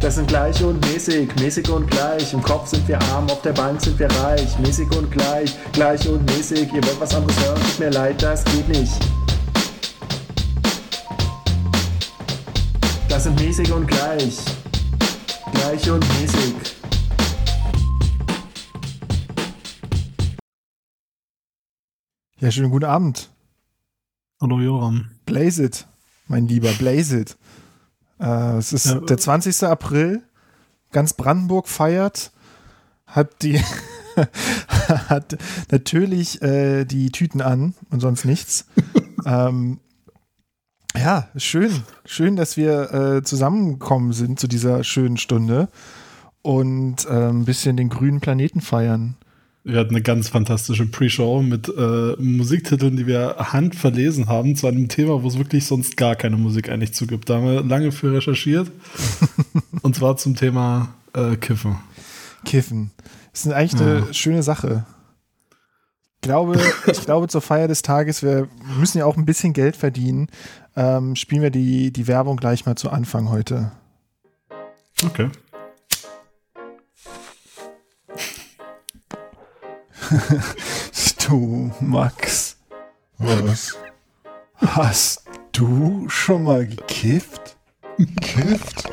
Das sind gleich und mäßig, mäßig und gleich. Im Kopf sind wir arm, auf der Bank sind wir reich. Mäßig und gleich, gleich und mäßig. Ihr wollt was anderes hören, tut mir leid, das geht nicht. Das sind mäßig und gleich. Gleich und mäßig. Ja, schönen guten Abend. Hallo Joram. Blaze it, mein Lieber, blaze it. Äh, es ist Ja. der 20. April. Ganz Brandenburg feiert. Hat die hat natürlich äh, die Tüten an und sonst nichts. ähm, ja, schön. Schön, dass wir äh, zusammengekommen sind zu dieser schönen Stunde und äh, ein bisschen den grünen Planeten feiern. Wir hatten eine ganz fantastische Pre-Show mit äh, Musiktiteln, die wir handverlesen haben, zu einem Thema, wo es wirklich sonst gar keine Musik eigentlich zugibt. Da haben wir lange für recherchiert. und zwar zum Thema äh, Kiffen. Kiffen. Das ist eigentlich eine Ja. schöne Sache. Ich glaube, ich glaube, zur Feier des Tages, wir müssen ja auch ein bisschen Geld verdienen, ähm, spielen wir die, die Werbung gleich mal zu Anfang heute. Okay. Du, Max. Was? Hast du schon mal gekifft? Gekifft?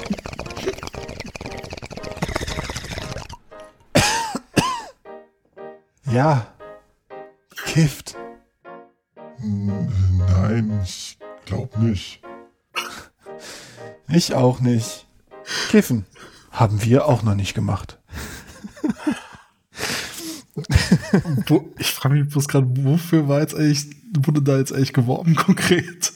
ja. Kifft. Nein, ich glaube nicht. Ich auch nicht. Kiffen. Haben wir auch noch nicht gemacht. Ich frage mich bloß gerade, wofür war jetzt eigentlich, wurde da jetzt eigentlich geworben konkret?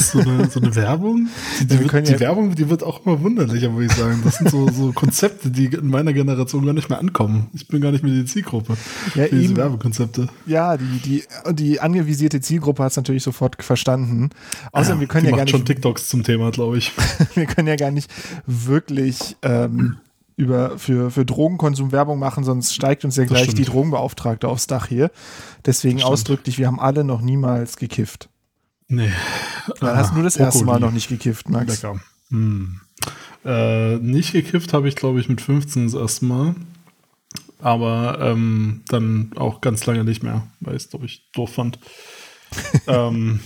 so, eine, so eine Werbung? Die, die, Ja, wir wird, die ja- Werbung, die wird auch immer wunderlicher, würde ich sagen. Das sind so, so Konzepte, die in meiner Generation gar nicht mehr ankommen. Ich bin gar nicht mehr die Zielgruppe Ja, für diese eben. Werbekonzepte. Ja, die, die, die angevisierte Zielgruppe hat es natürlich sofort verstanden. Außerdem, wir können ja gar macht schon nicht, TikToks zum Thema, glaube ich. wir können ja gar nicht wirklich ähm, über, für, für Drogenkonsum Werbung machen, sonst steigt uns ja Das gleich stimmt. die Drogenbeauftragte aufs Dach hier. Deswegen ausdrücklich, wir haben alle noch niemals gekifft. Nee. Du hast nur das Ah, erste Mal noch nicht gekifft, Max. Lecker. Hm. Äh, nicht gekifft habe ich, glaube ich, mit 15 das erste Mal. Aber ähm, dann auch ganz lange nicht mehr, weil ich es, glaube ich, doof fand. ähm,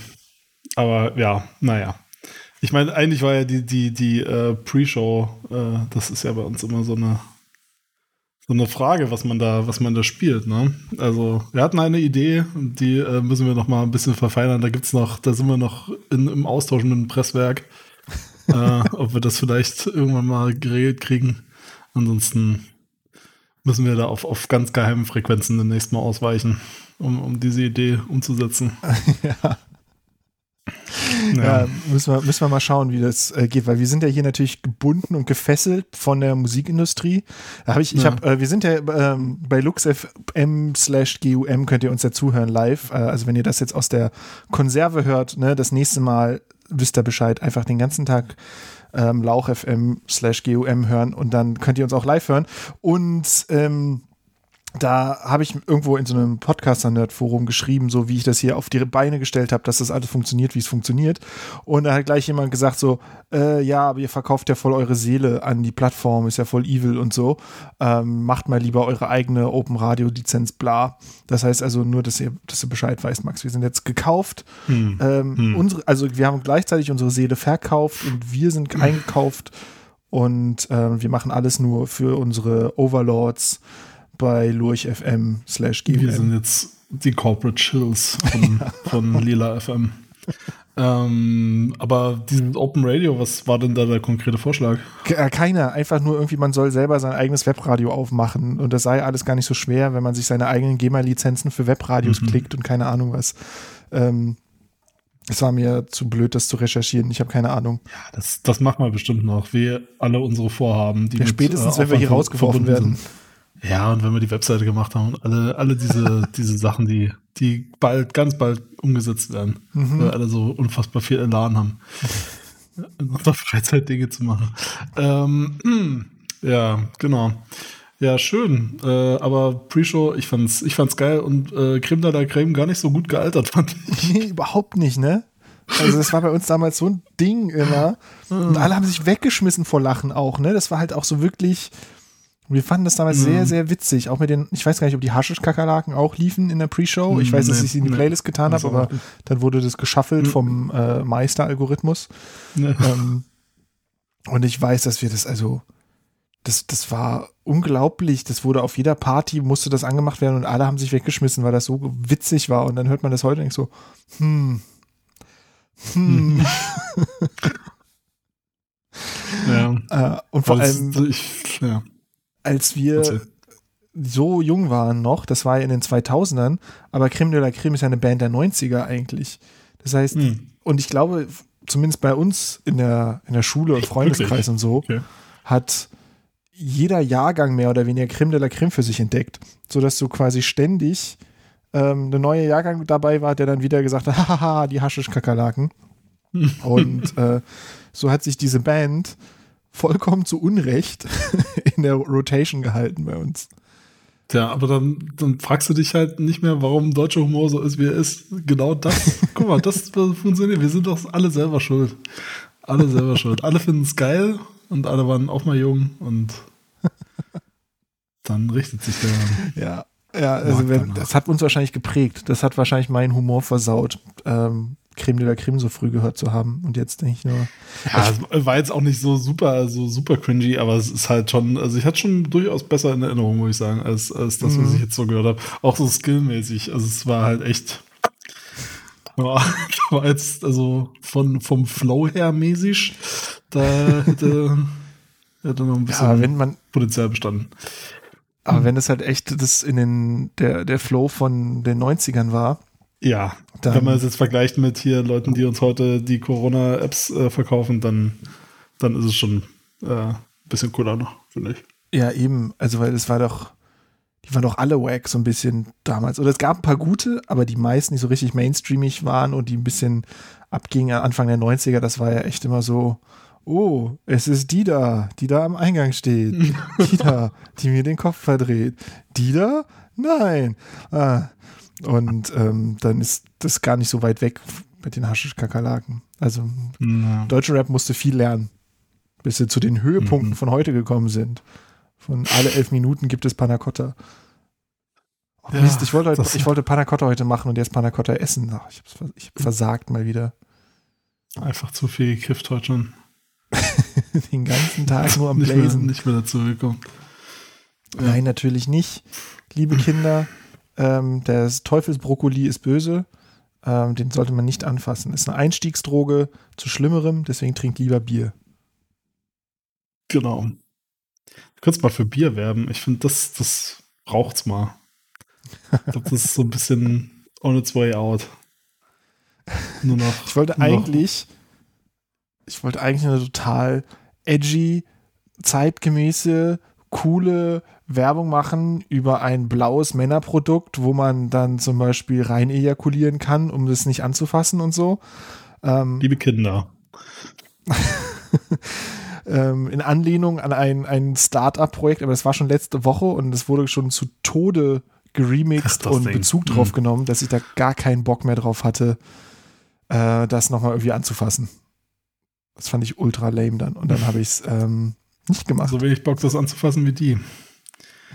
aber ja, naja. Ich meine, eigentlich war ja die, die, die äh, Pre-Show, äh, das ist ja bei uns immer so eine, so eine Frage, was man da, was man da spielt. Ne? Also wir hatten eine Idee, die äh, müssen wir noch mal ein bisschen verfeinern. Da gibt's noch, da sind wir noch in, im Austausch mit dem Presswerk, äh, ob wir das vielleicht irgendwann mal geregelt kriegen. Ansonsten müssen wir da auf, auf ganz geheimen Frequenzen demnächst mal ausweichen, um, um diese Idee umzusetzen. ja. Ja, müssen wir, müssen wir mal schauen, wie das äh, geht, weil wir sind ja hier natürlich gebunden und gefesselt von der Musikindustrie. Da habe ich, ich Ja. habe, äh, wir sind ja ähm, bei luxfm slash gum könnt ihr uns ja zuhören live. Äh, also wenn ihr das jetzt aus der Konserve hört, ne, das nächste Mal wisst ihr Bescheid. Einfach den ganzen Tag ähm, lauchfm slash gum hören und dann könnt ihr uns auch live hören. Und ähm, da habe ich irgendwo in so einem Podcaster-Nerd-Forum geschrieben, so wie ich das hier auf die Beine gestellt habe, dass das alles funktioniert, wie es funktioniert. Und da hat gleich jemand gesagt so, äh, ja, aber ihr verkauft ja voll eure Seele an die Plattform, ist ja voll evil und so. Ähm, macht mal lieber eure eigene Open-Radio-Lizenz, bla. Das heißt also nur, dass ihr, dass du Bescheid weißt, Max. Wir sind jetzt gekauft. Hm. Ähm, Hm. unsere, also wir haben gleichzeitig unsere Seele verkauft und wir sind eingekauft und ähm, wir machen alles nur für unsere Overlords bei Lurch FM slash Wir sind jetzt die Corporate Chills von, von Lila FM. Ähm, aber dieses Open Radio, was war denn da der konkrete Vorschlag? Äh, Keiner, einfach nur irgendwie, man soll selber sein eigenes Webradio aufmachen und das sei alles gar nicht so schwer, wenn man sich seine eigenen GEMA-Lizenzen für Webradios Mhm. klickt und keine Ahnung was. Ähm, es war mir zu blöd, das zu recherchieren. Ich habe keine Ahnung. Ja, das, das machen wir bestimmt noch. Wir alle unsere Vorhaben, die Ja, mit, spätestens, äh, wenn wir hier rausgeworfen werden. sind. Ja, und wenn wir die Webseite gemacht haben und alle, alle diese, diese Sachen, die, die bald, ganz bald umgesetzt werden, Mhm. weil wir alle so unfassbar viel Elan haben, in unserer Freizeit Dinge zu machen. Ähm, ja, genau. Ja, schön. Äh, aber Pre-Show, ich fand's, ich fand's geil und äh, Creme de la Creme gar nicht so gut gealtert, fand ich. Nee, überhaupt nicht, ne? Also das war bei uns damals so ein Ding immer. Und alle haben sich weggeschmissen vor Lachen auch, ne? Das war halt auch so wirklich. Wir fanden das damals Mhm. sehr, sehr witzig. Auch mit den, ich weiß gar nicht, ob die Haschisch-Kakerlaken auch liefen in der Pre-Show. Ich weiß, dass Nee, ich sie in die nee. Playlist getan habe, aber dann wurde das geschaffelt Mhm. vom äh, Meister-Algorithmus. Ne. Ähm, und ich weiß, dass wir das also, das, das war unglaublich. Das wurde auf jeder Party, musste das angemacht werden und alle haben sich weggeschmissen, weil das so witzig war. Und dann hört man das heute und denkt so, hm, hm. Ja. äh, und vor allem, ich, ja. Als wir erzähl. so jung waren noch, das war ja in den 2000ern, aber Creme de la Creme ist ja eine Band der 90er eigentlich. Das heißt, Hm. und ich glaube, zumindest bei uns in der, in der Schule und Freundeskreis Wirklich? und so, Okay. hat jeder Jahrgang mehr oder weniger Creme de la Creme für sich entdeckt, sodass du quasi ständig ähm, eine neue Jahrgang dabei war, der dann wieder gesagt hat, hahaha, die Haschisch-Kakerlaken. und äh, so hat sich diese Band vollkommen zu Unrecht in der Rotation gehalten bei uns. Ja, aber dann, dann fragst du dich halt nicht mehr, warum deutscher Humor so ist, wie er ist. Genau das. Guck mal, das funktioniert. Wir sind doch alle selber schuld. Alle selber schuld. Alle finden es geil und alle waren auch mal jung und dann richtet sich der. Ja, ja also wenn, das hat uns wahrscheinlich geprägt. Das hat wahrscheinlich meinen Humor versaut, ähm, Creme de la Creme so früh gehört zu haben. Und jetzt denke ich nur, Ja, es war jetzt auch nicht so super, so super cringy, aber es ist halt schon, also ich hatte schon durchaus besser in Erinnerung, muss ich sagen, als, als das, was Mhm. ich jetzt so gehört habe. Auch so skillmäßig. Also es war halt echt. Ja, war jetzt, also von, vom Flow her mäßig, da hätte, hätte noch ein bisschen ja, wenn man, Potenzial bestanden. aber wenn es halt echt das in den, der, der Flow von den 90ern war, Ja, Dann- wenn man es jetzt vergleicht mit hier Leuten, die uns heute die Corona-Apps äh, verkaufen, dann, dann ist es schon äh, ein bisschen cooler noch, finde ich. ja eben, also weil es war doch, die waren doch alle wack so ein bisschen damals. Oder es gab ein paar gute, aber die meisten, die so richtig mainstreamig waren und die ein bisschen abgingen Anfang der 90er, das war ja echt immer so, oh, es ist die da, die da am Eingang steht. die da, die mir den Kopf verdreht. Die da? Nein. Ah. Und ähm, dann ist das gar nicht so weit weg mit den Haschisch-Kakerlaken. Also Ja. deutsche Rap musste viel lernen, bis sie zu den Höhepunkten Mhm. von heute gekommen sind. Von alle elf Minuten gibt es Panna Cotta. Oh, Ja, Mist, ich wollte, heute, ich wollte Panna Cotta heute machen und jetzt Panna Cotta essen. Ach, ich habe hab versagt mal wieder. Einfach zu viel gekifft heute schon. Den ganzen Tag nur am nicht, mehr, Blazen. nicht mehr dazu gekommen. Nein, natürlich nicht. Liebe Kinder, ähm, der Teufelsbrokkoli ist böse. Ähm, den sollte man nicht anfassen. Ist eine Einstiegsdroge zu Schlimmerem, deswegen trinkt lieber Bier. Genau. Du könntest mal für Bier werben. Ich finde, das, das braucht's mal. Ich glaube, das ist so ein bisschen on its way out. Nur noch. Ich wollte nur noch- eigentlich, ich wollte eigentlich eine total edgy, zeitgemäße, coole Werbung machen über ein blaues Männerprodukt, wo man dann zum Beispiel rein ejakulieren kann, um das nicht anzufassen und so. Ähm, Liebe Kinder. ähm, in Anlehnung an ein, ein Start-up-Projekt, aber das war schon letzte Woche und es wurde schon zu Tode geremixed und Ding. Bezug drauf Mhm. genommen, dass ich da gar keinen Bock mehr drauf hatte, äh, das nochmal irgendwie anzufassen. Das fand ich ultra lame dann und dann habe ich es ähm, nicht gemacht. So wenig Bock, das anzufassen wie die.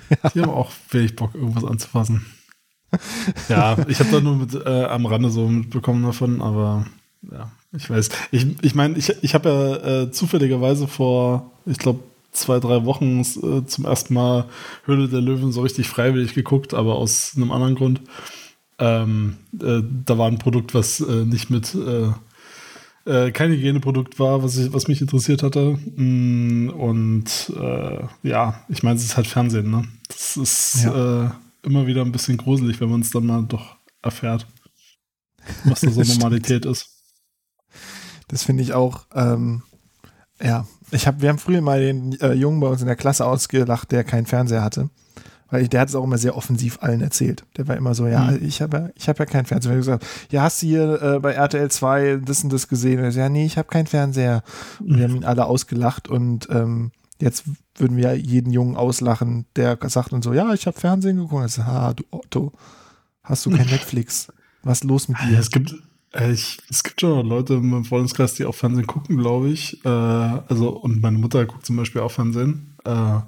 Die haben auch wenig Bock, irgendwas anzufassen. Ja, ich habe da nur mit, äh, am Rande so mitbekommen davon, aber ja, ich weiß. Ich ich, meine, ich, ich habe ja äh, zufälligerweise vor, ich glaube, zwei, drei Wochen äh, zum ersten Mal Höhle der Löwen so richtig freiwillig geguckt, aber aus einem anderen Grund. Ähm, äh, da war ein Produkt, was äh, nicht mit äh, kein Hygieneprodukt war, was, ich, was mich interessiert hatte. Mm, Und äh, ja, ich meine, es ist halt Fernsehen, ne? Das ist äh, immer wieder ein bisschen gruselig, wenn man es dann mal doch erfährt, was da so. Normalität ist. Das finde ich auch, ähm, ja. Ich hab, wir haben früher mal den äh, Jungen bei uns in der Klasse ausgelacht, der keinen Fernseher hatte. Weil ich, der hat es auch immer sehr offensiv allen erzählt. Der war immer so, ja, Mhm. ich habe ja, ich hab ja keinen Fernseher. Haben gesagt, ja, hast du hier äh, bei RTL 2 das und das gesehen? Und er so, ja, nee, ich habe keinen Fernseher. Und wir haben ihn alle ausgelacht und ähm, jetzt würden wir jeden Jungen auslachen, der sagt dann so, ja, ich habe Fernsehen geguckt. Und ich so, ha, du Otto, hast du kein Netflix? Was ist los mit dir? Es gibt, Äh, ich, es gibt schon Leute meinem Freundeskreis, die auch Fernsehen gucken, glaube ich. Äh, also, und meine Mutter guckt zum Beispiel auch Fernsehen. Äh,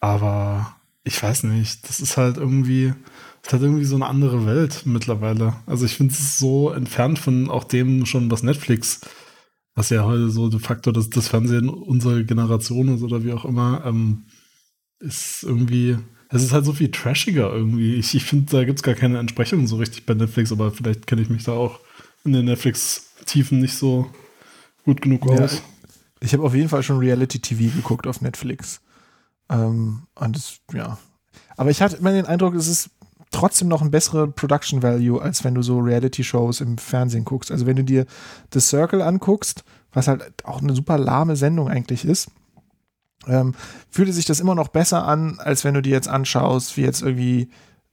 aber ich weiß nicht, das ist halt irgendwie, das halt irgendwie so eine andere Welt mittlerweile. Also ich finde es so entfernt von auch dem schon, was Netflix, was ja heute so de facto das, das Fernsehen unserer Generation ist oder wie auch immer, ähm, ist irgendwie, es ist halt so viel trashiger irgendwie. Ich, ich finde, da gibt es gar keine Entsprechung so richtig bei Netflix, aber vielleicht kenne ich mich da auch in den Netflix-Tiefen nicht so gut genug Ja, aus. ich habe auf jeden Fall schon Reality-TV geguckt auf Netflix. Ähm, und das, ja. Aber ich hatte immer den Eindruck, es ist trotzdem noch ein bessere Production Value, als wenn du so Reality-Shows im Fernsehen guckst. Also wenn du dir The Circle anguckst, was halt auch eine super lahme Sendung eigentlich ist, ähm, fühlte sich das immer noch besser an, als wenn du dir jetzt anschaust, wie jetzt irgendwie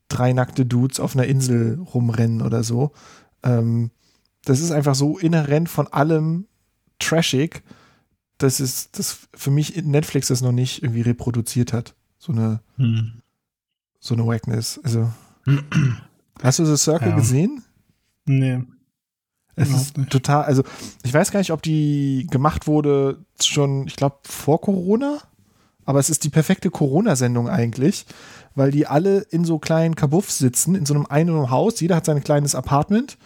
drei nackte Dudes auf einer Insel rumrennen oder so. Ähm, das ist einfach so inhärent von allem trashig, dass es das für mich Netflix das noch nicht irgendwie reproduziert hat. So eine, Hm. so eine Wackness. Also, hast du The Circle Ja. gesehen? Nee. Es ist nicht. total, also ich weiß gar nicht, ob die gemacht wurde schon, ich glaube, vor Corona, aber es ist die perfekte Corona-Sendung eigentlich, weil die alle in so kleinen Kabuffs sitzen, in so einem einen Haus, jeder hat sein kleines Apartment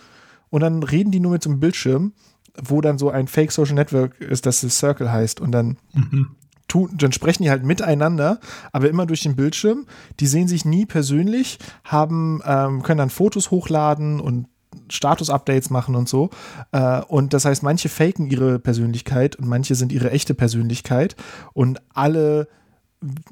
und dann reden die nur mit so einem Bildschirm, wo dann so ein Fake Social Network ist, das The Circle heißt und dann Mhm. tun, dann sprechen die halt miteinander, aber immer durch den Bildschirm. Die sehen sich nie persönlich, haben, ähm, können dann Fotos hochladen und Status-Updates machen und so. Äh, und das heißt, manche faken ihre Persönlichkeit und manche sind ihre echte Persönlichkeit und alle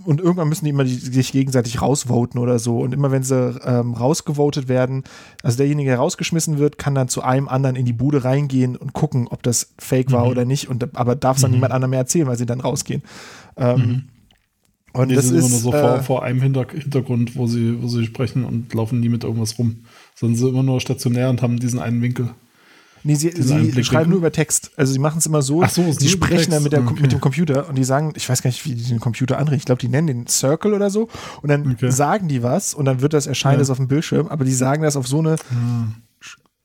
und irgendwann müssen die immer die, sich gegenseitig rausvoten oder so. Und immer wenn sie ähm, rausgevotet werden, also derjenige, der rausgeschmissen wird, kann dann zu einem anderen in die Bude reingehen und gucken, ob das Fake war Mhm. oder nicht. Und, aber darf es dann Mhm. niemand anderem mehr erzählen, weil sie dann rausgehen. Ähm, Mhm. Und die das sind ist immer nur so äh, vor, vor einem Hinter Hintergrund, wo sie, wo sie sprechen und laufen nie mit irgendwas rum. Sondern sie immer nur stationär und haben diesen einen Winkel. Nee, sie, sie schreiben nur über Text. Also sie machen es immer so, Ach so, sie sprechen dann mit, der, Okay. mit dem Computer und die sagen, ich weiß gar nicht, wie die den Computer anreden. Ich glaube, die nennen den Circle oder so. Und dann Okay. sagen die was und dann wird das erscheinen Ja. das auf dem Bildschirm, aber die sagen das auf so eine,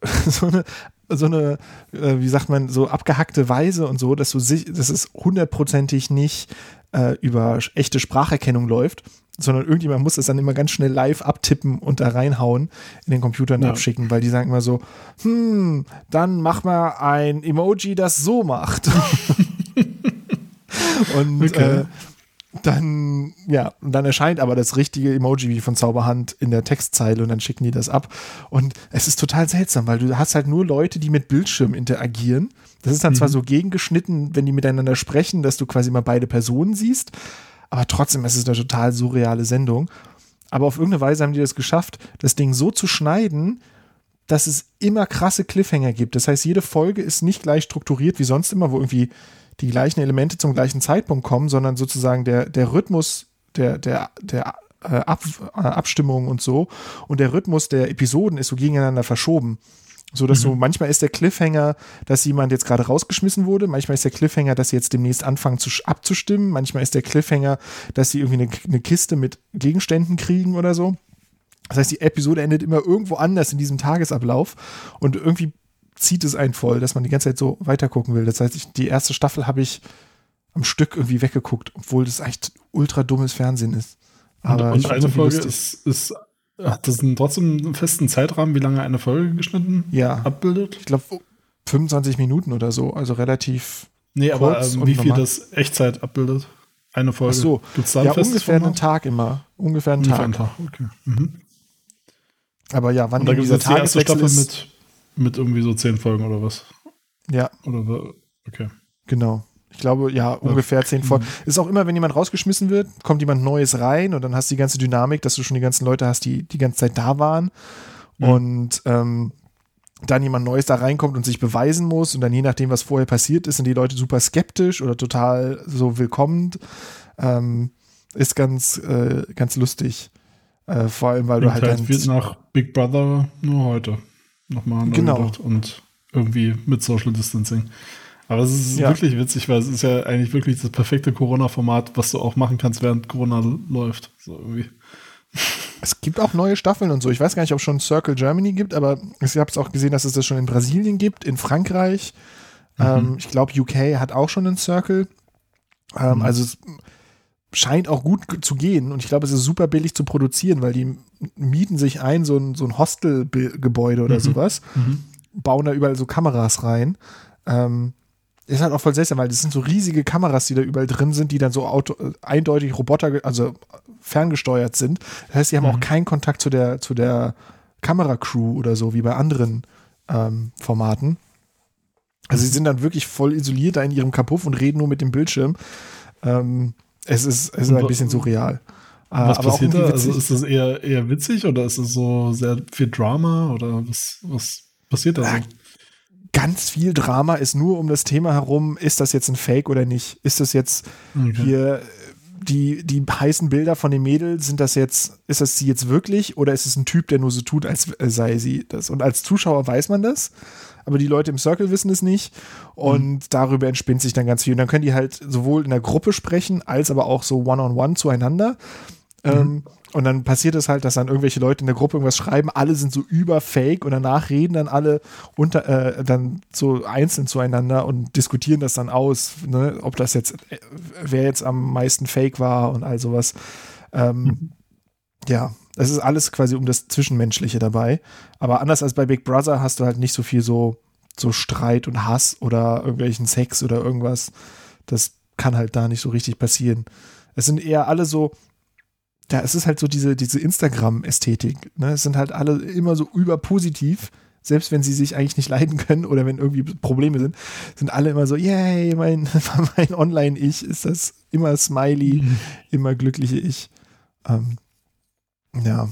so eine, so eine, äh, wie sagt man, so abgehackte Weise und so, dass du sich, dass es hundertprozentig nicht äh, über echte Spracherkennung läuft, sondern irgendjemand muss das dann immer ganz schnell live abtippen und da reinhauen in den Computer und Ja. abschicken, weil die sagen immer so, hm, dann mach mal ein Emoji, das so macht. und Okay. äh, dann, ja, und dann erscheint aber das richtige Emoji wie von Zauberhand in der Textzeile und dann schicken die das ab. Und es ist total seltsam, weil du hast halt nur Leute, die mit Bildschirm interagieren. Das ist dann zwar so gegengeschnitten, wenn die miteinander sprechen, dass du quasi mal beide Personen siehst, aber trotzdem ist es eine total surreale Sendung. Aber auf irgendeine Weise haben die das geschafft, das Ding so zu schneiden, dass es immer krasse Cliffhanger gibt. Das heißt, jede Folge ist nicht gleich strukturiert wie sonst immer, wo irgendwie die gleichen Elemente zum gleichen Zeitpunkt kommen, sondern sozusagen der, der Rhythmus der, der, der äh, Ab, äh, Abstimmung und so und der Rhythmus der Episoden ist so gegeneinander verschoben. So dass so manchmal ist der Cliffhanger, dass jemand jetzt gerade rausgeschmissen wurde, manchmal ist der Cliffhanger, dass sie jetzt demnächst anfangen zu, abzustimmen, manchmal ist der Cliffhanger, dass sie irgendwie eine, eine Kiste mit Gegenständen kriegen oder so. Das heißt, die Episode endet immer irgendwo anders in diesem Tagesablauf und irgendwie zieht es einen voll, dass man die ganze Zeit so weitergucken will. Das heißt, ich, die erste Staffel habe ich am Stück irgendwie weggeguckt, obwohl das echt ultra dummes Fernsehen ist. Aber und und eine Folge ist, ist, hat das trotzdem einen festen Zeitrahmen, wie lange eine Folge geschnitten Ja. abbildet? ich glaube 25 Minuten oder so, also relativ. Nee, aber Kurz ähm, und wie viel normal. das Echtzeit abbildet? Eine Folge. Ach so. Gibt's da Ja, ungefähr einen? Tag immer. Ungefähr einen Ungefähr Tag. einen Tag, okay. Mhm. Aber ja, wann Und da gibt es die erste Staffel ist. mit, mit irgendwie so zehn Folgen oder was? Ja, Oder okay. Genau. Ich glaube, ja, ungefähr zehn Folgen. Ist auch immer, wenn jemand rausgeschmissen wird, kommt jemand Neues rein und dann hast du die ganze Dynamik, dass du schon die ganzen Leute hast, die die ganze Zeit da waren. Mhm. Und ähm, dann jemand Neues da reinkommt und sich beweisen muss und dann je nachdem, was vorher passiert ist, sind die Leute super skeptisch oder total so willkommen. Ähm, ist ganz, äh, ganz lustig. Äh, vor allem, weil du halt dann. wird nach Big Brother nur heute nochmal Genau. und irgendwie mit Social Distancing. Aber es ist Ja. wirklich witzig, weil es ist ja eigentlich wirklich das perfekte Corona-Format, was du auch machen kannst, während Corona läuft. So irgendwie. Es gibt auch neue Staffeln und so. Ich weiß gar nicht, ob es schon Circle Germany gibt, aber ich habe es auch gesehen, dass es das schon in Brasilien gibt, in Frankreich. Mhm. Ähm, ich glaube, UK hat auch schon einen Circle. Ähm, Mhm. Also es scheint auch gut zu gehen und ich glaube, es ist super billig zu produzieren, weil die mieten sich ein, so ein, so ein Hostelgebäude oder Mhm. sowas, Mhm. bauen da überall so Kameras rein. Ähm, ist halt auch voll seltsam, weil das sind so riesige Kameras, die da überall drin sind, die dann so auto, äh, eindeutig Roboter, also ferngesteuert sind. Das heißt, die haben auch Mhm. keinen Kontakt zu der, zu der Kameracrew oder so, wie bei anderen ähm, Formaten. Also sie sind dann wirklich voll isoliert da in ihrem Kapuff und reden nur mit dem Bildschirm. Ähm, es ist, es ist ein bisschen surreal. Äh, Was aber auch passiert da? Also ist das eher, eher witzig oder ist es so sehr viel Drama oder was, was passiert da so? Ganz viel Drama ist nur um das Thema herum, ist das jetzt ein Fake oder nicht? Ist das jetzt Okay. hier die, die heißen Bilder von dem Mädel, sind das jetzt, ist das sie jetzt wirklich oder ist es ein Typ, der nur so tut, als äh, sei sie das? Und als Zuschauer weiß man das, aber die Leute im Circle wissen es nicht und darüber entspinnt sich dann ganz viel. Und dann können die halt sowohl in der Gruppe sprechen, als aber auch so one-on-one zueinander. Ähm, und dann passiert es halt, dass dann irgendwelche Leute in der Gruppe irgendwas schreiben, alle sind so überfake und danach reden dann alle unter, äh, dann so einzeln zueinander und diskutieren das dann aus, ne, ob das jetzt, äh, wer jetzt am meisten fake war und all sowas. Ähm, Ja, es ist alles quasi um das Zwischenmenschliche dabei. Aber anders als bei Big Brother hast du halt nicht so viel so, so Streit und Hass oder irgendwelchen Sex oder irgendwas. Das kann halt da nicht so richtig passieren. Es sind eher alle so, ja, es ist halt so diese, diese Instagram-Ästhetik. Ne? Es sind halt alle immer so überpositiv, selbst wenn sie sich eigentlich nicht leiden können oder wenn irgendwie Probleme sind, sind alle immer so, yay, mein, mein Online-Ich ist das immer smiley, immer glückliche Ich. Ähm, ja.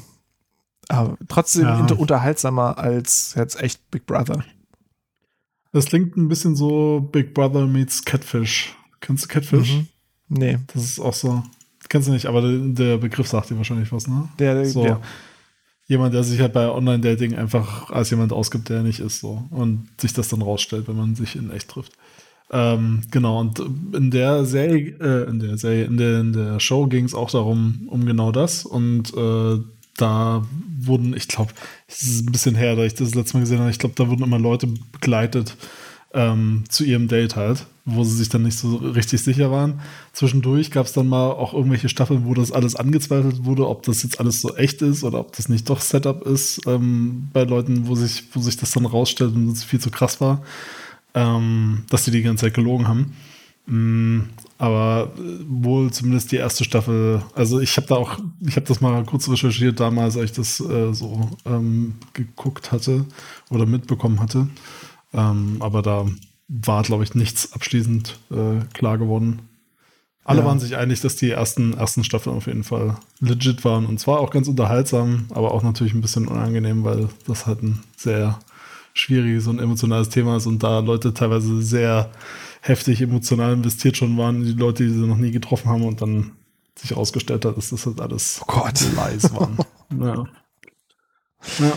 Aber trotzdem Ja. unterhaltsamer als jetzt echt Big Brother. Das klingt ein bisschen so Big Brother meets Catfish. Kennst du Catfish? Mhm. Nee. Das ist auch so. Kennst du nicht, aber der, Begriff sagt dir wahrscheinlich was, ne? Der, So. der, Jemand, der sich halt bei Online-Dating einfach als jemand ausgibt, der er nicht ist, so. Und sich das dann rausstellt, wenn man sich in echt trifft. Ähm, genau, und in der Serie, äh, in der Serie, in der, in der Show ging es auch darum, um genau das. Und äh, da wurden, ich glaube, es ist ein bisschen her, da ich das letzte Mal gesehen habe, ich glaube, da wurden immer Leute begleitet ähm, zu ihrem Date halt, wo sie sich dann nicht so richtig sicher waren. Zwischendurch gab es dann mal auch irgendwelche Staffeln, wo das alles angezweifelt wurde, ob das jetzt alles so echt ist oder ob das nicht doch Setup ist ähm, bei Leuten, wo sich, wo sich das dann rausstellt und es viel zu krass war, ähm, dass sie die ganze Zeit gelogen haben. Mm, aber äh, wohl zumindest die erste Staffel, also ich habe da auch, ich habe das mal kurz recherchiert damals, als ich das äh, so ähm, geguckt hatte oder mitbekommen hatte. Ähm, aber da war, glaube ich, nichts abschließend äh, klar geworden. Alle Ja. waren sich einig, dass die ersten, ersten Staffeln auf jeden Fall legit waren. Und zwar auch ganz unterhaltsam, aber auch natürlich ein bisschen unangenehm, weil das halt ein sehr schwieriges und emotionales Thema ist und da Leute teilweise sehr heftig emotional investiert schon waren, die Leute, die sie noch nie getroffen haben und dann sich herausgestellt hat, dass das halt alles Oh Gott. Lies waren. ja. Ja.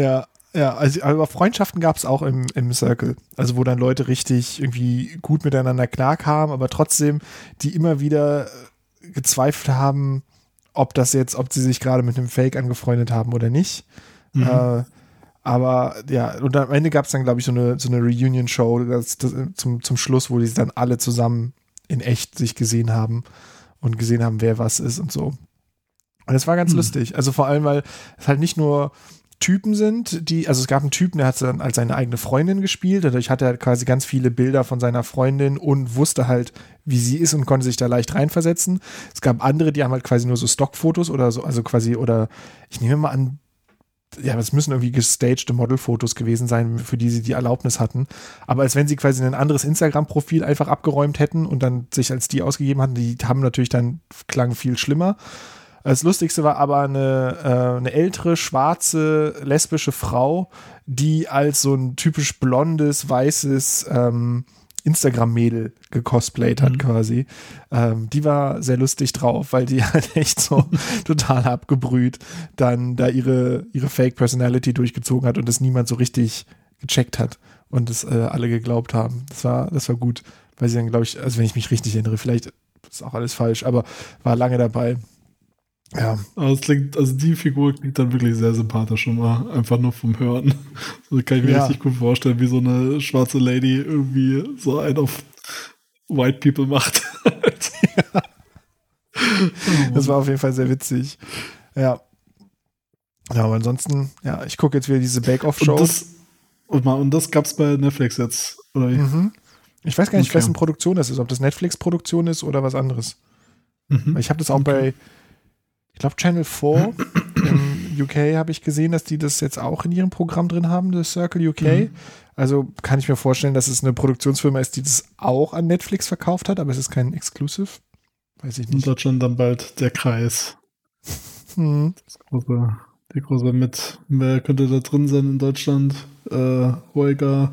Ja, ja, also aber Freundschaften gab es auch im, im Circle. Also wo dann Leute richtig irgendwie gut miteinander klarkamen, aber trotzdem, die immer wieder äh, gezweifelt haben, ob das jetzt, ob sie sich gerade mit einem Fake angefreundet haben oder nicht. Mhm. Äh, aber ja, und am Ende gab es dann, glaube ich, so eine, so eine Reunion-Show zum, zum Schluss, wo die dann alle zusammen in echt sich gesehen haben und gesehen haben, wer was ist und so. Und das war ganz Hm. lustig. Also vor allem, weil es halt nicht nur Typen sind, die, also es gab einen Typen, der hat dann als seine eigene Freundin gespielt. Dadurch hatte er quasi ganz viele Bilder von seiner Freundin und wusste halt, wie sie ist und konnte sich da leicht reinversetzen. Es gab andere, die haben halt quasi nur so Stockfotos oder so, also quasi, oder ich nehme mal an, ja, es müssen irgendwie gestagte Modelfotos gewesen sein, für die sie die Erlaubnis hatten. Aber als wenn sie quasi ein anderes Instagram-Profil einfach abgeräumt hätten und dann sich als die ausgegeben hatten, die haben natürlich dann klang viel schlimmer. Das Lustigste war aber eine, äh, eine ältere, schwarze, lesbische Frau, die als so ein typisch blondes, weißes ähm, Instagram-Mädel gecosplayt hat Mhm. quasi. Ähm, die war sehr lustig drauf, weil die halt echt so total abgebrüht dann da ihre, ihre Fake-Personality durchgezogen hat und das niemand so richtig gecheckt hat und es äh, alle geglaubt haben. Das war, das war gut, weil sie dann, glaube ich, also wenn ich mich richtig erinnere, vielleicht ist auch alles falsch, aber war lange dabei. Ja, Aber es klingt, also die Figur klingt dann wirklich sehr sympathisch schon mal, einfach nur vom Hören. So kann ich mir Ja. richtig gut vorstellen, wie so eine schwarze Lady irgendwie so einen auf White People macht. das war auf jeden Fall sehr witzig. Ja. Ja, aber ansonsten, ja, ich gucke jetzt wieder diese Und Bake-Off-Show. das, und, mal, und das gab's bei Netflix jetzt, oder wie? Mhm. Ich weiß gar nicht, Okay. wessen Produktion das ist, ob das Netflix-Produktion ist oder was anderes. Mhm. Ich habe das auch bei, ich glaube, Channel 4 im UK habe ich gesehen, dass die das jetzt auch in ihrem Programm drin haben, das Circle UK. Mhm. Also kann ich mir vorstellen, dass es eine Produktionsfirma ist, die das auch an Netflix verkauft hat, aber es ist kein Exclusive. Weiß ich In nicht. Deutschland dann bald der Kreis. Hm. Das große, die große mit. Wer könnte da drin sein in Deutschland? Äh, Hoeger.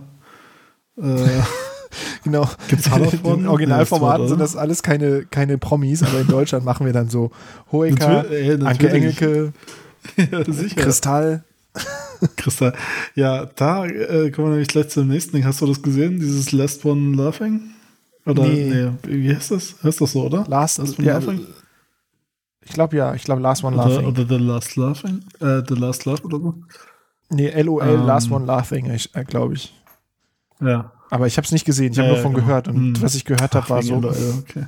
Äh, Genau. Gibt's In Hallervorden? den Originalformaten Ja, sind das alles keine, keine Promis, aber in Deutschland machen wir dann so Hoeker, ey, Anke. Engelke. Kristall. Kristall. Ja, da äh, kommen wir nämlich gleich zum nächsten Ding. Hast du das gesehen? Dieses Last One Laughing? Oder Nee. wie heißt das? Heißt das so, oder? Last, Last One ja, Laughing? ich glaube ja, ich glaube Last One Oder, Laughing. oder The Last Laughing? Äh, The Last Laugh oder so? nee, LOL, Ähm. Last One Laughing, äh, glaube ich. Ja. Aber ich habe es nicht gesehen, ich habe Ja, nur von genau. gehört und Hm. was ich gehört habe, war so. LOL, okay.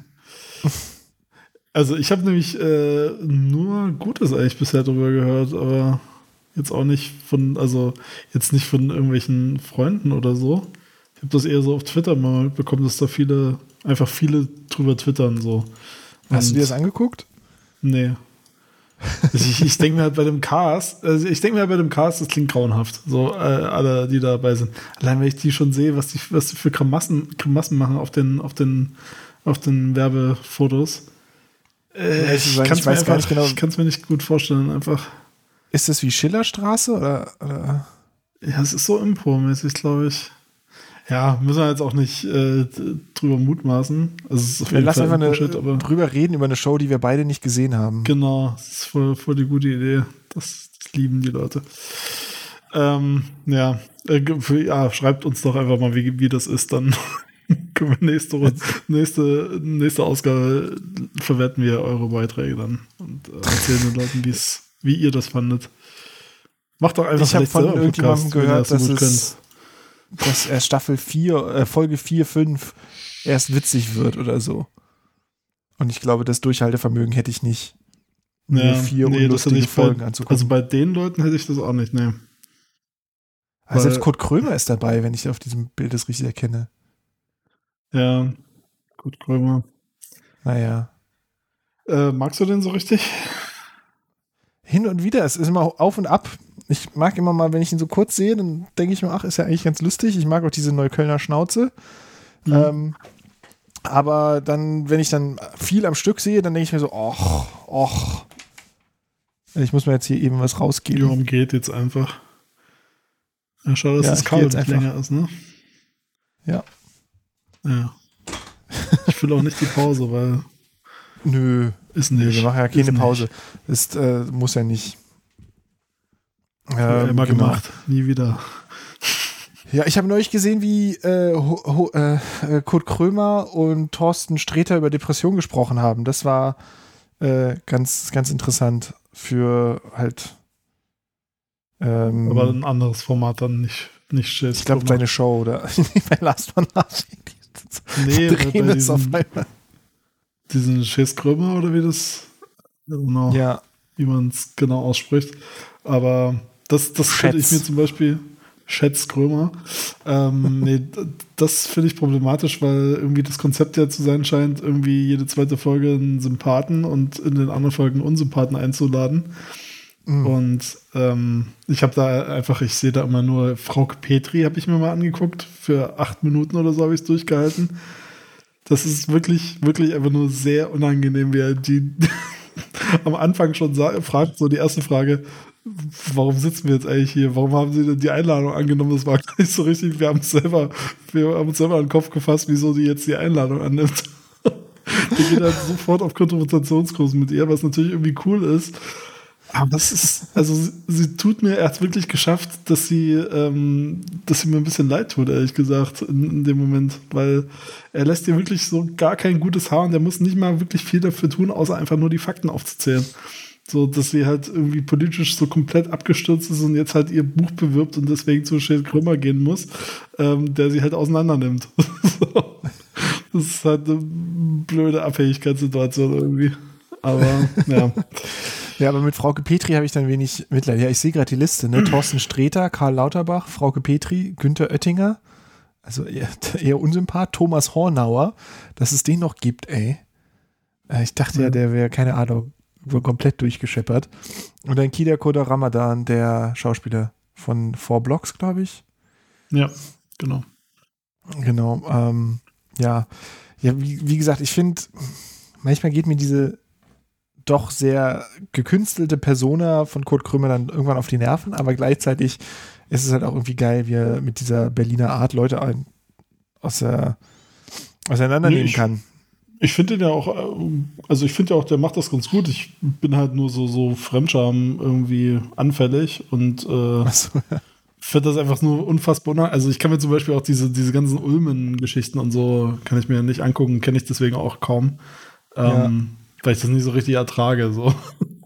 Also ich habe nämlich äh, nur Gutes eigentlich bisher drüber gehört, aber jetzt auch nicht von, also jetzt nicht von irgendwelchen Freunden oder so. Ich habe das eher so auf Twitter mal mitbekommen, dass da viele, einfach viele drüber twittern so. Hast du Und- dir das angeguckt? Nee. Ich ich denke mir halt bei dem Cast, also ich denke mir halt bei dem Cast, das klingt grauenhaft. So, äh, alle, die dabei sind. Allein wenn ich die schon sehe, was die, was die für Grimassen, Grimassen machen auf den, auf den, auf den Werbefotos. Äh, zu sein, kann's ich mir weiß gar einfach- nicht genau- Ich kann es mir nicht gut vorstellen, einfach. Ist das wie Schillerstraße oder, oder? Ja, es ist so Impro-mäßig, glaube ich. Ja, müssen wir jetzt auch nicht äh, drüber mutmaßen. Also lassen Fall einfach eine, aber drüber reden über eine Show, die wir beide nicht gesehen haben. Genau, das ist voll, voll die gute Idee. Das, das lieben die Leute. Ähm, ja, äh, ja, schreibt uns doch einfach mal, wie, wie das ist. Dann können wir nächste, nächste, nächste Ausgabe verwerten wir eure Beiträge dann und äh, erzählen den Leuten, wie's, wie ihr das fandet. Macht doch einfach Ich habe von einen irgendjemandem gehört, das dass so gut es dass er Staffel 4, äh, Folge 4, 5 erst witzig wird oder so. Und ich glaube, das Durchhaltevermögen hätte ich nicht. Nur Ja, vier nee, unlustige hätte ich bei- Folgen anzugucken. Also bei den Leuten hätte ich das auch nicht, ne. Also selbst Kurt Krömer ist dabei, wenn ich auf diesem Bild das richtig erkenne. Ja, gut, Krömer. Naja. Äh, magst du den so richtig? Hin und wieder, es ist immer auf und ab. Ich mag immer mal, wenn ich ihn so kurz sehe, dann denke ich mir, ach, ist ja eigentlich ganz lustig. Ich mag auch diese Neuköllner Schnauze. Mhm. Ähm, aber dann, wenn ich dann viel am Stück sehe, dann denke ich mir so, och, och. Ich muss mir jetzt hier eben was rausgeben. Joram geht jetzt einfach. Ja, schade, dass Ja, das Kabel nicht einfach. länger ist, ne? Ja. Ja. Ich will auch nicht die Pause, weil Nö, ist nicht. wir machen ja keine Ist nicht. Pause. Ist, äh, muss ja nicht. Ähm, immer genau. gemacht. Nie wieder. Ja, ich habe neulich gesehen, wie äh, Ho, Ho, äh, äh, Kurt Krömer und Thorsten Sträter über Depression gesprochen haben. Das war äh, ganz, ganz interessant für halt. Ähm, Aber ein anderes Format dann nicht, nicht Schiss. ich glaube, seine Show oder bei Last One Laughing. Nee, drehen es auf einmal. diesen Schiss-Krömer oder wie das genau, Ja, wie man es genau ausspricht. Aber das, das könnte ich mir zum Beispiel Schätz Krömer. Ähm, nee, das finde ich problematisch, weil irgendwie das Konzept ja zu sein scheint, irgendwie jede zweite Folge einen Sympathen und in den anderen Folgen Unsympathen einzuladen. Mhm. Und ähm, ich habe da einfach, ich sehe da immer nur Frauke Petri, habe ich mir mal angeguckt. Für acht Minuten oder so habe ich es durchgehalten. Das ist wirklich, wirklich einfach nur sehr unangenehm, wie er die am Anfang schon fragt, so die erste Frage, warum sitzen wir jetzt eigentlich hier? Warum haben sie denn die Einladung angenommen? Das war gar nicht so richtig. Wir haben selber, wir haben uns selber an den Kopf gefasst, wieso die jetzt die Einladung annimmt. Die geht dann sofort auf Konfrontationskurs mit ihr, was natürlich irgendwie cool ist. Aber das ist, also sie, sie tut mir, er hat wirklich geschafft, dass sie, ähm, dass sie mir ein bisschen leid tut, ehrlich gesagt, in, in dem Moment, weil er lässt ihr wirklich so gar kein gutes Haar und er muss nicht mal wirklich viel dafür tun, außer einfach nur die Fakten aufzuzählen. So, dass sie halt irgendwie politisch so komplett abgestürzt ist und jetzt halt ihr Buch bewirbt und deswegen zu Schild Krümmer gehen muss, ähm, der sie halt auseinander nimmt. so. Das ist halt eine blöde Abhängigkeitssituation irgendwie. Aber ja. Ja, aber mit Frauke Petri habe ich dann wenig Mitleid. Ja, ich sehe gerade die Liste, ne? Thorsten Sträter, Karl Lauterbach, Frauke Petri, Günther Oettinger, also eher, eher unsympath, Thomas Hornauer, dass es den noch gibt, ey. Äh, Ich dachte ja, der wäre, keine Ahnung, wohl komplett durchgescheppert. Und dann Kida Koda Ramadan, der Schauspieler von Four Blocks, glaube ich. Ja, genau. Genau, ähm, ja. Ja, wie, wie gesagt, ich finde, manchmal geht mir diese doch sehr gekünstelte Persona von Kurt Krömer dann irgendwann auf die Nerven, aber gleichzeitig ist es halt auch irgendwie geil, wie er mit dieser Berliner Art Leute ein, aus der, auseinandernehmen Nee, ich- kann. Ich finde den ja auch, äh, also ich finde ja auch, der macht das ganz gut. Ich bin halt nur so, so Fremdscham irgendwie anfällig und äh, Achso, finde das einfach nur unfassbar. unang- Also ich kann mir zum Beispiel auch diese, diese ganzen Ulmen-Geschichten und so, kann ich mir nicht angucken, kenne ich deswegen auch kaum. Ähm, Weil ich das nicht so richtig ertrage. So.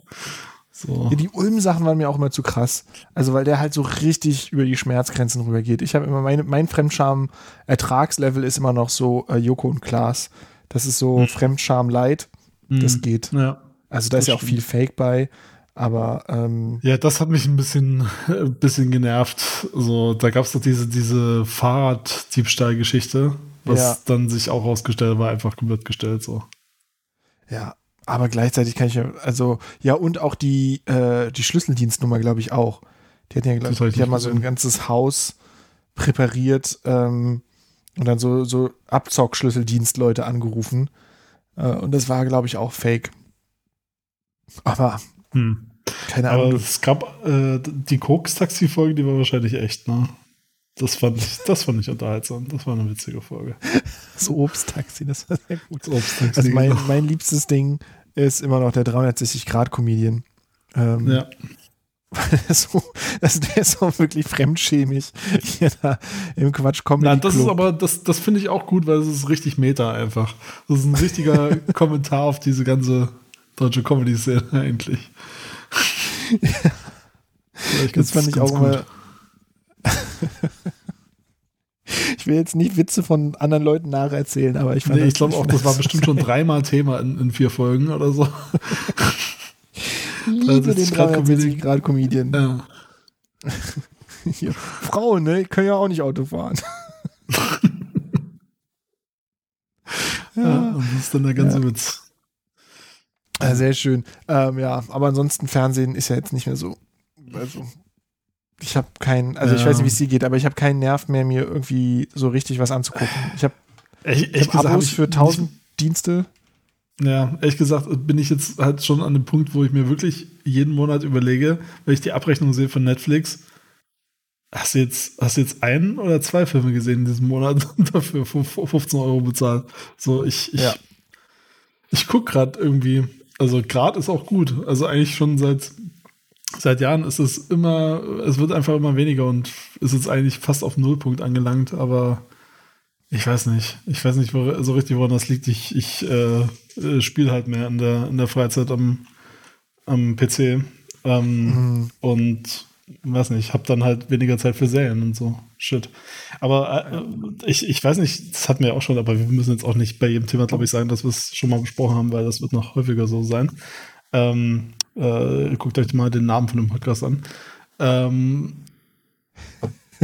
so. Ja, die Ulm-Sachen waren mir auch immer zu krass. Also, weil der halt so richtig über die Schmerzgrenzen rübergeht. Ich habe immer meine, mein Fremdscham-Ertragslevel ist immer noch so äh, Joko und Klaas. Das ist so Fremdscham-Light. Das Hm. geht. Ja. Also, da ist ja auch stimmt. viel Fake bei. Aber, ähm, Ja, das hat mich ein bisschen, ein bisschen genervt. So, da gab es doch diese, diese Fahrraddiebstahl-Geschichte, was Ja. dann sich auch rausgestellt war, einfach wird gestellt. So. ja. Aber gleichzeitig kann ich ja, also, ja, und auch die, äh, die Schlüsseldienstnummer, glaube ich, auch. Die hatten ja, glaube ich, die haben mal so ein ganzes Haus präpariert ähm, und dann so, so Abzock-Schlüsseldienstleute angerufen. Äh, und das war, glaube ich, auch fake. Aber Hm. keine Aber Ahnung. es gab äh, die Koks-Taxi-Folge, die war wahrscheinlich echt, ne? Das fand ich, das fand ich unterhaltsam. Das war eine witzige Folge. Das Obsttaxi, das war sehr gut. Das Obsttaxi, Also mein, genau. mein liebstes Ding ist immer noch der 360-Grad-Comedian. Ähm, ja. so, das, der ist auch wirklich fremdschämig hier da im Quatsch Comedy Na, das ist aber, das, das finde ich auch gut, weil es ist richtig Meta einfach. Das ist ein richtiger Kommentar auf diese ganze deutsche Comedy-Szene eigentlich. Vielleicht Das fand ich auch gut. immer. ich will jetzt nicht Witze von anderen Leuten nacherzählen, aber ich fand Nee, ich glaube auch, das war bestimmt schon dreimal Thema in, in vier Folgen oder so. Ich liebe den 360 360 Grad Comedian. Ja. Hier. Frauen, ne, können ja auch nicht Auto fahren. ja. Und das ist dann der ganze Ja. Witz. Ja, sehr schön. Ähm, ja, aber ansonsten Fernsehen ist ja jetzt nicht mehr so. Also, ich habe keinen, also ich Ja. weiß nicht, wie es dir geht, aber ich habe keinen Nerv mehr, mir irgendwie so richtig was anzugucken. Ich habe Echt, ich hab Abos für 1000 Dienste. Ja, ehrlich gesagt bin ich jetzt halt schon an dem Punkt, wo ich mir wirklich jeden Monat überlege, wenn ich die Abrechnung sehe von Netflix, hast du jetzt, hast du jetzt einen oder zwei Filme gesehen in diesem Monat und dafür 15 Euro bezahlt? So, ich, ich, Ja. ich gucke gerade irgendwie, also gerade ist auch gut. Also eigentlich schon seit, seit Jahren ist es immer, es wird einfach immer weniger und ist jetzt eigentlich fast auf Nullpunkt angelangt, aber ich weiß nicht. Ich weiß nicht wo, so richtig, woran das liegt. Ich, ich äh, äh, spiele halt mehr in der, in der Freizeit am, am PC. Ähm, Mhm. Und weiß nicht, habe dann halt weniger Zeit für Serien und so. Shit. Aber äh, ich, ich weiß nicht, das hatten wir ja auch schon, aber wir müssen jetzt auch nicht bei jedem Thema, glaube ich, sagen, dass wir es schon mal besprochen haben, weil das wird noch häufiger so sein. Ähm, äh, guckt euch mal den Namen von dem Podcast an. Ähm,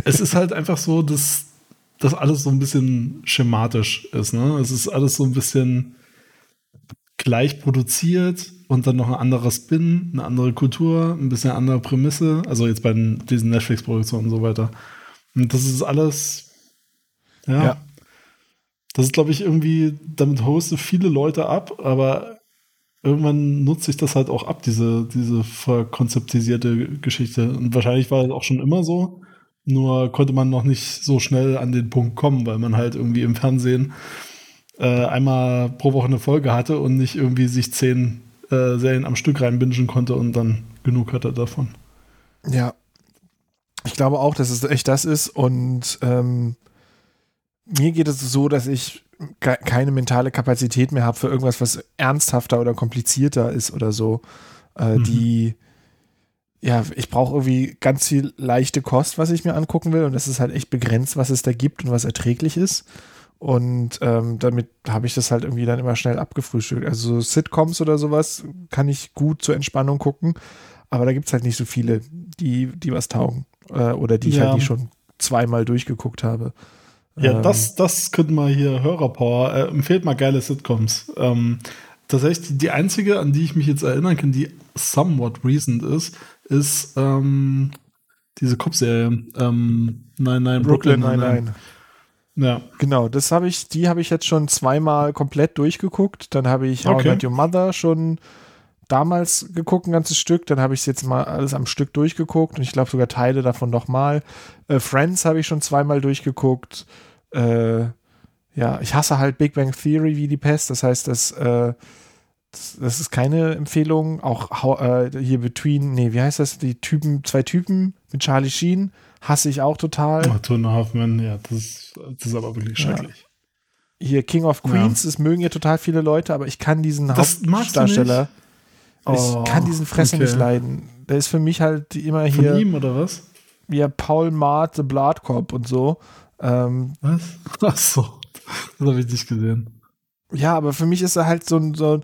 es ist halt einfach so, dass das alles so ein bisschen schematisch ist. Ne? Es ist alles so ein bisschen gleich produziert und dann noch ein anderer Spin, eine andere Kultur, ein bisschen andere Prämisse. Also jetzt bei den, diesen Netflix-Produktionen und so weiter. Und das ist alles, ja. Ja. Das ist, glaube ich, irgendwie, damit hoste viele Leute ab, aber irgendwann nutzt sich das halt auch ab, diese, diese verkonzeptisierte Geschichte. Und wahrscheinlich war es auch schon immer so. Nur konnte man noch nicht so schnell an den Punkt kommen, weil man halt irgendwie im Fernsehen äh, einmal pro Woche eine Folge hatte und nicht irgendwie sich zehn äh, Serien am Stück reinbingen konnte und dann genug hatte davon. Ja. Ich glaube auch, dass es echt das ist. Und ähm, mir geht es so, dass ich ke keine mentale Kapazität mehr habe für irgendwas, was ernsthafter oder komplizierter ist oder so. äh, Mhm. die ja, ich brauche irgendwie ganz viel leichte Kost, was ich mir angucken will. Und das ist halt echt begrenzt, was es da gibt und was erträglich ist. Und ähm, damit habe ich das halt irgendwie dann immer schnell abgefrühstückt. Also so Sitcoms oder sowas kann ich gut zur Entspannung gucken. Aber da gibt es halt nicht so viele, die, die was taugen. Äh, oder die ich Ja. halt die schon zweimal durchgeguckt habe. Ja, Ähm, das, das könnten wir hier Hörerpower. Äh, empfehlt mal geile Sitcoms. Ähm, tatsächlich die einzige, an die ich mich jetzt erinnern kann, die somewhat recent ist, ist ähm, diese Cop-Serie. Ähm, nein, nein, Brooklyn, nein, nein. Ja. Genau, das habe ich, die habe ich jetzt schon zweimal komplett durchgeguckt. Dann habe ich How I Okay. Met Your Mother schon damals geguckt, ein ganzes Stück. Dann habe ich es jetzt mal alles am Stück durchgeguckt und ich glaube sogar Teile davon nochmal. Äh, Friends habe ich schon zweimal durchgeguckt. Äh, ja, ich hasse halt Big Bang Theory wie die Pest. Das heißt, das, äh, das, das ist keine Empfehlung. Auch äh, hier Between, nee, wie heißt das? Die Typen, zwei Typen mit Charlie Sheen hasse ich auch total. Oh, Half Men, ja, das ist, das ist aber wirklich Ja. schrecklich. hier King of Ja. Queens, das mögen ja total viele Leute, aber ich kann diesen Das Hauptdarsteller, Oh, ich kann diesen Fressen okay. nicht leiden. Der ist für mich halt immer Von hier, ihm oder was? wie Paul Mart, The Blood Cop und so. Ähm, Was? Ach so, das habe ich nicht gesehen. ja, aber für mich ist er halt so ein, so ein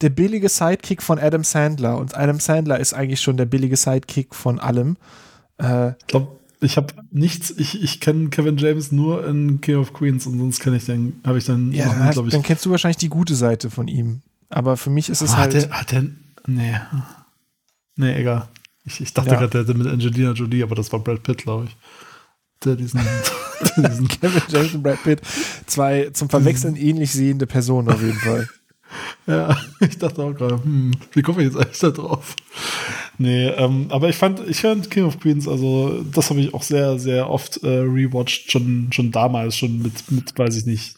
der billige Sidekick von Adam Sandler und Adam Sandler ist eigentlich schon der billige Sidekick von allem. Äh, Ich glaube, ich habe nichts, ich, ich kenne Kevin James nur in King of Queens und sonst kenne ich den, habe ich dann ja, noch glaube ich. dann kennst du wahrscheinlich die gute Seite von ihm. Aber für mich ist es Ah, halt. hat der, hat der, nee. Nee, egal. Ich, ich dachte Ja. gerade, der hätte mit Angelina Jolie, aber das war Brad Pitt, glaube ich. Der diesen, der diesen Kevin James und Brad Pitt. Zwei zum Verwechseln ähnlich sehende Personen auf jeden Fall. Ja, ich dachte auch gerade, hm, wie komme ich jetzt eigentlich da drauf? Nee, ähm, aber ich fand, ich fand King of Queens, also das habe ich auch sehr, sehr oft äh, rewatcht, schon, schon damals, schon mit, mit, weiß ich nicht,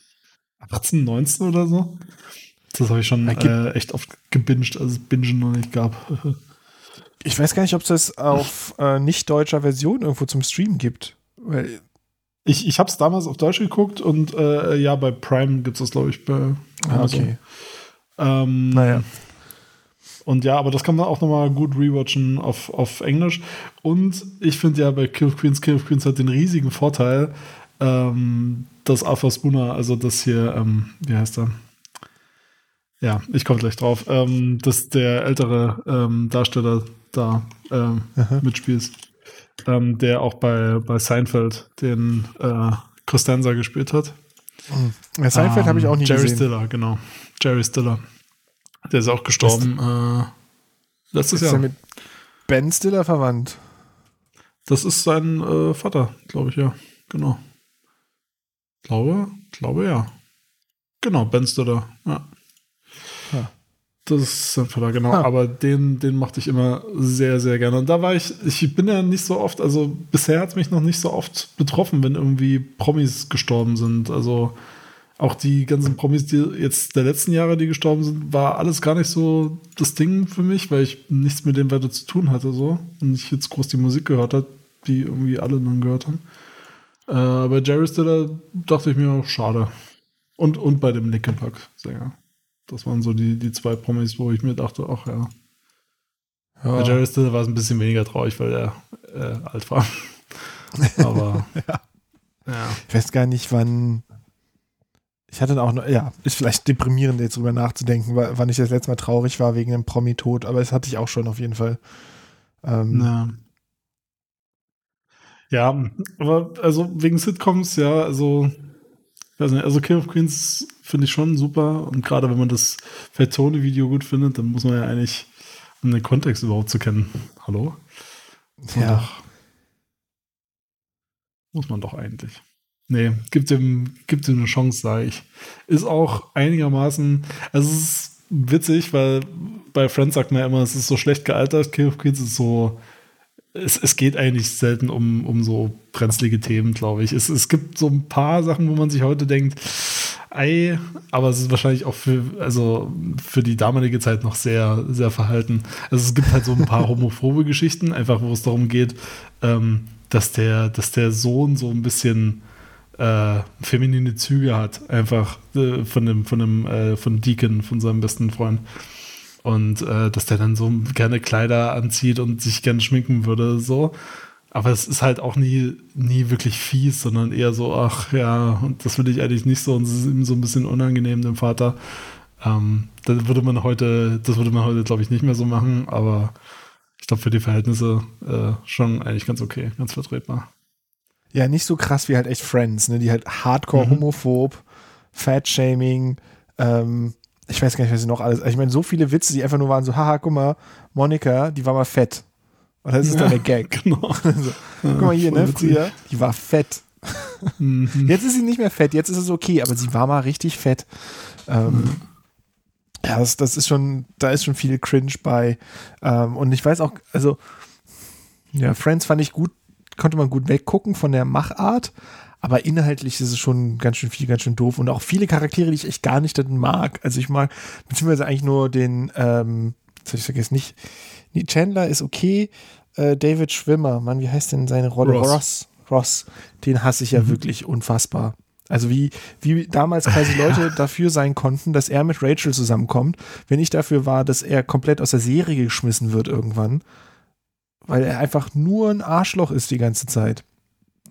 18, 19 oder so. Das habe ich schon äh, echt oft gebinged, als es Bingen noch nicht gab. Ich weiß gar nicht, ob es das auf äh, nicht deutscher Version irgendwo zum Stream gibt. Weil, Ich, ich habe es damals auf Deutsch geguckt und äh, ja, bei Prime gibt es das, glaube ich, bei ah, Amazon. okay. Ähm, Naja. Und ja, aber das kann man auch nochmal gut rewatchen auf, auf Englisch. Und ich finde ja bei Kill of Queens, Kill of Queens hat den riesigen Vorteil, ähm, dass Arthur Spooner, also das hier, ähm, wie heißt er? Ja, ich komme gleich drauf, ähm, dass der ältere ähm, Darsteller da ähm, mitspielt, ähm, der auch bei, bei Seinfeld den äh, Costanza gespielt hat. Ja, Seinfeld habe ich auch nie Ähm, Jerry gesehen. Stiller, genau. Jerry Stiller. Der ist auch gestorben. Äh, letztes Ist Jahr. er mit Ben Stiller verwandt? Das ist sein äh, Vater, glaube ich, ja. Genau. Glaube, glaube ja. Genau, Ben Stiller, ja. Ja. Das ist sein Vater, genau. Ah. Aber den, den mochte ich immer sehr, sehr gerne. Und da war ich, ich bin ja nicht so oft, also bisher hat es mich noch nicht so oft betroffen, wenn irgendwie Promis gestorben sind. Also auch die ganzen Promis, die jetzt der letzten Jahre, die gestorben sind, war alles gar nicht so das Ding für mich, weil ich nichts mit dem weiter zu tun hatte so und ich jetzt groß die Musik gehört habe, die irgendwie alle dann gehört haben. Äh, bei Jerry Stiller dachte ich mir auch schade. Und, und bei dem Nickelback-Sänger. Das waren so die, die zwei Promis, wo ich mir dachte, ach ja. Bei Ja. Jerry Stiller war es ein bisschen weniger traurig, weil er äh, alt war. Aber ja. Ich weiß gar nicht, wann. Ich hatte auch noch, ja, ist vielleicht deprimierend, jetzt drüber nachzudenken, wa- wann ich das letzte Mal traurig war wegen einem Promi-Tod, aber das hatte ich auch schon auf jeden Fall. Ähm, Ja. Ja, aber also wegen Sitcoms, ja, also, weiß nicht, also King of Queens finde ich schon super und gerade wenn man das Fettone-Video gut findet, dann muss man ja eigentlich, um den Kontext überhaupt zu kennen. Hallo? Ja. Doch, muss man doch eigentlich. Nee, gibt dem, gibt dem eine Chance, sage ich. Ist auch einigermaßen, also es ist witzig, weil bei Friends sagt man ja immer, es ist so schlecht gealtert. King of Queens ist so, es, es geht eigentlich selten um, um so brenzlige Themen, glaube ich. Es, es gibt so ein paar Sachen, wo man sich heute denkt, ei, aber es ist wahrscheinlich auch für, also für die damalige Zeit noch sehr, sehr verhalten. Also es gibt halt so ein paar homophobe Geschichten, einfach wo es darum geht, ähm, dass der, dass der Sohn so ein bisschen äh, feminine Züge hat, einfach äh, von dem, von dem, äh, von Deacon, von seinem besten Freund. Und äh, dass der dann so gerne Kleider anzieht und sich gerne schminken würde, so. Aber es ist halt auch nie, nie wirklich fies, sondern eher so, ach ja, und das will ich eigentlich nicht so und es ist ihm so ein bisschen unangenehm, dem Vater. Ähm, das würde man heute, das würde man heute, glaube ich, nicht mehr so machen, aber ich glaube, für die Verhältnisse äh, schon eigentlich ganz okay, ganz vertretbar. Ja, nicht so krass wie halt echt Friends, ne? Die halt hardcore Mhm. homophob, Fat-Shaming, ähm, ich weiß gar nicht, was sie noch alles. Ich meine, so viele Witze, die einfach nur waren so, haha, guck mal, Monika, die war mal fett. Und das ist dann der Gag. Genau. So, guck mal hier, ne, früher, die war fett. Mhm. Jetzt ist sie nicht mehr fett, jetzt ist es okay, aber sie war mal richtig fett. Ähm, Ja, das, das ist schon, da ist schon viel Cringe bei. Ähm, und ich weiß auch, also, ja, Friends fand ich gut, konnte man gut weggucken von der Machart, aber inhaltlich ist es schon ganz schön viel, ganz schön doof und auch viele Charaktere, die ich echt gar nicht mag. Also ich mag, beziehungsweise eigentlich nur den, ähm, jetzt hab ich vergessen, nicht, nee, Chandler ist okay, äh, David Schwimmer, Mann, wie heißt denn seine Rolle? Ross. Ross, Ross den hasse ich ja wirklich unfassbar. Also wie, wie damals quasi Leute dafür sein konnten, dass er mit Rachel zusammenkommt, wenn ich dafür war, dass er komplett aus der Serie geschmissen wird irgendwann, weil er einfach nur ein Arschloch ist die ganze Zeit.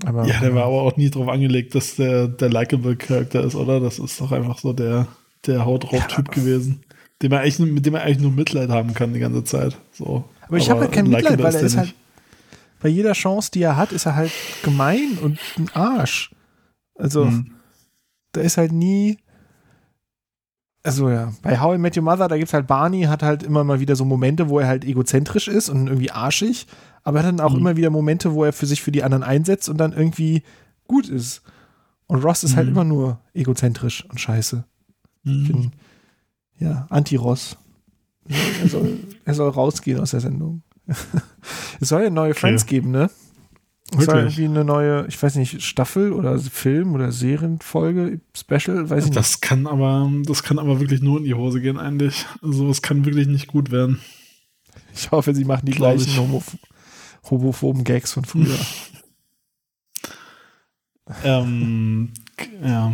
Aber, Ja, der war aber auch nie drauf angelegt, dass der der likable Charakter ist, oder? Das ist doch einfach so der, der Haut drauf Typ gewesen. Dem man eigentlich, nur- mit dem man eigentlich nur Mitleid haben kann die ganze Zeit. So. Aber ich habe halt kein Mitleid, weil er ist halt, bei jeder Chance, die er hat, ist er halt gemein und ein Arsch. Also, Hm. da ist halt nie. Also ja, bei How I Met Your Mother, da gibt's halt Barney, hat halt immer mal wieder so Momente, wo er halt egozentrisch ist und irgendwie arschig, aber er hat dann auch Mhm. immer wieder Momente, wo er für sich für die anderen einsetzt und dann irgendwie gut ist. Und Ross ist halt Mhm. immer nur egozentrisch und scheiße. Ich Mhm. bin, ja, Anti-Ross. Er soll, er soll rausgehen aus der Sendung. es soll ja neue Friends geben, ne? Es soll Wirklich? irgendwie eine neue, ich weiß nicht, Staffel oder Film oder Serienfolge, Special, weiß ich nicht. Das kann aber, das kann aber wirklich nur in die Hose gehen, eigentlich. Also, es kann wirklich nicht gut werden. Ich hoffe, sie machen die Glaub gleichen ich. homoph homophoben Gags von früher. ähm, ja.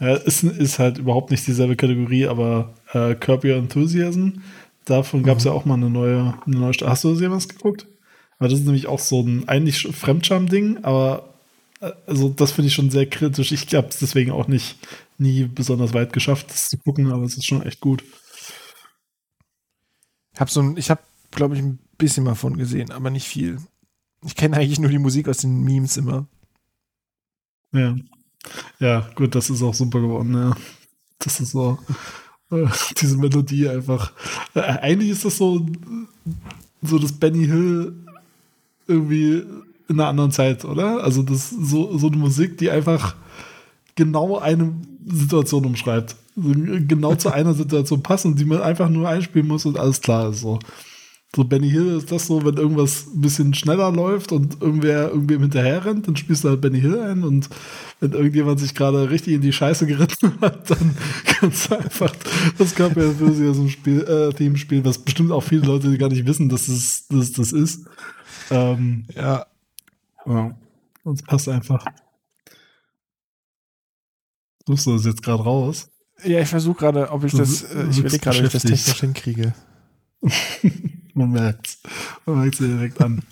ja ist, ist halt überhaupt nicht dieselbe Kategorie, aber äh, Curb Your Enthusiasm, davon gab es Mhm. ja auch mal eine neue, eine neue Hast du jemals geguckt? Aber das ist nämlich auch so ein eigentlich sch- Fremdscham-Ding, aber äh, also das finde ich schon sehr kritisch. Ich habe es deswegen auch nicht nie besonders weit geschafft, das zu gucken, aber es ist schon echt gut. Ich habe so ein, ich habe, glaube ich, ein bisschen mal von gesehen, aber nicht viel. Ich kenne eigentlich nur die Musik aus den Memes immer. Ja. Ja, gut, das ist auch super geworden, ja. Das ist so, äh, diese Melodie einfach. Äh, eigentlich ist das so, so das Benny Hill irgendwie in einer anderen Zeit, oder? Also das so, so eine Musik, die einfach genau eine Situation umschreibt. Genau zu einer Situation passen, die man einfach nur einspielen muss und alles klar ist so. So Benny Hill ist das so, wenn irgendwas ein bisschen schneller läuft und irgendwer irgendwem hinterher rennt, dann spielst du halt Benny Hill ein und wenn irgendjemand sich gerade richtig in die Scheiße geritten hat, dann kannst du einfach das Körper Enthusiasm Spiel, äh, Theme spielen, was bestimmt auch viele Leute gar nicht wissen, dass es dass das ist. Ähm, Ja. ja. Und es passt einfach. Suchst du das jetzt gerade raus? Ja, ich versuche gerade, ob ich Du das, äh, ich überlege gerade, ob ich das technisch hinkriege. Man merkt's. Man merkt's dir direkt an.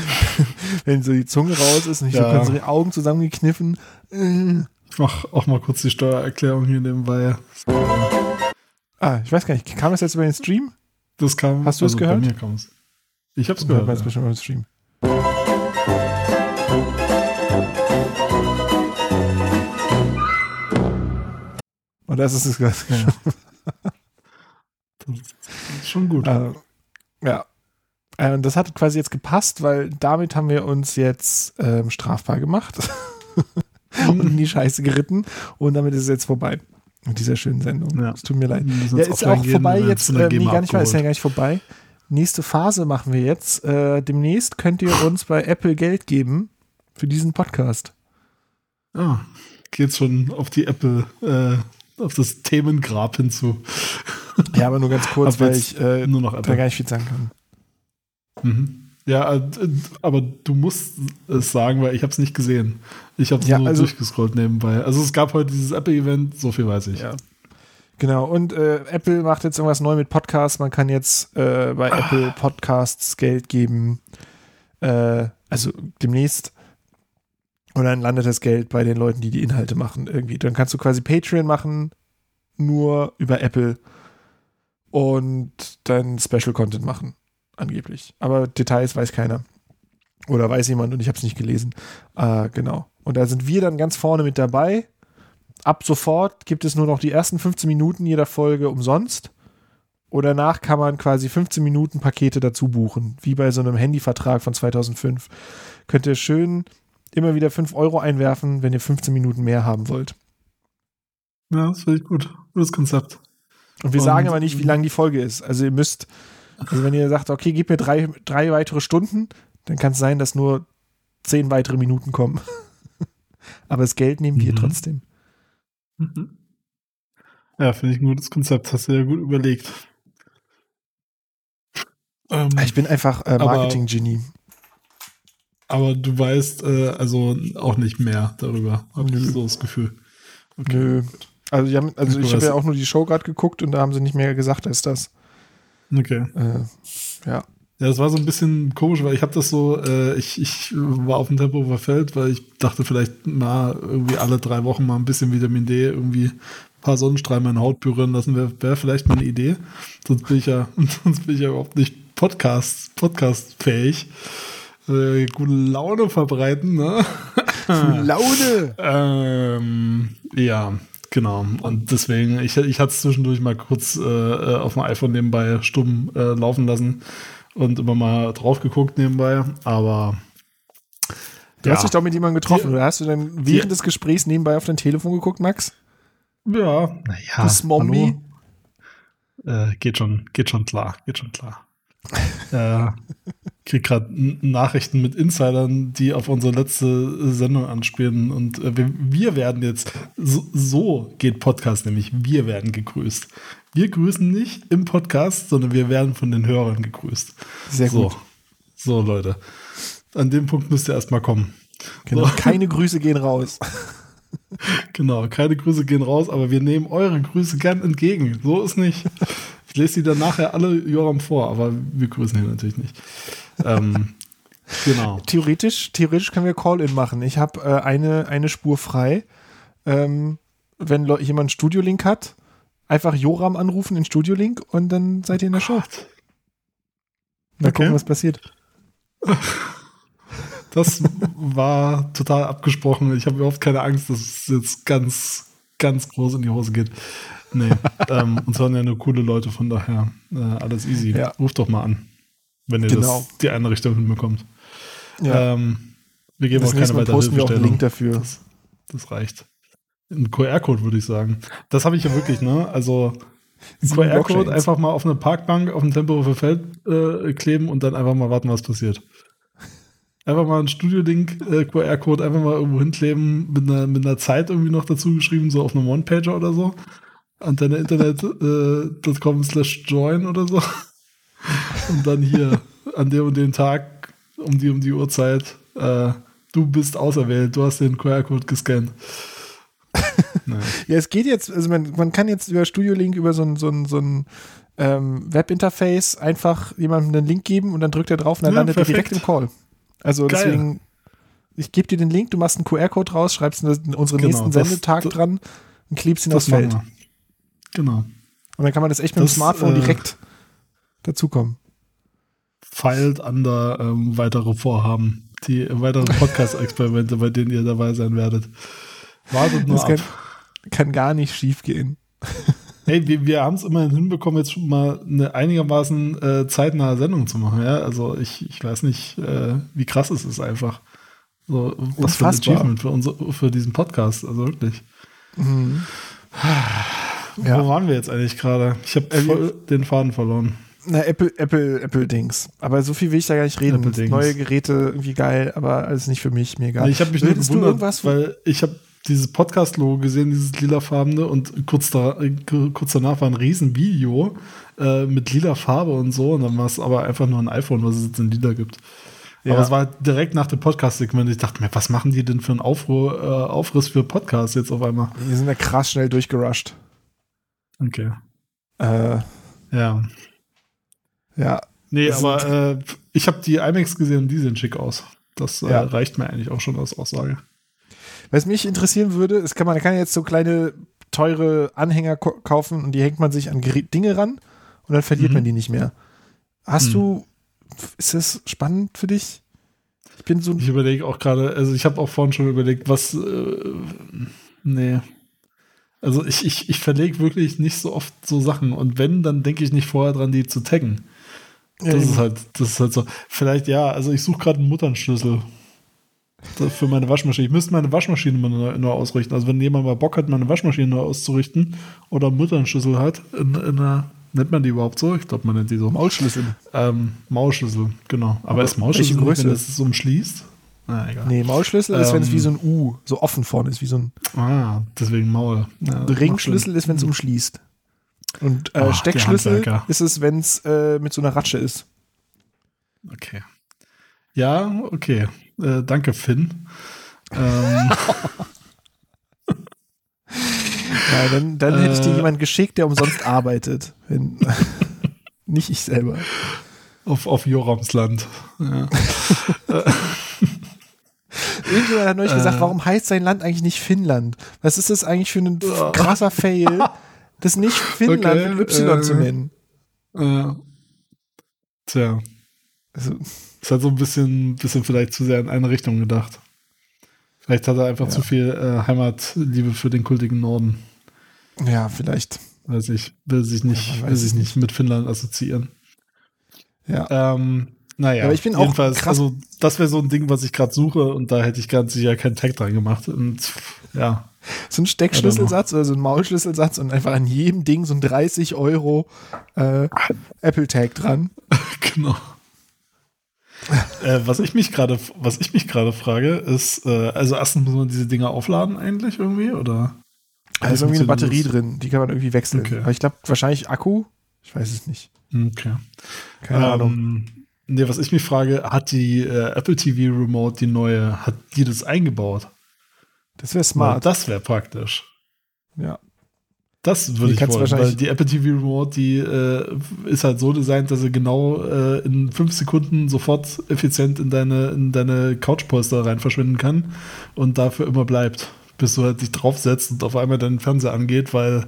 Wenn so die Zunge raus ist und ich Ja. so unsere Augen zusammengekniffen. Äh. Ich mach auch mal kurz die Steuererklärung hier nebenbei. Ah, ich weiß gar nicht, kam das jetzt über den Stream? Das kam. Hast du es gehört? Bei mir kam's. Ich hab's gehört. jetzt bestimmt über den Stream. Und das ist es gerade. Ja. Schon gut. Äh, ja. Äh, Und das hat quasi jetzt gepasst, weil damit haben wir uns jetzt ähm, strafbar gemacht und in die Scheiße geritten und damit ist es jetzt vorbei mit dieser schönen Sendung. Ja. Es tut mir leid. Ja, ist auch vorbei jetzt. Äh, nee, gar nicht, weil ist ja gar nicht vorbei. Nächste Phase machen wir jetzt. Äh, demnächst könnt ihr uns bei Apple Geld geben für diesen Podcast. Ah, geht's schon auf die Apple, äh, auf das Themengrab hinzu. Ja, aber nur ganz kurz, weil ich äh, Nur noch da Apple. gar nicht viel sagen kann. Mhm. Ja, äh, aber du musst es sagen, weil ich habe es nicht gesehen. Ich habe es Ja, nur also- durchgescrollt nebenbei. Also es gab heute dieses Apple-Event, so viel weiß ich. Ja. Genau, und äh, Apple macht jetzt irgendwas neu mit Podcasts. Man kann jetzt äh, bei ah. Apple Podcasts Geld geben. Äh, also demnächst. Und dann landet das Geld bei den Leuten, die die Inhalte machen irgendwie. Dann kannst du quasi Patreon machen, nur über Apple und dann Special Content machen, angeblich. Aber Details weiß keiner. Oder weiß jemand und ich habe es nicht gelesen. Äh, genau. Und da sind wir dann ganz vorne mit dabei. Ab sofort gibt es nur noch die ersten 15 Minuten jeder Folge umsonst. Oder danach kann man quasi 15 Minuten Pakete dazu buchen, wie bei so einem Handyvertrag von 2005. Könnt ihr schön immer wieder 5 Euro einwerfen, wenn ihr 15 Minuten mehr haben wollt. Ja, das finde ich gut. Gutes Konzept. Und wir Und, sagen aber nicht, wie lang die Folge ist. Also ihr müsst, also wenn ihr sagt, okay, gib mir drei, drei weitere Stunden, dann kann es sein, dass nur zehn weitere Minuten kommen. aber das Geld nehmen wir mhm. trotzdem. Mhm. Ja, finde ich ein gutes Konzept. Hast du ja gut überlegt. Ähm, ich bin einfach äh, Marketing-Genie. Aber, aber, du weißt äh, also auch nicht mehr darüber, habe ich so das Gefühl. Okay, Nö. Also, haben, also ich habe ja auch nur die Show gerade geguckt und da haben sie nicht mehr gesagt als das. Okay. Äh, ja. Ja, das war so ein bisschen komisch, weil ich habe das so, äh, ich, ich war auf dem Tempo verfällt, weil ich dachte vielleicht mal irgendwie alle drei Wochen mal ein bisschen Vitamin D, irgendwie ein paar Sonnenstrahlen meine Haut berühren lassen, wäre wär vielleicht mal eine Idee. Sonst bin ich ja, sonst bin ich ja überhaupt nicht Podcast, Podcast-fähig. Äh, gute Laune verbreiten, ne? Laune! ähm, ja, Genau, und deswegen, ich, ich hatte es zwischendurch mal kurz äh, äh, auf dem iPhone nebenbei stumm äh, laufen lassen und immer mal drauf geguckt nebenbei, aber. Du ja. hast dich doch mit jemandem getroffen, oder hast du dann während die, des Gesprächs nebenbei auf dein Telefon geguckt, Max? Ja, naja. Das Mommy? Äh, geht schon, geht schon klar, geht schon klar. äh, krieg gerade Nachrichten mit Insidern, die auf unsere letzte Sendung anspielen. Und äh, wir, wir, werden jetzt, so, so, geht Podcast nämlich, wir werden gegrüßt. Wir grüßen nicht im Podcast, sondern wir werden von den Hörern gegrüßt. Sehr so. gut. So, Leute. An dem Punkt müsst ihr erstmal kommen. Genau, so. keine Grüße gehen raus. genau, keine Grüße gehen raus, aber wir nehmen eure Grüße gern entgegen. So ist nicht. Ich lese sie dann nachher alle Joram vor, aber wir grüßen ihn natürlich nicht ähm, genau. Theoretisch, theoretisch können wir Call-In machen. Ich habe äh, eine, eine Spur frei. Ähm, wenn jemand einen Studiolink hat, einfach Joram anrufen in Studiolink und dann seid ihr in der Show. Mal okay. gucken, was passiert. Das war total abgesprochen. Ich habe überhaupt keine Angst, dass es jetzt ganz, ganz groß in die Hose geht. Nee, ähm, uns hören ja nur coole Leute, von daher äh, alles easy. Ja. Ruf doch mal an wenn ihr genau. das die eine Richtung hinbekommt. Ja. Ähm, wir geben das auch keine weitere posten wir auch einen Link dafür. Das, das reicht. Ein QR-Code würde ich sagen. Das habe ich ja wirklich, ne? Also ein QR-Code einfach mal auf eine Parkbank auf dem Tempelhofer Feld äh, kleben und dann einfach mal warten, was passiert. Einfach mal ein Studio-Link, äh, QR-Code einfach mal irgendwo hinkleben, mit einer, mit einer Zeit irgendwie noch dazu geschrieben, so auf einem One-Pager oder so. Antenneinternet.com äh, slash join oder so. Und dann hier an dem und dem Tag um die um die Uhrzeit, äh, du bist auserwählt, du hast den QR-Code gescannt. ja, es geht jetzt, also man, man kann jetzt über Studio Link, über so ein, so ein, so ein ähm, Webinterface einfach jemandem einen Link geben und dann drückt er drauf und dann ja, landet er direkt im Call. Also Geil. deswegen, ich gebe dir den Link, du machst einen QR-Code raus, schreibst unseren genau, nächsten Sendetag das, dran und klebst ihn aufs Feld. Genau. Und dann kann man das echt mit das, dem Smartphone äh, direkt dazukommen. Feilt an der ähm, weitere Vorhaben, die weitere Podcast-Experimente, bei denen ihr dabei sein werdet. Wartet nur das kann, kann gar nicht schief gehen. Hey, wir, wir haben es immerhin hinbekommen, jetzt schon mal eine einigermaßen äh, zeitnahe Sendung zu machen. Ja? Also ich, ich weiß nicht, äh, wie krass es ist einfach. So, was für ein Achievement für, unser, für diesen Podcast, also wirklich. Mhm. Ja. Wo waren wir jetzt eigentlich gerade? Ich habe äh, den Faden verloren. Na, Apple, Apple, Apple-Dings. Aber so viel will ich da gar nicht reden. Neue Geräte irgendwie geil, aber alles nicht für mich, mir egal. Ich habe mich nur gewundert, du irgendwas, weil ich habe dieses Podcast-Logo gesehen, dieses lilafarbene und kurz, da, kurz danach war ein Riesenvideo äh, mit lila Farbe und so und dann war es aber einfach nur ein iPhone, was es jetzt in lila gibt. Ja. Aber es war direkt nach dem Podcast-Segment. Ich dachte mir, was machen die denn für einen Aufruhr, äh, Aufriss für Podcasts jetzt auf einmal? Die sind ja krass schnell durchgerusht. Okay. Äh, Ja. Ja, Nee, aber äh, ich habe die IMAX gesehen und die sehen schick aus. Das äh, Ja. reicht mir eigentlich auch schon als Aussage. Was mich interessieren würde, ist, kann man, man kann jetzt so kleine, teure Anhänger kaufen und die hängt man sich an Dinge ran und dann verliert Mhm. man die nicht mehr. Hast Mhm. du, ist das spannend für dich? Ich bin so, Ich überlege auch gerade, also ich habe auch vorhin schon überlegt, was, äh, nee. Also ich, ich, ich verlege wirklich nicht so oft so Sachen und wenn, dann denke ich nicht vorher dran, die zu taggen. Das ist halt, das ist halt so. Vielleicht ja, also ich suche gerade einen Mutternschlüssel für meine Waschmaschine. Ich müsste meine Waschmaschine mal neu, neu ausrichten. Also wenn jemand mal Bock hat, meine Waschmaschine neu auszurichten oder Mutternschlüssel hat, in, in einer, nennt man die überhaupt so? Ich glaube, man nennt die so. Maulschlüssel. Ähm, Maulschlüssel, genau. Aber, Aber ist Maulschlüssel, nicht, wenn es umschließt? Na, egal. Nee, Maulschlüssel ist, wenn es Ähm, wie so ein U, so offen vorne ist, wie so ein Ah, deswegen Maul. Ja, Ringschlüssel ist, wenn es umschließt. Und äh, die Steckschlüssel ist es, wenn es äh, mit so einer Ratsche ist. Okay. Ja, okay. Äh, danke, Finn. ähm, Ja, dann dann hätte ich dir Äh. jemanden geschickt, der umsonst arbeitet. Wenn, nicht ich selber. auf, auf Joramsland. Ja. Irgendjemand hat neulich Äh. gesagt, warum heißt sein Land eigentlich nicht Finnland? Was ist das eigentlich für ein krasser Fail, das nicht Finnland Okay, mit Y äh. zu nennen? Äh, tja, Also, ist halt so ein bisschen, bisschen vielleicht zu sehr in eine Richtung gedacht. Vielleicht hat er einfach Ja. zu viel äh, Heimatliebe für den kultigen Norden. ja, vielleicht. Weiß ich, will sich nicht, Ja, will sich es nicht mit Finnland assoziieren. Ja. Ähm, naja, Aber ich bin auch jedenfalls, krass- also das wäre so ein Ding, was ich gerade suche und da hätte ich ganz sicher keinen Tag dran gemacht. Und ja, So ein Steckschlüsselsatz oder so ein Maulschlüsselsatz und einfach an jedem Ding so ein 30 Euro äh, Apple Tag dran. genau. äh, was ich mich gerade, was ich mich gerade frage, ist, äh, also erstens muss man diese Dinger aufladen eigentlich irgendwie oder? Da ist irgendwie eine Batterie das? drin, die kann man irgendwie wechseln. Okay. Aber ich glaube wahrscheinlich Akku. Ich weiß es nicht. Okay. Keine Ahnung. Nee, was ich mich frage, hat die äh, Apple TV Remote, die neue, hat die das eingebaut? Das wäre smart. Das wäre praktisch. ja. Das würde ich wollen, weil die Apple TV Remote, die äh, ist halt so designt, dass sie genau äh, in fünf Sekunden sofort effizient in deine, in deine Couchpolster rein verschwinden kann und dafür immer bleibt, bis du halt dich draufsetzt und auf einmal dein Fernseher angeht, weil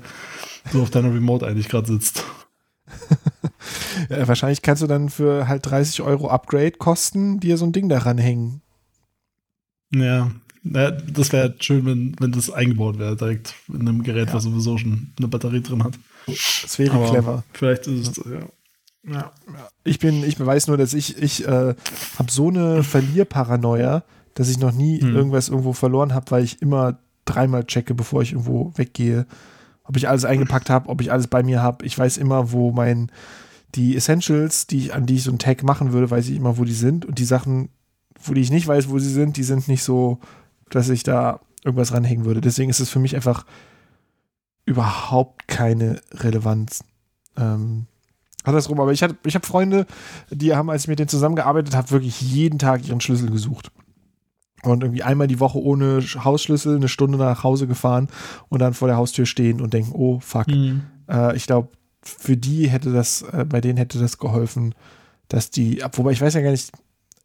du auf deiner Remote eigentlich gerade sitzt. ja. Wahrscheinlich kannst du dann für halt 30 Euro Upgrade kosten, dir so ein Ding daran hängen. Ja, ja das wäre schön, wenn, wenn das eingebaut wäre, direkt in einem Gerät, Ja. was sowieso schon eine Batterie drin hat. Das wäre Aber clever. Vielleicht ist es, ja. ja. Ich bin, ich weiß nur, dass ich, ich äh, habe so eine Verlierparanoia, dass ich noch nie Hm. irgendwas irgendwo verloren habe, weil ich immer dreimal checke, bevor ich irgendwo weggehe, ob ich alles eingepackt habe, ob ich alles bei mir habe. Ich weiß immer, wo mein die Essentials, die ich, an die ich so einen Tag machen würde, weiß ich immer, wo die sind. Und die Sachen, wo die ich nicht weiß, wo sie sind, die sind nicht so, dass ich da irgendwas ranhängen würde. Deswegen ist es für mich einfach überhaupt keine Relevanz. Ähm, andersrum, aber ich, hatte- ich habe Freunde, die haben, als ich mit denen zusammengearbeitet habe, wirklich jeden Tag ihren Schlüssel gesucht. Und irgendwie einmal die Woche ohne Sch- Hausschlüssel eine Stunde nach Hause gefahren und dann vor der Haustür stehen und denken, oh fuck. Hm. Äh, ich glaube, für die hätte das, äh, bei denen hätte das geholfen, dass die, wobei ich weiß ja gar nicht,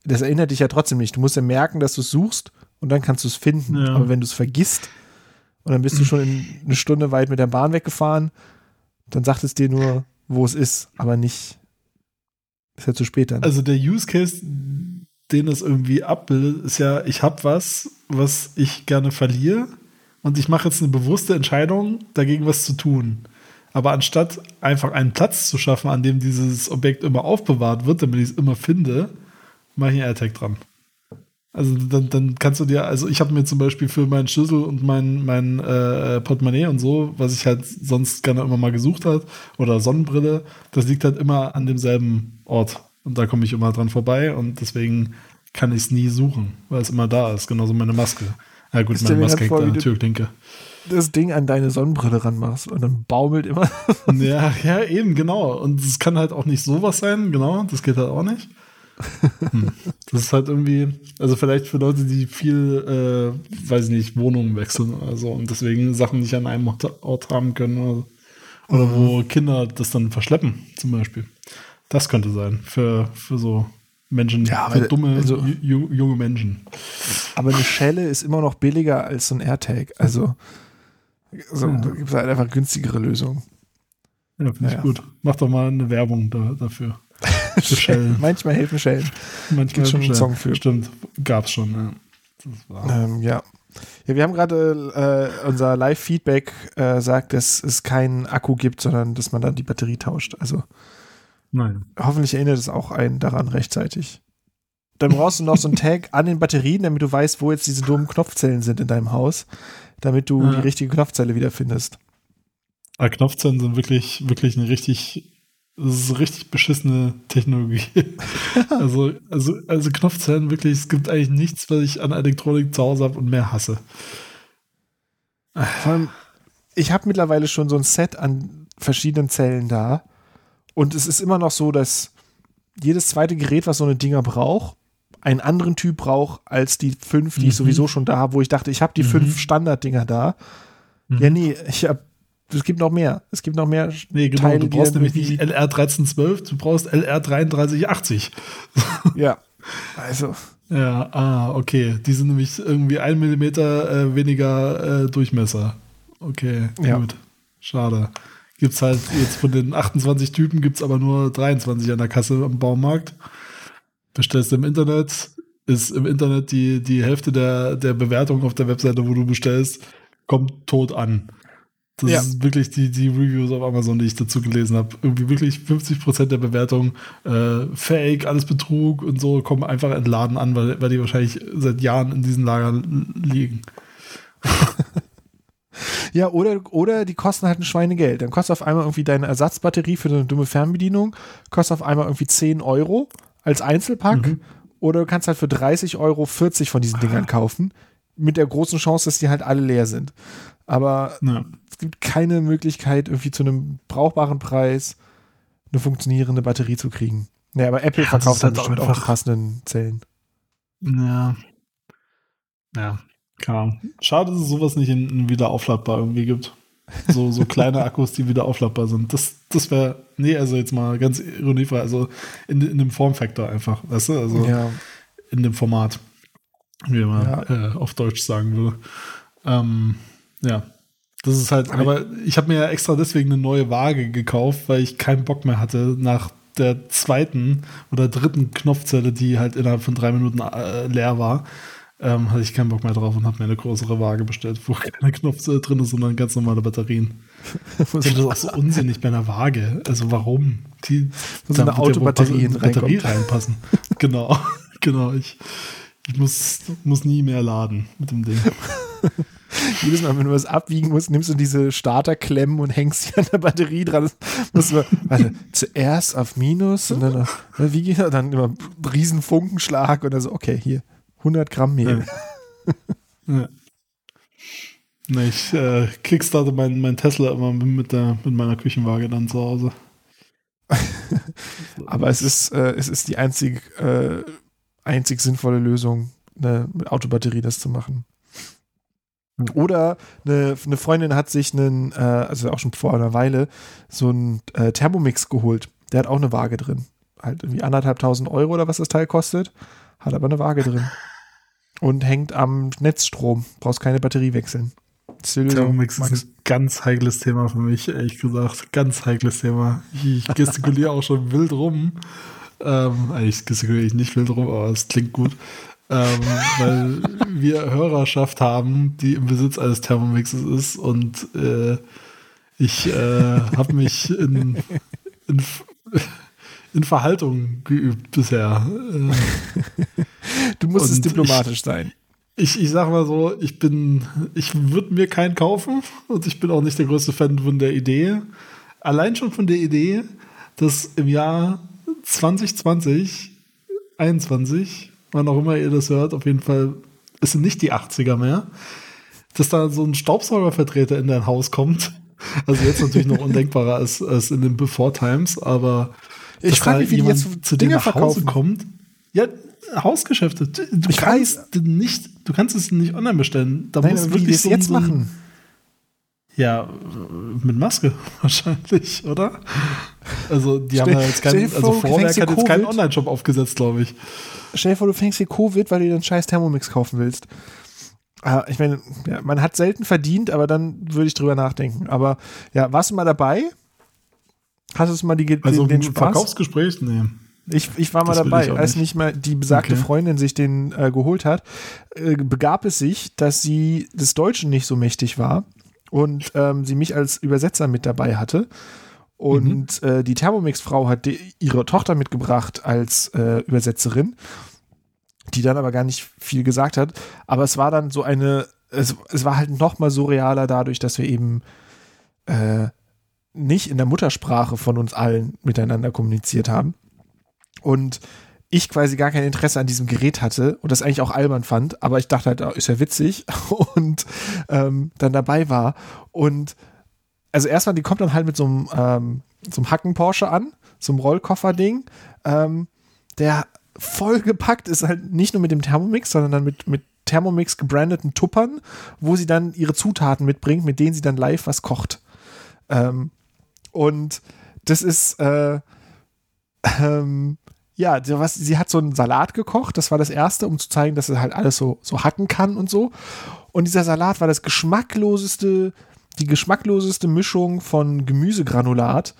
das erinnert dich ja trotzdem nicht. Du musst ja merken, dass du es suchst und dann kannst du es finden. Ja. Aber wenn du es vergisst und dann bist du schon in eine Stunde weit mit der Bahn weggefahren, dann sagt es dir nur, wo es ist, aber nicht, ist ja zu spät dann. Also der Use Case, den es irgendwie abbildet, ist ja, ich habe was, was ich gerne verliere und ich mache jetzt eine bewusste Entscheidung, dagegen was zu tun. Aber anstatt einfach einen Platz zu schaffen, an dem dieses Objekt immer aufbewahrt wird, damit ich es immer finde, mache ich einen AirTag dran. Also dann, dann kannst du dir, also ich habe mir zum Beispiel für meinen Schlüssel und mein, mein äh, Portemonnaie und so, was ich halt sonst gerne immer mal gesucht hat, oder Sonnenbrille, das liegt halt immer an demselben Ort. Und da komme ich immer dran vorbei und deswegen kann ich es nie suchen, weil es immer da ist. Genauso meine Maske. Ja gut, meine Maske hängt an der Türklinke. Das Ding an deine Sonnenbrille ranmachst und dann baumelt immer. Ja, ja, eben, genau. Und es kann halt auch nicht sowas sein, genau, das geht halt auch nicht. Hm. Das ist halt irgendwie, also vielleicht für Leute, die viel, äh, weiß ich nicht, Wohnungen wechseln oder so und deswegen Sachen nicht an einem Ort, haben können. Oder. Oder wo Kinder das dann verschleppen, zum Beispiel. Das könnte sein. Für, für so Menschen, Ja, für aber- dumme, also- ju- junge Menschen. Aber eine Schelle ist immer noch billiger als so ein AirTag. Also so, Ja. da gibt es halt einfach günstigere Lösungen. Ja, finde Ja. ich gut. Mach doch mal eine Werbung da, dafür. Für Schellen. Manchmal helfen Schellen. Manchmal schon einen. Song für. Stimmt, gab's schon, ja. Ähm, ja. ja, wir haben gerade äh, unser Live-Feedback äh, sagt, dass es keinen Akku gibt, sondern dass man dann die Batterie tauscht. Also Nein. hoffentlich erinnert es auch einen daran rechtzeitig. Dann brauchst du noch so einen Tag an den Batterien, damit du weißt, wo jetzt diese dummen Knopfzellen sind in deinem Haus, damit du Ja. die richtige Knopfzelle wiederfindest. Aber Knopfzellen sind wirklich, wirklich eine richtig, das ist eine richtig beschissene Technologie. also, also, also Knopfzellen wirklich, es gibt eigentlich nichts, was ich an Elektronik zu Hause habe und mehr hasse. Vor allem, ich habe mittlerweile schon so ein Set an verschiedenen Zellen da. Und es ist immer noch so, dass jedes zweite Gerät, was so eine Dinger braucht, einen anderen Typ braucht als die fünf, die ich Mhm. sowieso schon da habe, wo ich dachte, ich habe die Mhm. fünf Standarddinger da. Mhm. Ja, nee, ich hab, es gibt noch mehr. Es gibt noch mehr. Nee, genau, Teile, du brauchst nämlich nicht LR 1312, du brauchst LR 3380. Ja. Also, Ja, ah, okay. Die sind nämlich irgendwie ein Millimeter äh, weniger äh, Durchmesser. Okay, Ja. gut. Schade. Gibt's halt jetzt von den 28 Typen gibt's aber nur 23 an der Kasse am Baumarkt. Bestellst du im Internet, ist im Internet die, die Hälfte der, der Bewertung auf der Webseite, wo du bestellst, kommt tot an. Das Ja. ist wirklich die, die Reviews auf Amazon, die ich dazu gelesen habe. Irgendwie wirklich 50% der Bewertungen äh, Fake, alles Betrug und so kommen einfach entladen an, weil, weil die wahrscheinlich seit Jahren in diesen Lagern liegen. ja, oder, oder die kosten halt ein Schweinegeld. Dann kostet auf einmal irgendwie deine Ersatzbatterie für eine dumme Fernbedienung, kostet auf einmal irgendwie 10 Euro als Einzelpack. Mhm. Oder du kannst halt für 30 Euro 40 von diesen Dingern kaufen. Mit der großen Chance, dass die halt alle leer sind. Aber Ja. es gibt keine Möglichkeit, irgendwie zu einem brauchbaren Preis eine funktionierende Batterie zu kriegen. Ja, aber Apple Ja, verkauft halt auch bestimmt auch die passenden Zellen. Ja. Ja, Ahnung. Schade, dass es sowas nicht in, in wieder aufladbar irgendwie gibt. So, so kleine Akkus, die wieder aufladbar sind. Das, das wäre, nee, also jetzt mal ganz ironiefrei, also in, in dem Formfaktor einfach, weißt du, also Ja, in dem Format, wie man Ja. äh, auf Deutsch sagen würde. Ähm, ja, das ist halt, aber ich habe mir ja extra deswegen eine neue Waage gekauft, weil ich keinen Bock mehr hatte nach der zweiten oder dritten Knopfzelle, die halt innerhalb von drei Minuten äh, leer war, ähm, hatte ich keinen Bock mehr drauf und habe mir eine größere Waage bestellt, wo keine Knopfzelle drin ist, sondern ganz normale Batterien. Das ist auch so unsinnig bei einer Waage. Also warum? Die Wo so eine Autobatterie eine Batterie reinpassen. genau, genau. Ich, ich muss, muss nie mehr laden mit dem Ding. Jedes Mal, wenn du was abwiegen musst, nimmst du diese Starterklemmen und hängst sie an der Batterie dran. Das musst du, warte, zuerst auf Minus und dann, auf, wie das? Dann immer riesen Funkenschlag und dann so, okay, hier, 100 Gramm Mehl. Ja. Nee, ich äh, kickstarte meinen mein Tesla immer mit, der, mit meiner Küchenwaage dann zu Hause. Aber es ist, äh, es ist die einzig, äh, einzig sinnvolle Lösung, eine mit Autobatterie das zu machen. Oder eine, eine Freundin hat sich einen, äh, also auch schon vor einer Weile, so einen äh, Thermomix geholt. Der hat auch eine Waage drin. Halt irgendwie anderthalbtausend Euro oder was das Teil kostet. Hat aber eine Waage drin. Und hängt am Netzstrom. Brauchst keine Batterie wechseln. Thermomix ist ein ganz heikles Thema für mich, ehrlich gesagt. Ganz heikles Thema. Ich, ich gestikuliere auch schon wild rum. Ähm, eigentlich gestikuliere ich nicht wild rum, aber es klingt gut. Ähm, weil wir Hörerschaft haben, die im Besitz eines Thermomixes ist und äh, ich äh, habe mich in, in, in Verhaltung geübt bisher. Äh, Du musst es Und diplomatisch sein. ich, ich sag mal so, ich bin, ich würde mir keinen kaufen und ich bin auch nicht der größte Fan von der Idee. Allein schon von der Idee, dass im Jahr 2020, 21, wann auch immer ihr das hört, auf jeden Fall, es sind nicht die 80er mehr, dass da so ein Staubsaugervertreter in dein Haus kommt. Also jetzt natürlich noch undenkbarer als, als in den Before Times, aber Ich dass frag da mich, wie die jetzt zu dir Dinge nach Hause verkaufen. kommt. Ja, Hausgeschäfte. Du Ich kannst nicht, du kannst es nicht online bestellen. Da Nein, muss die wirklich das so, jetzt so machen. Ja, mit Maske wahrscheinlich, oder? Also, die haben ja jetzt dir keinen, also Vorwerk hat jetzt keinen. Online-Shop aufgesetzt, glaube ich. Stell dir vor, du fängst hier Covid, weil du dir einen scheiß Thermomix kaufen willst. Ah, Ich meine, ja, man hat selten verdient, aber dann würde ich drüber nachdenken. Aber ja, warst du mal dabei? Hast du mal die, den, Also, den Spaß? Verkaufsgespräch? Nee. Ich, ich war mal Das dabei, als nicht. mal die besagte Okay. Freundin sich den äh, geholt hat, äh, begab es sich, dass sie des Deutschen nicht so mächtig war und ähm, sie mich als Übersetzer mit dabei hatte. Und äh, die Thermomix-Frau hat die, ihre Tochter mitgebracht als äh, Übersetzerin, die dann aber gar nicht viel gesagt hat. Aber es war dann so eine, es, es war halt noch mal surrealer dadurch, dass wir eben äh, nicht in der Muttersprache von uns allen miteinander kommuniziert haben. Und ich quasi gar kein Interesse an diesem Gerät hatte und das eigentlich auch albern fand, aber ich dachte halt, ah, ist ja witzig. Und ähm, dann dabei war. Und also erstmal, die kommt dann halt mit so einem, ähm, so einem Hacken-Porsche an, so einem Rollkoffer-Ding, ähm, der voll gepackt ist, halt nicht nur mit dem Thermomix, sondern dann mit, mit Thermomix gebrandeten Tuppern, wo sie dann ihre Zutaten mitbringt, mit denen sie dann live was kocht. Ähm, und das ist, äh, ähm, ja, was, sie hat so einen Salat gekocht, das war das erste, um zu zeigen, dass sie halt alles so, so hacken kann und so. Und dieser Salat war das geschmackloseste, die geschmackloseste Mischung von Gemüsegranulat,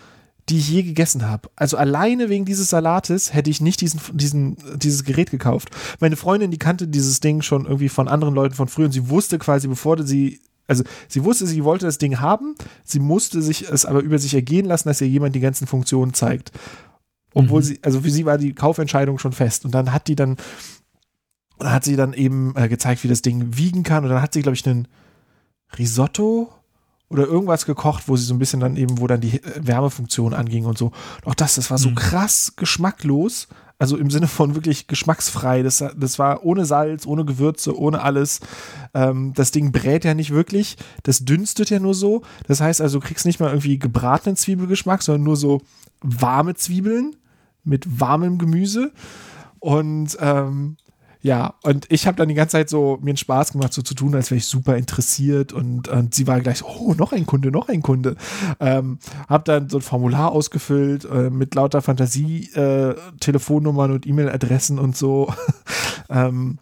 die ich je gegessen habe. Also alleine wegen dieses Salates hätte ich nicht diesen, diesen, dieses Gerät gekauft. Meine Freundin, die kannte dieses Ding schon irgendwie von anderen Leuten von früher und sie wusste quasi, bevor sie, also sie wusste, sie wollte das Ding haben, sie musste sich es aber über sich ergehen lassen, dass ihr jemand die ganzen Funktionen zeigt. Obwohl sie, also für sie war die Kaufentscheidung schon fest. Und dann hat die dann, dann hat sie dann eben äh, gezeigt, wie das Ding wiegen kann. Und dann hat sie, glaube ich, einen Risotto oder irgendwas gekocht, wo sie so ein bisschen dann eben, wo dann die äh, Wärmefunktion anging und so. Auch das, das war so Mhm. krass geschmacklos. Also im Sinne von wirklich geschmacksfrei. Das, das war ohne Salz, ohne Gewürze, ohne alles. Ähm, das Ding brät ja nicht wirklich. Das dünstet ja nur so. Das heißt also, du kriegst nicht mal irgendwie gebratenen Zwiebelgeschmack, sondern nur so warme Zwiebeln mit warmem Gemüse. Und ähm, ja, und ich habe dann die ganze Zeit so mir einen Spaß gemacht, so zu tun, als wäre ich super interessiert. Und, und sie war gleich so, oh, noch ein Kunde, noch ein Kunde. Ähm, hab dann so ein Formular ausgefüllt äh, mit lauter Fantasie, äh, Telefonnummern und E-Mail-Adressen und so. ähm,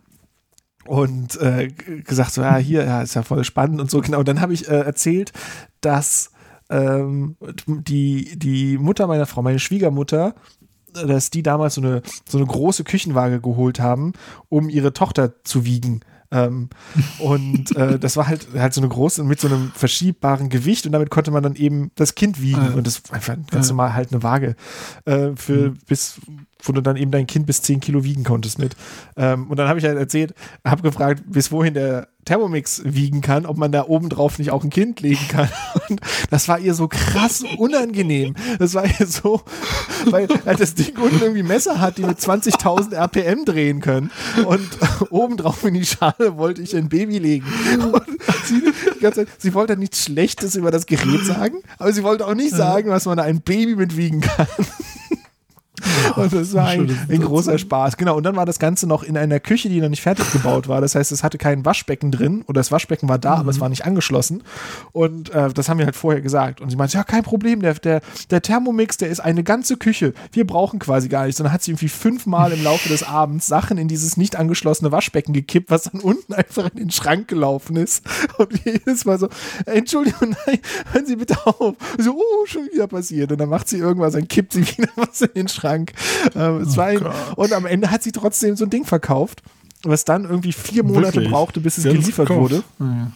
und äh, gesagt so, ja, hier, ja, ist ja voll spannend und so. Genau, und dann habe ich äh, erzählt, dass ähm, die, die Mutter meiner Frau, meine Schwiegermutter, dass die damals so eine, so eine große Küchenwaage geholt haben, um ihre Tochter zu wiegen. Ähm, und äh, das war halt, halt so eine große mit so einem verschiebbaren Gewicht und damit konnte man dann eben das Kind wiegen. Ah. Und das war einfach ganz Ja. normal halt eine Waage äh, für Mhm. bis wo du dann eben dein Kind bis 10 Kilo wiegen konntest mit. Ähm, und dann habe ich halt erzählt, habe gefragt, bis wohin der Thermomix wiegen kann, ob man da oben drauf nicht auch ein Kind legen kann. Und das war ihr so krass unangenehm. Das war ihr so, weil das Ding unten irgendwie Messer hat, die mit 20.000 RPM drehen können. Und obendrauf in die Schale wollte ich ein Baby legen. Sie, Zeit, sie wollte nichts Schlechtes über das Gerät sagen, aber sie wollte auch nicht sagen, was man da ein Baby mit wiegen kann. Und das war ein, ein großer Spaß. Genau. Und dann war das Ganze noch in einer Küche, die noch nicht fertig gebaut war. Das heißt, es hatte kein Waschbecken drin oder das Waschbecken war da, aber es war nicht angeschlossen. Und äh, das haben wir halt vorher gesagt. Und sie meinte, ja, kein Problem, der, der, der Thermomix, der ist eine ganze Küche. Wir brauchen quasi gar nichts. Und dann hat sie irgendwie fünfmal im Laufe des Abends Sachen in dieses nicht angeschlossene Waschbecken gekippt, was dann unten einfach in den Schrank gelaufen ist. Und jedes Mal so, Entschuldigung, nein, hören Sie bitte auf. So, oh, schon wieder passiert. Und dann macht sie irgendwas, dann kippt sie wieder was in den Schrank. Ähm, es war ein, und am Ende hat sie trotzdem so ein Ding verkauft, was dann irgendwie vier Monate Wirklich? brauchte, bis es Sie geliefert wurde. Ja.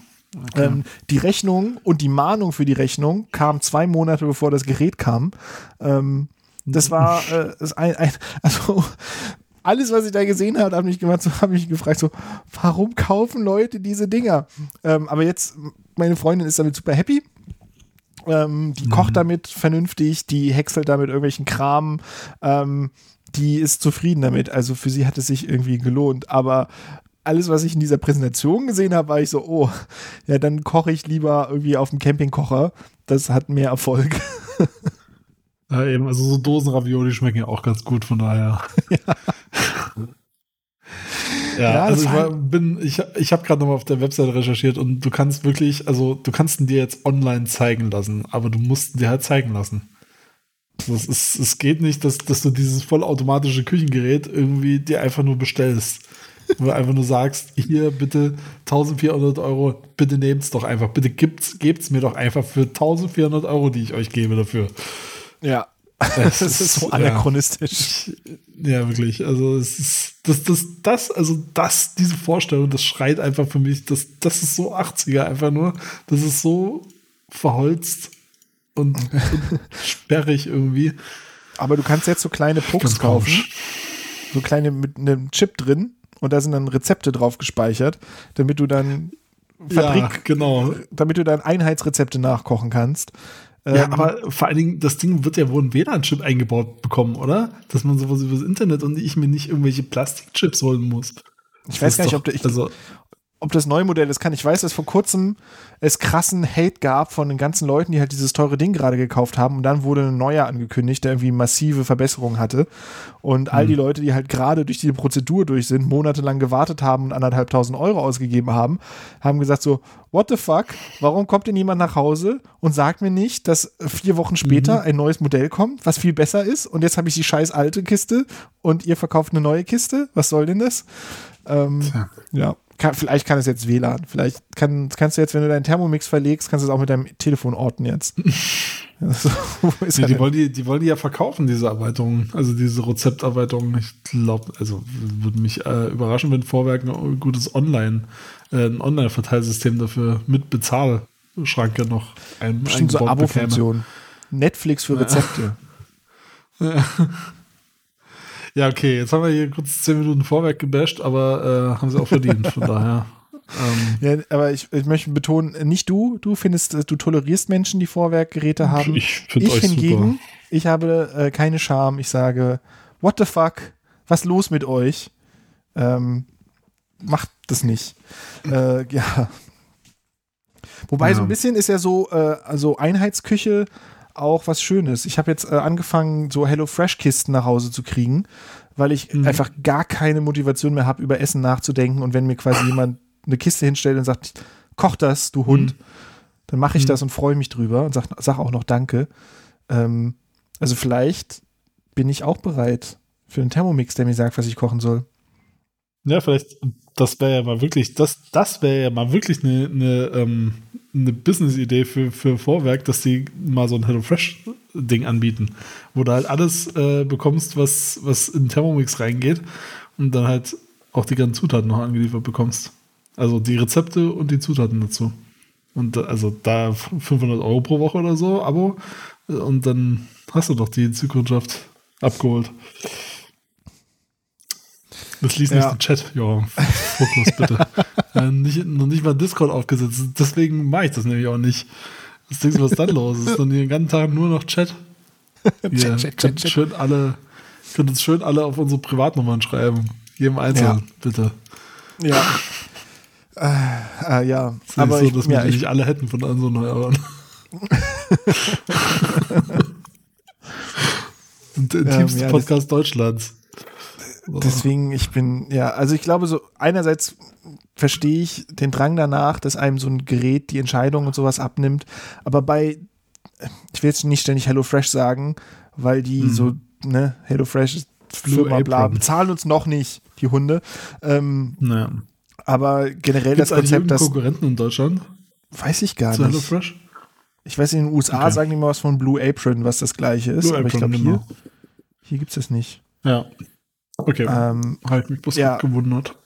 Ähm, die Rechnung und die Mahnung für die Rechnung kam zwei Monate bevor das Gerät kam. Ähm, das war äh, ein, ein, also alles, was ich da gesehen habe, habe mich gemacht, so, habe mich gefragt, so, warum kaufen Leute diese Dinger? Ähm, aber jetzt, meine Freundin ist damit super happy. Ähm, die kocht damit vernünftig, die häckselt damit irgendwelchen Kram. Ähm, die ist zufrieden damit. Also für sie hat es sich irgendwie gelohnt. Aber alles, was ich in dieser Präsentation gesehen habe, war ich so, oh, ja, dann koche ich lieber irgendwie auf dem Campingkocher. Das hat mehr Erfolg. Ja, eben, also so Dosenravioli schmecken ja auch ganz gut, von daher. Ja, Ja, also das ich war- bin, ich, ich habe gerade nochmal auf der Webseite recherchiert und du kannst wirklich, also du kannst ihn dir jetzt online zeigen lassen, aber du musst ihn dir halt zeigen lassen. Das ist, es geht nicht, dass, dass du dieses vollautomatische Küchengerät irgendwie dir einfach nur bestellst. Wo du einfach nur sagst, hier bitte 1400 Euro, bitte nehmt's doch einfach, bitte gibt's, gebt's mir doch einfach für 1400 Euro, die ich euch gebe dafür. Ja. Das ist so ja. anachronistisch. Ja, wirklich. Also es ist das, das, das, also das, diese Vorstellung, das schreit einfach für mich, das, das ist so 80er einfach nur. Das ist so verholzt und, und sperrig irgendwie. Aber du kannst jetzt so kleine Pucks kaufen. So kleine mit einem Chip drin und da sind dann Rezepte drauf gespeichert, damit du dann Fabrik, Ja, genau. damit du dann Einheitsrezepte nachkochen kannst. Ja, Ähm, aber vor allen Dingen, das Ding wird ja wohl ein WLAN-Chip eingebaut bekommen, oder? Dass man sowas übers Internet und ich mir nicht irgendwelche Plastikchips holen muss. ich weiß Das gar ist nicht, doch- ob, du, ich, also, ob das neue Modell ist, kann. Ich weiß, dass vor kurzem es krassen Hate gab von den ganzen Leuten, die halt dieses teure Ding gerade gekauft haben. Und dann wurde ein neuer angekündigt, der irgendwie massive Verbesserungen hatte. Und all die Leute, die halt gerade durch die Prozedur durch sind, monatelang gewartet haben und anderthalbtausend Euro ausgegeben haben, haben gesagt so, what the fuck? Warum kommt denn jemand nach Hause und sagt mir nicht, dass vier Wochen später ein neues Modell kommt, was viel besser ist? Und jetzt habe ich die scheiß alte Kiste und ihr verkauft eine neue Kiste? Was soll denn das? Ähm, ja, kann, vielleicht kann es jetzt WLAN. Vielleicht kann, kannst du jetzt, wenn du deinen Thermomix verlegst, kannst du es auch mit deinem Telefon orten jetzt. so, wo ist nee, die, wollen die, die wollen die ja verkaufen, diese Erweiterung. Also diese Rezepterweiterung. Ich glaube, also würde mich äh, überraschen, wenn Vorwerk ein gutes Online, äh, ein Online-Verteilsystem dafür mit Bezahlschranke noch ein, Bestimmt so. Abo-Funktion. Netflix für Rezepte. Ja, okay, jetzt haben wir hier kurz zehn Minuten Vorwerk gebasht, aber äh, haben sie auch verdient, von daher. Ähm, Ja, aber ich, ich möchte betonen, nicht du, du findest, äh, du tolerierst Menschen, die Vorwerkgeräte haben. ich Ich hingegen, super. ich habe äh, keine Scham. Ich sage, what the fuck? Was los mit euch? Ähm, macht das nicht. Äh, ja. Wobei Ja. so ein bisschen ist ja so, äh, also Einheitsküche auch was Schönes. Ich habe jetzt äh, angefangen, so HelloFresh-Kisten nach Hause zu kriegen, weil ich Mhm. einfach gar keine Motivation mehr habe, über Essen nachzudenken. Und wenn mir quasi jemand eine Kiste hinstellt und sagt, koch das, du Hund, dann mache ich Mhm. das und freue mich drüber und sag, sag auch noch Danke. Ähm, also vielleicht bin ich auch bereit für einen Thermomix, der mir sagt, was ich kochen soll. Ja, vielleicht, das wäre ja mal wirklich, das, das wäre ja mal wirklich eine, eine, ähm, eine Business-Idee für, für Vorwerk, dass die mal so ein HelloFresh-Ding anbieten, wo du halt alles äh, bekommst, was, was in Thermomix reingeht und dann halt auch die ganzen Zutaten noch angeliefert bekommst. Also die Rezepte und die Zutaten dazu. Und äh, also da 500 Euro pro Woche oder so, Abo. äh, Und dann hast du doch die Zukunft abgeholt. Das liest Ja. nicht den Chat, Jochen. Fokus bitte. äh, nicht, noch nicht mal Discord aufgesetzt. Deswegen mache ich das nämlich auch nicht. Was denkst du, was dann los ist? Dann den ganzen Tag nur noch Chat. Ihr Chat, Chat, Chat. schön alle, könnt uns schön alle auf unsere Privatnummern schreiben. Jedem Einzelnen, Ja. bitte. Ja. äh, äh, ja, Ist aber ich, so, dass wir ja, die ich, nicht alle hätten von unseren Hörern. Und der Ähm, tiefste ja, das- Podcast Deutschlands. Deswegen, ich bin, ja, also ich glaube so, einerseits verstehe ich den Drang danach, dass einem so ein Gerät die Entscheidung und sowas abnimmt, aber bei, ich will jetzt nicht ständig HelloFresh sagen, weil die Mhm. so, ne, HelloFresh ist Firma, bla, bezahlen uns noch nicht, die Hunde, ähm, Naja. aber generell Gibt das Konzept, irgendeinen das Konkurrenten in Deutschland weiß ich gar zu nicht. HelloFresh? Ich weiß, in den USA Okay. sagen die mal was von Blue Apron, was das gleiche ist, Blue aber ich Apron, glaube genau. hier, hier gibt es das nicht. Ja. Okay. Ähm, ich mich bloß ja. gewundert.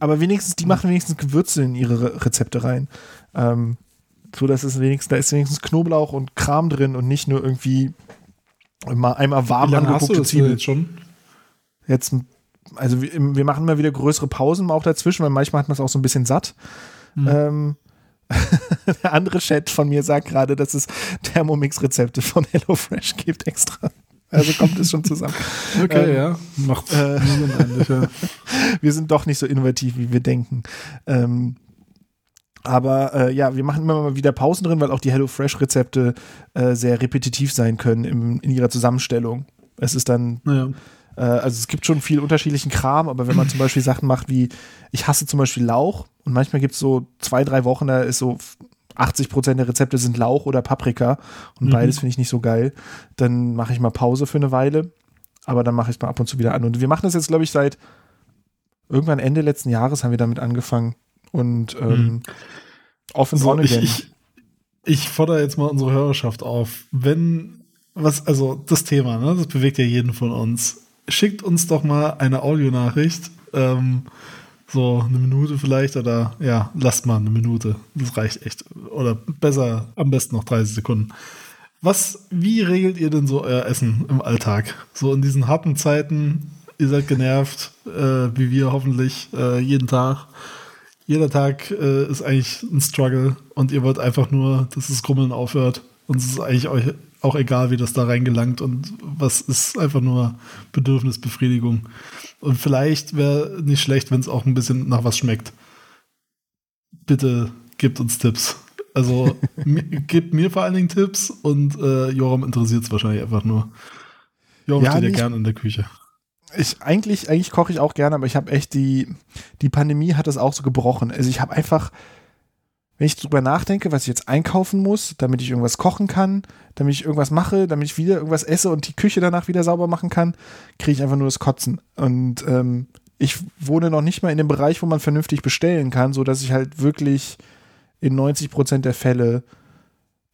aber wenigstens, die machen wenigstens Gewürze in ihre Re Rezepte rein. Ähm, so dass es wenigstens, da ist wenigstens Knoblauch und Kram drin und nicht nur irgendwie mal einmal warm Wie lange hast du angeguckte das Zwiebeln. jetzt schon? Jetzt, also wir, wir machen immer wieder größere Pausen auch dazwischen, weil manchmal hat man es auch so ein bisschen satt. Mhm. Ähm, der andere Chat von mir sagt gerade, dass es Thermomix-Rezepte von HelloFresh gibt extra. Also kommt es schon zusammen. Okay, Ähm, ja. Macht äh, eigentlich, ja. wir sind doch nicht so innovativ, wie wir denken. Ähm, aber äh, ja, wir machen immer mal wieder Pausen drin, weil auch die HelloFresh-Rezepte äh, sehr repetitiv sein können im, in ihrer Zusammenstellung. Es ist dann Naja. Äh, also es gibt schon viel unterschiedlichen Kram, aber wenn man zum Beispiel Sachen macht wie, ich hasse zum Beispiel Lauch und manchmal gibt es so zwei, drei Wochen, da ist so 80 Prozent der Rezepte sind Lauch oder Paprika und Mhm. beides finde ich nicht so geil. Dann mache ich mal Pause für eine Weile, aber dann mache ich es mal ab und zu wieder an. Und wir machen das jetzt, glaube ich, seit irgendwann Ende letzten Jahres haben wir damit angefangen und ähm, off and So, on again. ich, ich fordere jetzt mal unsere Hörerschaft auf. Wenn, was, also das Thema, ne, das bewegt ja jeden von uns. Schickt uns doch mal eine Audionachricht. Ähm, so eine Minute vielleicht oder ja, lasst mal eine Minute. Das reicht echt. Oder besser, am besten noch 30 Sekunden. Was, wie regelt ihr denn so euer Essen im Alltag? So in diesen harten Zeiten, ihr seid genervt, äh, wie wir hoffentlich, äh, jeden Tag. Jeder Tag äh, ist eigentlich ein Struggle und ihr wollt einfach nur, dass das Grummeln aufhört. Und es ist eigentlich euch auch egal, wie das da reingelangt und was ist einfach nur Bedürfnisbefriedigung. Und vielleicht wäre nicht schlecht, wenn es auch ein bisschen nach was schmeckt. Bitte gebt uns Tipps. Also gebt mir vor allen Dingen Tipps und äh, Joram interessiert es wahrscheinlich einfach nur. Joram Ja, steht ja nicht- gern in der Küche. ich eigentlich, eigentlich koche ich auch gerne, aber ich habe echt die, die Pandemie hat das auch so gebrochen. Also ich habe einfach, wenn ich drüber nachdenke, was ich jetzt einkaufen muss, damit ich irgendwas kochen kann, damit ich irgendwas mache, damit ich wieder irgendwas esse und die Küche danach wieder sauber machen kann, kriege ich einfach nur das Kotzen. Und ähm, ich wohne noch nicht mal in dem Bereich, wo man vernünftig bestellen kann, so dass ich halt wirklich in 90 Prozent der Fälle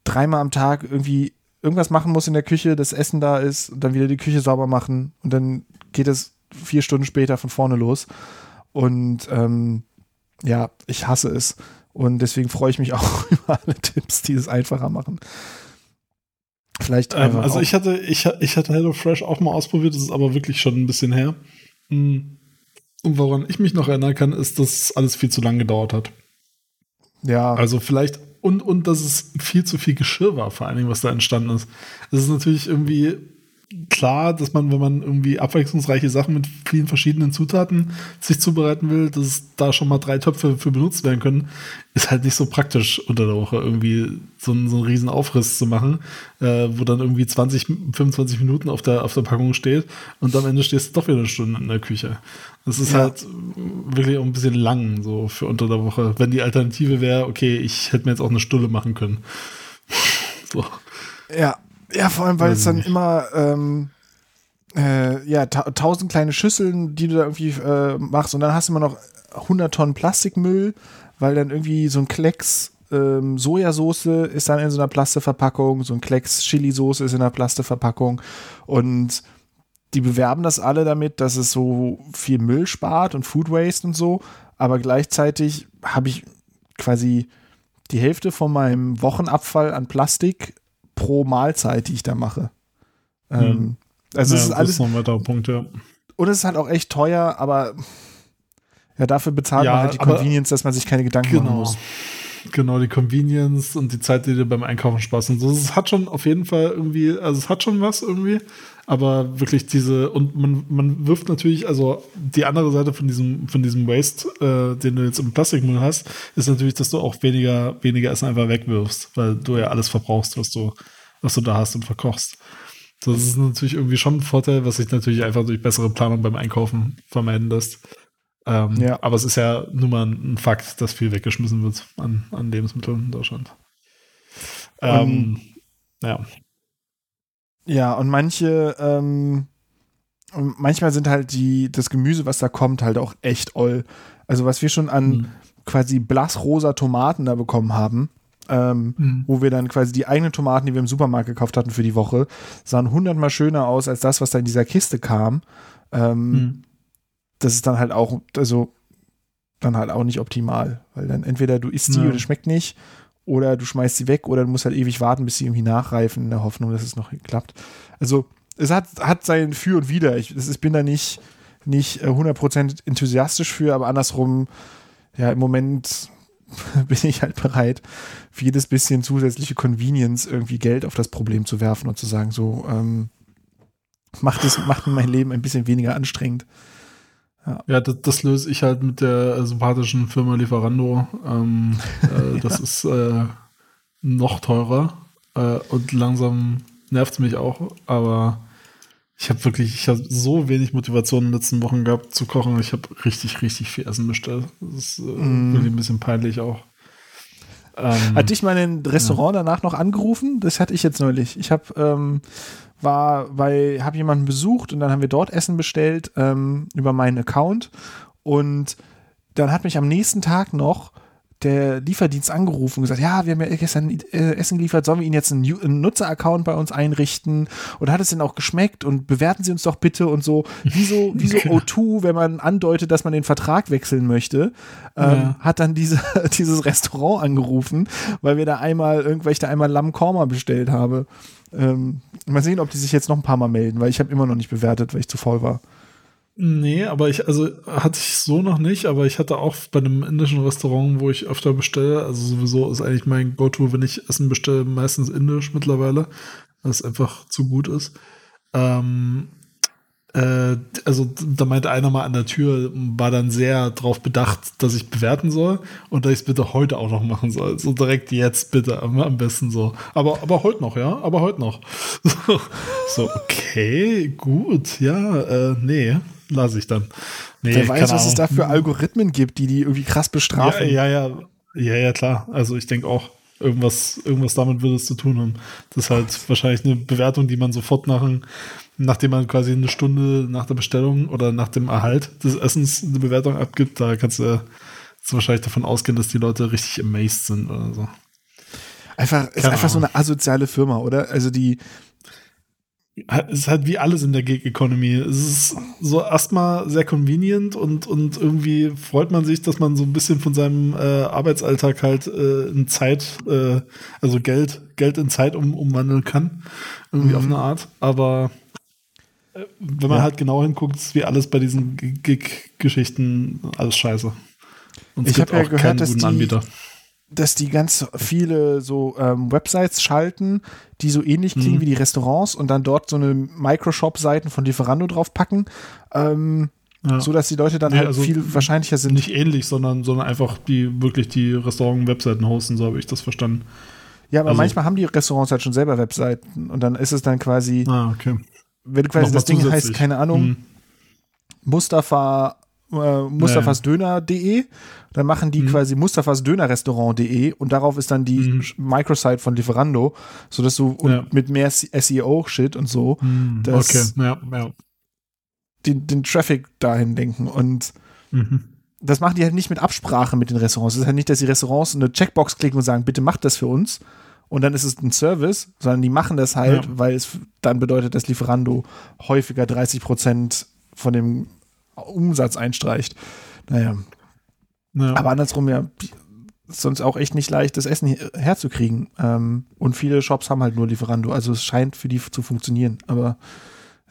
dreimal am Tag irgendwie irgendwas machen muss in der Küche, das Essen da ist und dann wieder die Küche sauber machen und dann geht es vier Stunden später von vorne los. Und ähm, ja, ich hasse es. Und deswegen freue ich mich auch über alle Tipps, die es einfacher machen. Vielleicht Ähm, also ich hatte, ich, ich hatte HelloFresh auch mal ausprobiert, das ist aber wirklich schon ein bisschen her. Mm. Und woran ich mich noch erinnern kann, ist, dass alles viel zu lange gedauert hat. ja, Also vielleicht, und, und dass es viel zu viel Geschirr war, vor allen Dingen, was da entstanden ist. Es ist natürlich irgendwie klar, dass man, wenn man irgendwie abwechslungsreiche Sachen mit vielen verschiedenen Zutaten sich zubereiten will, dass da schon mal drei Töpfe für benutzt werden können, ist halt nicht so praktisch unter der Woche irgendwie so einen, so einen riesen Aufriss zu machen, äh, wo dann irgendwie 20, 25 Minuten auf der, auf der Packung steht und am Ende stehst du doch wieder eine Stunde in der Küche. Das ist Ja. halt wirklich auch ein bisschen lang so für unter der Woche. Wenn die Alternative wäre, okay, ich hätte mir jetzt auch eine Stulle machen können. So. ja, ja, vor allem, weil es dann nicht. immer ähm, äh, ja, ta tausend kleine Schüsseln, die du da irgendwie äh, machst. Und dann hast du immer noch 100 Tonnen Plastikmüll, weil dann irgendwie so ein Klecks ähm, Sojasauce ist dann in so einer Plasteverpackung, so ein Klecks Chili-Soße ist in einer Plasteverpackung. Und die bewerben das alle damit, dass es so viel Müll spart und Food Waste und so, aber gleichzeitig habe ich quasi die Hälfte von meinem Wochenabfall an Plastik pro Mahlzeit, die ich da mache. Ähm, also es Ja, ist das alles, ist noch ein weiterer Punkt, ja. und es ist halt auch echt teuer, aber ja, dafür bezahlt Ja, man halt die Convenience, dass man sich keine Gedanken machen Genau. muss. Genau, die Convenience und die Zeit, die dir beim Einkaufen Spaß und so. Es hat schon auf jeden Fall irgendwie, also es hat schon was irgendwie, aber wirklich diese, und man, man wirft natürlich, also die andere Seite von diesem, von diesem Waste, äh, den du jetzt im Plastikmüll hast, ist natürlich, dass du auch weniger, weniger Essen einfach wegwirfst, weil du ja alles verbrauchst, was du, was du da hast und verkochst. Das ist natürlich irgendwie schon ein Vorteil, was sich natürlich einfach durch bessere Planung beim Einkaufen vermeiden lässt. Ähm, Ja. Aber es ist ja nun mal ein Fakt, dass viel weggeschmissen wird an, an Lebensmitteln in Deutschland. Ähm, ja. Ja, und manche, ähm, manchmal sind halt die, das Gemüse, was da kommt, halt auch echt oll. Also was wir schon an Mhm. quasi blassrosa Tomaten da bekommen haben, ähm, Mhm. wo wir dann quasi die eigenen Tomaten, die wir im Supermarkt gekauft hatten für die Woche, sahen hundertmal schöner aus als das, was da in dieser Kiste kam. Ähm, Mhm. Das ist dann halt auch, also dann halt auch nicht optimal, weil dann entweder du isst die Ja. es schmeckt nicht oder du schmeißt sie weg oder du musst halt ewig warten, bis sie irgendwie nachreifen in der Hoffnung, dass es noch klappt. Also es hat, hat sein Für und Wider. Ich, ich bin da nicht, nicht äh, 100% enthusiastisch für, aber andersrum, ja, im Moment bin ich halt bereit, für jedes bisschen zusätzliche Convenience irgendwie Geld auf das Problem zu werfen und zu sagen, so, ähm, macht, es, macht mein Leben ein bisschen weniger anstrengend. Ja, das, das löse ich halt mit der sympathischen Firma Lieferando. Ähm, äh, das ist äh, noch teurer äh, und langsam nervt es mich auch, aber Ich habe wirklich, ich habe so wenig Motivation in den letzten Wochen gehabt zu kochen. Ich habe richtig, richtig viel Essen bestellt. Das ist Mm. wirklich ein bisschen peinlich auch. Ähm, Hat dich mein Restaurant danach noch angerufen? Das hatte ich jetzt neulich. Ich habe ähm, war bei habe jemanden besucht und dann haben wir dort Essen bestellt ähm, über meinen Account und dann hat mich am nächsten Tag noch der Lieferdienst angerufen und gesagt, ja, wir haben ja gestern äh, Essen geliefert, sollen wir Ihnen jetzt einen, einen Nutzer-Account bei uns einrichten? Und hat es denn auch geschmeckt? Und bewerten Sie uns doch bitte und so. Wie so, wie so O2, wenn man andeutet, dass man den Vertrag wechseln möchte, ähm, Ja. hat dann diese, dieses Restaurant angerufen, weil wir da einmal, irgendwelche da einmal Lamm Korma bestellt habe. Ähm, mal sehen, ob die sich jetzt noch ein paar Mal melden, weil ich habe immer noch nicht bewertet, weil ich zu faul war. Nee, aber ich, also hatte ich so noch nicht, aber ich hatte auch bei einem indischen Restaurant, wo ich öfter bestelle, also sowieso ist eigentlich mein Go-To, wenn ich Essen bestelle, meistens indisch mittlerweile, weil es einfach zu gut ist. Ähm, äh, also da meinte einer mal an der Tür, war dann sehr darauf bedacht, dass ich bewerten soll und dass ich es bitte heute auch noch machen soll. So direkt jetzt bitte, am, am besten so. Aber, aber heute noch, ja, aber heute noch. So, so okay, gut, ja, äh, nee, lasse ich dann. Nee, Wer weiß, was es da für Algorithmen gibt, die die irgendwie krass bestrafen. Ja, ja, ja, ja, ja, klar. Also ich denke auch, irgendwas, irgendwas damit wird es zu tun haben. Das ist halt wahrscheinlich eine Bewertung, die man sofort nach, ein- nachdem man quasi eine Stunde nach der Bestellung oder nach dem Erhalt des Essens eine Bewertung abgibt, da kannst du, kannst du wahrscheinlich davon ausgehen, dass die Leute richtig amazed sind oder so. Einfach, ist Keine einfach so eine asoziale Firma, oder? Also die, Es ist halt wie alles in der Gig Economy. Es ist so erstmal sehr convenient und, und irgendwie freut man sich, dass man so ein bisschen von seinem äh, Arbeitsalltag halt äh, in Zeit, äh, also Geld, Geld in Zeit um, umwandeln kann. Irgendwie auf eine Art. Aber wenn man Ja. halt genau hinguckt, ist wie alles bei diesen Gig-Geschichten alles scheiße. Und Ich hab ja gehört, dass die- Anbieter. dass die ganz viele so ähm, Websites schalten, die so ähnlich klingen Mhm. wie die Restaurants und dann dort so eine Microshop-Seiten von Lieferando draufpacken, ähm, Ja. so dass die Leute dann Nee, halt also viel wahrscheinlicher sind. Nicht ähnlich, sondern, sondern einfach die wirklich die Restaurant-Webseiten hosten, so habe ich das verstanden. ja, aber also- manchmal haben die Restaurants halt schon selber Webseiten und dann ist es dann quasi, Ah, okay. Wenn quasi das Ding heißt, keine Ahnung, Mhm. Mustafa äh, mustafasdöner.de, dann machen die Mhm. quasi mustafasdönerrestaurant.de und darauf ist dann die Mhm. Microsite von Lieferando, sodass du Ja. mit mehr SEO-Shit und so Mhm. Okay, ja, ja. den, den Traffic dahin denken. Und Mhm. das machen die halt nicht mit Absprache mit den Restaurants. Es ist halt nicht, dass die Restaurants eine Checkbox klicken und sagen, bitte macht das für uns. Und dann ist es ein Service, sondern die machen das halt, Ja. weil es dann bedeutet, dass Lieferando häufiger 30 Prozent von dem Umsatz einstreicht. Naja, Ja. aber andersrum ja, sonst auch echt nicht leicht, das Essen her- herzukriegen. Ähm, und viele Shops haben halt nur Lieferando. Also es scheint für die zu funktionieren. Aber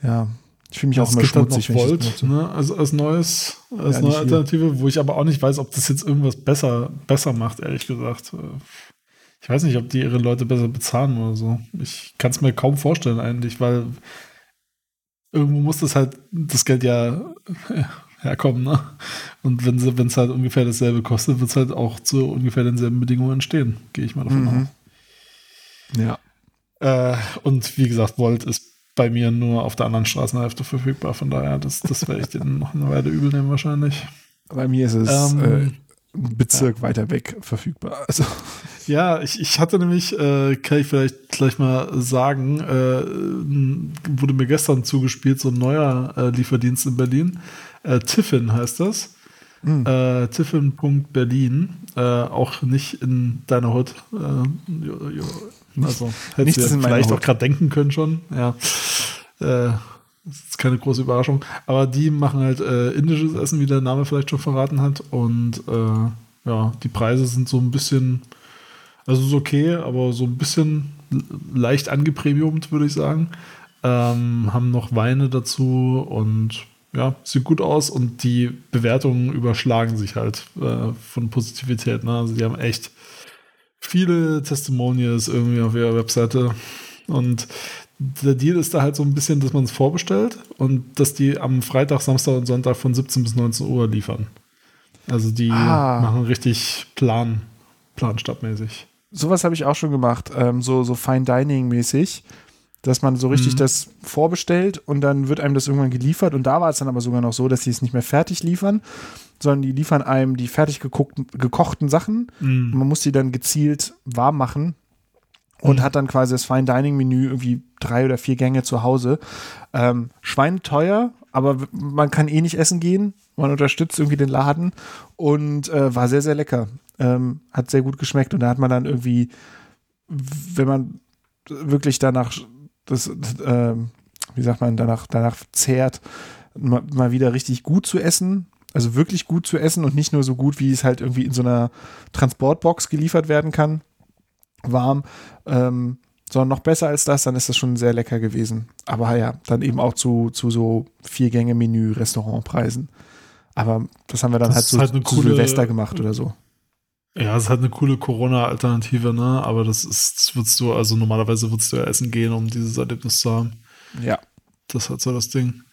ja, ich fühle mich auch immer halt noch schmutzig, wenn ich das Volt, ne? also als neues, als Ja, neue. Alternative, wo ich aber auch nicht weiß, ob das jetzt irgendwas besser, besser macht, ehrlich gesagt. Ich weiß nicht, ob die ihre Leute besser bezahlen oder so. Ich kann es mir kaum vorstellen eigentlich, weil irgendwo muss das halt das Geld ja herkommen, ne? Und wenn es halt ungefähr dasselbe kostet, wird es halt auch zu ungefähr denselben Bedingungen entstehen, gehe ich mal davon Mhm. aus. Ja. Äh, und wie gesagt, Volt ist bei mir nur auf der anderen Straßenhälfte verfügbar. Von daher, das, das werde ich denen noch eine Weile übel nehmen wahrscheinlich. Bei mir ist es Ähm, Bezirk weiter weg verfügbar. Also, Ja, ich, ich hatte nämlich, äh, kann ich vielleicht gleich mal sagen, äh, wurde mir gestern zugespielt, so ein neuer äh, Lieferdienst in Berlin. Äh, Tiffin heißt das. Hm. Äh, Tiffin.berlin. Äh, auch nicht in deiner Hut. Jo, jo, also, ja in meiner vielleicht auch gerade denken können schon. Ja. Das ist keine große Überraschung. Aber die machen halt äh, indisches Essen, wie der Name vielleicht schon verraten hat. Und äh, ja, die Preise sind so ein bisschen, also ist okay, aber so ein bisschen leicht angepremiumt, würde ich sagen. Ähm, haben noch Weine dazu und ja, sieht gut aus und die Bewertungen überschlagen sich halt äh, von Positivität. Ne? Also die haben echt viele Testimonials irgendwie auf ihrer Webseite und der Deal ist da halt so ein bisschen, dass man es vorbestellt und dass die am Freitag, Samstag und Sonntag von 17 bis 19 Uhr liefern. Also die Ah. machen richtig Plan, Planstabmäßig. sowas habe ich auch schon gemacht, ähm, so, so Fine Dining mäßig. dass man so richtig Mhm. das vorbestellt und dann wird einem das irgendwann geliefert. Und da war es dann aber sogar noch so, dass sie es nicht mehr fertig liefern, sondern die liefern einem die fertig gekochten, Sachen. Und Mhm. man muss die dann gezielt warm machen und Mhm. hat dann quasi das Fine Dining Menü irgendwie drei oder vier Gänge zu Hause. Ähm, schweineteuer, aber w- man kann eh nicht essen gehen. Man unterstützt irgendwie den Laden und äh, war sehr, sehr lecker. Ähm, hat sehr gut geschmeckt und da hat man dann irgendwie, wenn man wirklich danach, das, ähm, wie sagt man, danach, danach zehrt, mal, mal wieder richtig gut zu essen. Also wirklich gut zu essen und nicht nur so gut, wie es halt irgendwie in so einer Transportbox geliefert werden kann, warm, ähm, sondern noch besser als das, dann ist das schon sehr lecker gewesen. Aber ja, dann eben auch zu, zu so Vier-Gänge-Menü-Restaurantpreisen. Aber das haben wir dann Das halt so halt eine zu coole- Silvester gemacht oder so. Ja, es ist halt eine coole Corona-Alternative, ne? Aber das ist, das würdest du, also normalerweise würdest du ja essen gehen, um dieses Erlebnis zu haben. Ja. Das ist halt so das Ding.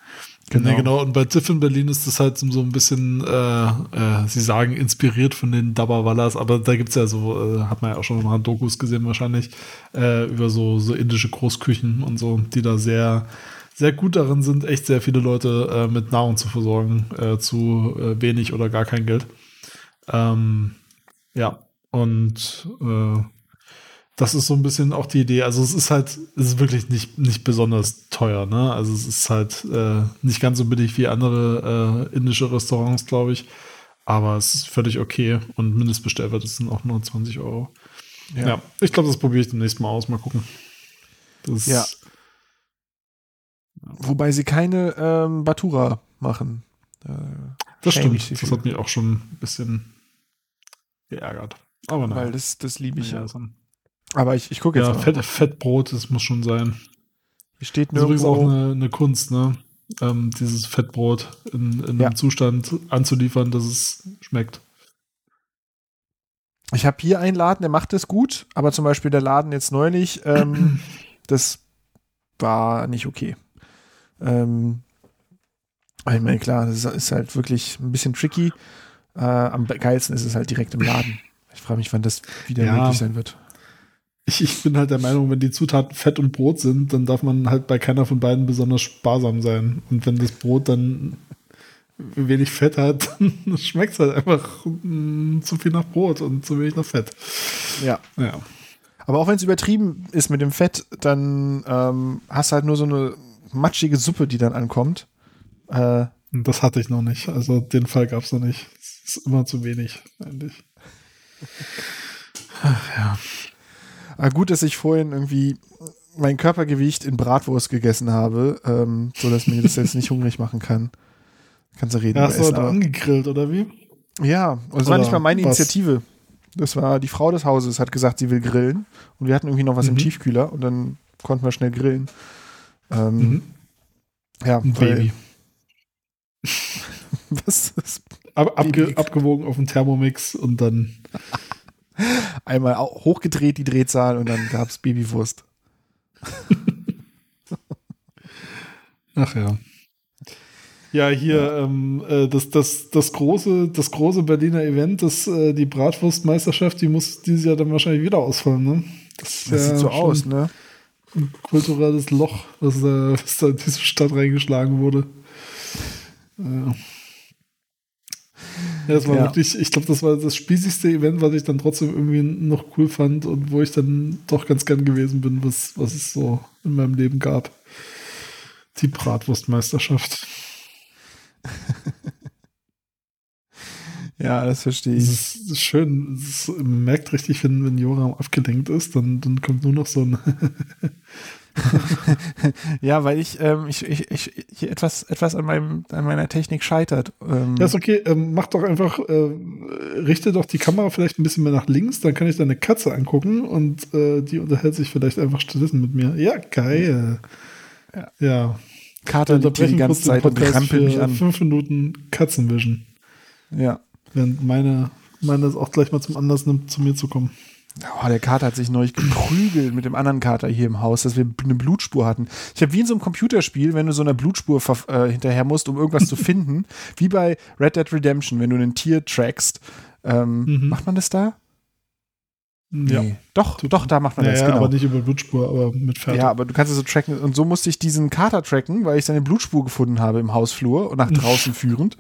Genau. Nee, genau. Und bei Tiff in Berlin ist das halt so ein bisschen, äh, äh, sie sagen, inspiriert von den Dabawallas, aber da gibt's ja so, äh, hat man ja auch schon mal Dokus gesehen wahrscheinlich, äh, über so, so indische Großküchen und so, die da sehr, sehr gut darin sind, echt sehr viele Leute äh, mit Nahrung zu versorgen, äh, zu äh, wenig oder gar kein Geld. Ähm, ja, und äh, das ist so ein bisschen auch die Idee. Also es ist halt, es ist wirklich nicht, nicht besonders teuer, ne? Also es ist halt äh, nicht ganz so billig wie andere äh, indische Restaurants, glaube ich. Aber es ist völlig okay. Und Mindestbestellwert sind auch nur 20 Euro. Ja, ich glaube, das probiere ich demnächst mal aus. Mal gucken. Das Ja. Wobei sie keine ähm, Batura machen. Äh, das stimmt. Das hat mich auch schon ein bisschen geärgert. Aber Weil nein. das, das liebe ich ja, ja. Aber ich, ich gucke jetzt ja mal. Fett, Fettbrot, das muss schon sein. Hier steht Das ist übrigens nirgendwo. auch eine, eine Kunst, ne? Ähm, dieses Fettbrot in, in Ja. einem Zustand anzuliefern, dass es schmeckt. Ich habe hier einen Laden, der macht das gut, aber zum Beispiel der Laden jetzt neulich, ähm, das war nicht okay. Ähm, ich meine, klar, das ist, ist halt wirklich ein bisschen tricky. Äh, am geilsten ist es halt direkt im Laden. Ich frage mich, wann das wieder Ja. möglich sein wird. Ich, ich bin halt der Meinung, wenn die Zutaten Fett und Brot sind, dann darf man halt bei keiner von beiden besonders sparsam sein. Und wenn das Brot dann wenig Fett hat, dann schmeckt es halt einfach mm, zu viel nach Brot und zu wenig nach Fett. Ja. Ja. Aber auch wenn es übertrieben ist mit dem Fett, dann ähm, hast du halt nur so eine matschige Suppe, die dann ankommt. Äh, das hatte ich noch nicht. Also den Fall gab es noch nicht. Es ist immer zu wenig, eigentlich. Ah, gut, dass ich vorhin irgendwie mein Körpergewicht in Bratwurst gegessen habe, ähm, so dass mir das jetzt nicht hungrig machen kann. Kannst du reden. Hast du heute angegrillt, oder wie? ja, und es war Oder nicht mal meine was? Initiative. Das war die Frau des Hauses, hat gesagt, sie will grillen. Und wir hatten irgendwie noch was im Mhm. Tiefkühler und dann konnten wir schnell grillen. Ähm, Mhm. Ja, Ein weil- Baby. Was ist Ab, abge, abgewogen auf den Thermomix und dann. einmal hochgedreht die Drehzahl und dann gab es Babywurst. Ach ja. Ja, hier ähm, äh, das, das, das, große, das große Berliner Event, das, äh, die Bratwurstmeisterschaft, die muss dieses Jahr dann wahrscheinlich wieder ausfallen, ne? Das, ist Das ja sieht so schon aus, ne? Ein kulturelles Loch, was da, was da in diese Stadt reingeschlagen wurde. Ja. Ja, das war Ja. wirklich, ich glaube, das war das spießigste Event, was ich dann trotzdem irgendwie noch cool fand und wo ich dann doch ganz gern gewesen bin, was, was es so in meinem Leben gab. Die Bratwurstmeisterschaft. Ja, das verstehe ich. es ist schön, es ist, man merkt richtig, wenn, wenn Joram abgelenkt ist, dann, dann kommt nur noch so ein Ja, weil ich, ähm, ich, ich, ich hier etwas, etwas an, meinem, an meiner Technik scheitert. Ähm, Ja, ist okay. Ähm, mach doch einfach, äh, richte doch die Kamera vielleicht ein bisschen mehr nach links, dann kann ich deine Katze angucken und äh, die unterhält sich vielleicht einfach stattdessen mit mir. Ja, geil. Ja. ja. Kater liegt hier die ganze Zeit und rampelt mich an. fünf Minuten Katzenvision. Ja. Während meine, meine es auch gleich mal zum Anlass nimmt, zu mir zu kommen. Oh, der Kater hat sich neulich geprügelt mit dem anderen Kater hier im Haus, dass wir eine Blutspur hatten. Ich habe wie in so einem Computerspiel, wenn du so einer Blutspur äh, hinterher musst, um irgendwas zu finden, wie bei Red Dead Redemption, wenn du ein Tier trackst. Ähm, Mhm. Macht man das da? Ja. Nee. Doch, doch, da macht man Ja, das, ja, genau. aber nicht über Blutspur, aber mit Pferd. Ja, aber du kannst es so tracken. Und so musste ich diesen Kater tracken, weil ich seine Blutspur gefunden habe im Hausflur und nach draußen führend,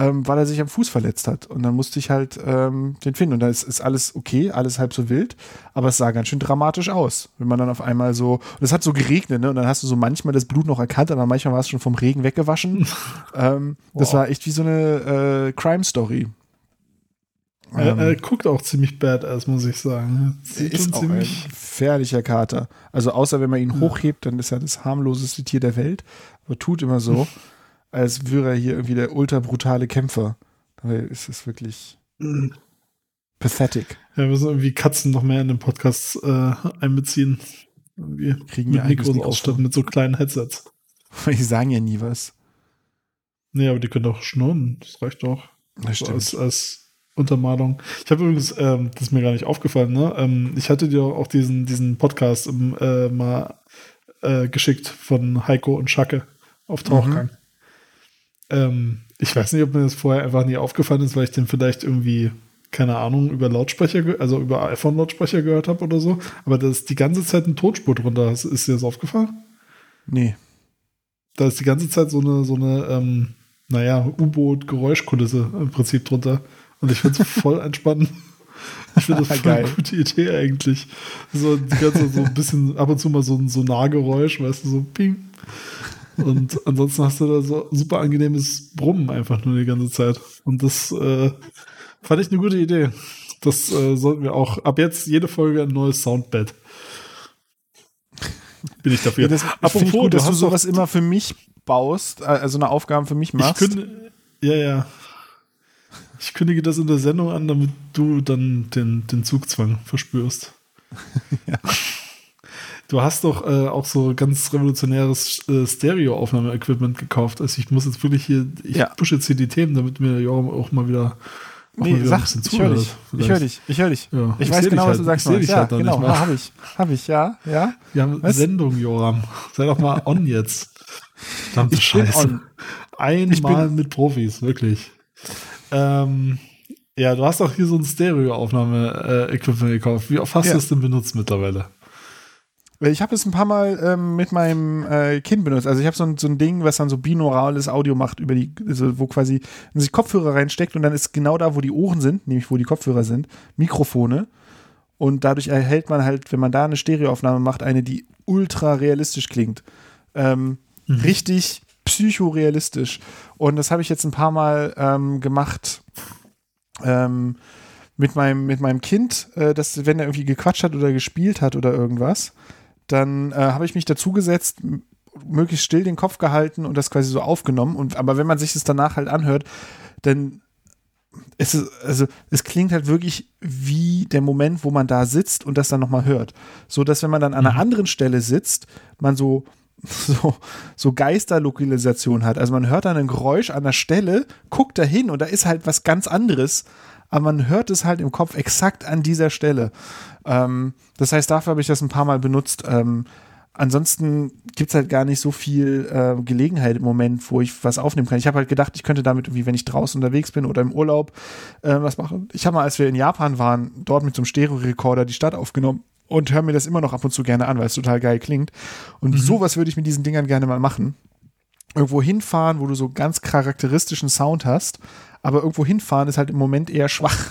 ähm, weil er sich am Fuß verletzt hat. Und dann musste ich halt ähm, den finden. Und da ist, ist alles okay, alles halb so wild, aber es sah ganz schön dramatisch aus. Wenn man dann auf einmal so, und es hat so geregnet, ne? Und dann hast du so manchmal das Blut noch erkannt, aber manchmal war es schon vom Regen weggewaschen. ähm, das Wow. war echt wie so eine äh, Crime-Story. Er, Ähm, er guckt auch ziemlich badass, muss ich sagen. Sieht ist auch ein ziemlich. gefährlicher Kater. Also außer wenn man ihn hochhebt, dann ist er das harmloseste Tier der Welt. Aber tut immer so, als wäre er hier irgendwie der ultra brutale Kämpfer. Dabei ist es wirklich Mhm. pathetic. Ja, wir müssen irgendwie Katzen noch mehr in den Podcast äh, einbeziehen. Irgendwie Kriegen mit Mikros ausstatten, mit so kleinen Headsets. Die sagen ja nie was. Nee, aber die können doch schnurren. Das reicht doch. Das stimmt. als, als Untermalung. Ich habe übrigens, ähm, das ist mir gar nicht aufgefallen, ne? Ähm, ich hatte dir auch diesen, diesen Podcast im, äh, mal äh, geschickt von Heiko und Schacke auf Tauchgang. Mhm. Ähm, ich weiß nicht, ob mir das vorher einfach nie aufgefallen ist, weil ich den vielleicht irgendwie, keine Ahnung, über Lautsprecher, also über iPhone-Lautsprecher gehört habe oder so. Aber da ist die ganze Zeit ein Tonspur drunter. Ist, ist dir das aufgefallen? Nee. Da ist die ganze Zeit so eine, so eine, ähm, naja, U-Boot-Geräuschkulisse im Prinzip drunter. Und ich finde es voll entspannend. Ich finde das voll Geil. eine gute Idee eigentlich. So, die ganze, so ein bisschen ab und zu mal so ein Sonargeräusch, weißt du, so ping. Und ansonsten hast du da so super angenehmes Brummen einfach nur die ganze Zeit. Und das äh, fand ich eine gute Idee. Das äh, sollten wir auch ab jetzt jede Folge ein neues Soundbed. Bin ich dafür. Ja, das finde ich gut, dass du sowas immer für mich baust, äh, also eine Aufgabe für mich Ich machst. kündige, ja, ja. Ich kündige das in der Sendung an, damit du dann den, den Zugzwang verspürst. Du hast doch äh, auch so ganz revolutionäres äh, Stereo-Aufnahme-Equipment gekauft. Also ich muss jetzt wirklich hier, ich Ja. pushe jetzt hier die Themen, damit mir Joram auch mal wieder, auch mal Nee, wieder sag, ich höre dich. Ich höre dich. Ich höre dich. Ja, Ich, ich weiß genau, was du halt. sagst. Ich dich ja, halt genau. mal. Habe ich. Habe ich, ja. Ja. Wir haben Was? Sendung, Joram. Sei doch mal on jetzt. Verdammte Ich bin Scheiße. on. Einmal bin- mit Profis, wirklich. Ähm, ja, du hast auch hier so ein Stereo-Aufnahme-Equipment gekauft. Wie oft hast Ja. du es denn benutzt mittlerweile? Ich habe es ein paar Mal ähm, mit meinem äh, Kind benutzt. Also ich habe so ein, so ein Ding, was dann so binaurales Audio macht, über die, also wo quasi man sich Kopfhörer reinsteckt und dann ist genau da, wo die Ohren sind, nämlich wo die Kopfhörer sind, Mikrofone. Und dadurch erhält man halt, wenn man da eine Stereoaufnahme macht, eine, die ultra realistisch klingt. Ähm, Richtig psychorealistisch. Und das habe ich jetzt ein paar Mal ähm, gemacht ähm, mit, meinem, mit meinem Kind, äh, dass wenn er irgendwie gequatscht hat oder gespielt hat oder irgendwas, dann äh, habe ich mich dazugesetzt, möglichst still den Kopf gehalten und das quasi so aufgenommen. Und, aber wenn man sich das danach halt anhört, dann ist es, also es klingt halt wirklich wie der Moment, wo man da sitzt und das dann nochmal hört. So dass wenn man dann an einer anderen Stelle sitzt, man so so, so Geisterlokalisation hat. Also man hört dann ein Geräusch an der Stelle, guckt da hin und da ist halt was ganz anderes, aber man hört es halt im Kopf exakt an dieser Stelle. Ähm, das heißt, dafür habe ich das ein paar Mal benutzt. Ähm, ansonsten gibt es halt gar nicht so viel äh, Gelegenheit im Moment, wo ich was aufnehmen kann. Ich habe halt gedacht, ich könnte damit irgendwie, wenn ich draußen unterwegs bin oder im Urlaub, äh, was machen. Ich habe mal, als wir in Japan waren, dort mit so einem Stereo-Rekorder die Stadt aufgenommen und höre mir das immer noch ab und zu gerne an, weil es total geil klingt. Und sowas würde ich mit diesen Dingern gerne mal machen. Irgendwo hinfahren, wo du so ganz charakteristischen Sound hast, aber irgendwo hinfahren ist halt im Moment eher schwach.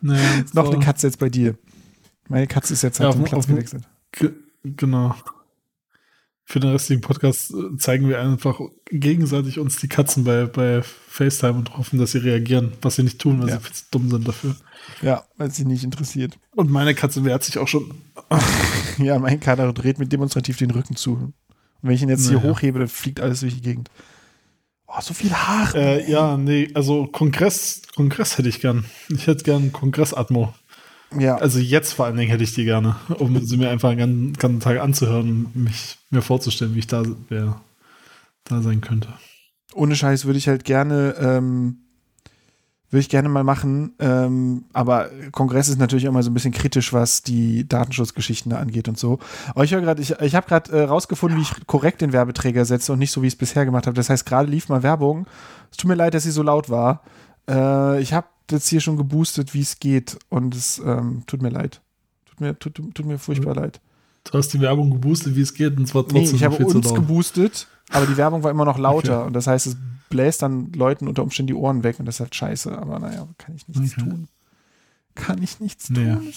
Naja, Noch eine Katze jetzt bei dir. Meine Katze ist jetzt Ja, halt zum dem- Platz gewechselt. Ge genau. Für den restlichen Podcast äh, zeigen wir einfach gegenseitig uns die Katzen bei, bei FaceTime und hoffen, dass sie reagieren, was sie nicht tun, weil Ja. sie viel dumm sind dafür. Ja, weil sie nicht interessiert. Und meine Katze wehrt sich auch schon. Ja, mein Kater dreht mir demonstrativ den Rücken zu. Und wenn ich ihn jetzt hier Naja. hochhebe, dann fliegt alles durch die Gegend. Oh, so viel Haare. Äh, ja, nee, also Kongress, Kongress hätte ich gern. Ich hätte gern Kongress-Atmo. ja, Also jetzt vor allen Dingen hätte ich die gerne, um sie mir einfach einen ganzen, ganzen Tag anzuhören und mich mir vorzustellen, wie ich da wäre, da sein könnte. ohne Scheiß würde ich halt gerne, ähm, würde ich gerne mal machen. Ähm, aber Kongress ist natürlich immer so ein bisschen kritisch, was die Datenschutzgeschichten da angeht und so. Aber ich höre gerade, ich, ich habe gerade äh, rausgefunden, wie ich korrekt den Werbeträger setze und nicht so, wie ich es bisher gemacht habe. Das heißt, gerade lief mal Werbung. Es tut mir leid, dass sie so laut war. Äh, ich habe jetzt hier schon geboostet, wie es geht. Und es ähm, tut mir leid. Tut mir, tut, tut mir furchtbar leid. Du hast die Werbung geboostet, wie es geht, und zwar trotzdem Nee, ich habe uns geboostet, aber die Werbung war immer noch lauter. Okay. Und das heißt, es bläst dann Leuten unter Umständen die Ohren weg. Und das ist halt scheiße. Aber naja, kann ich nichts Okay. tun. Kann ich nichts Nee. tun.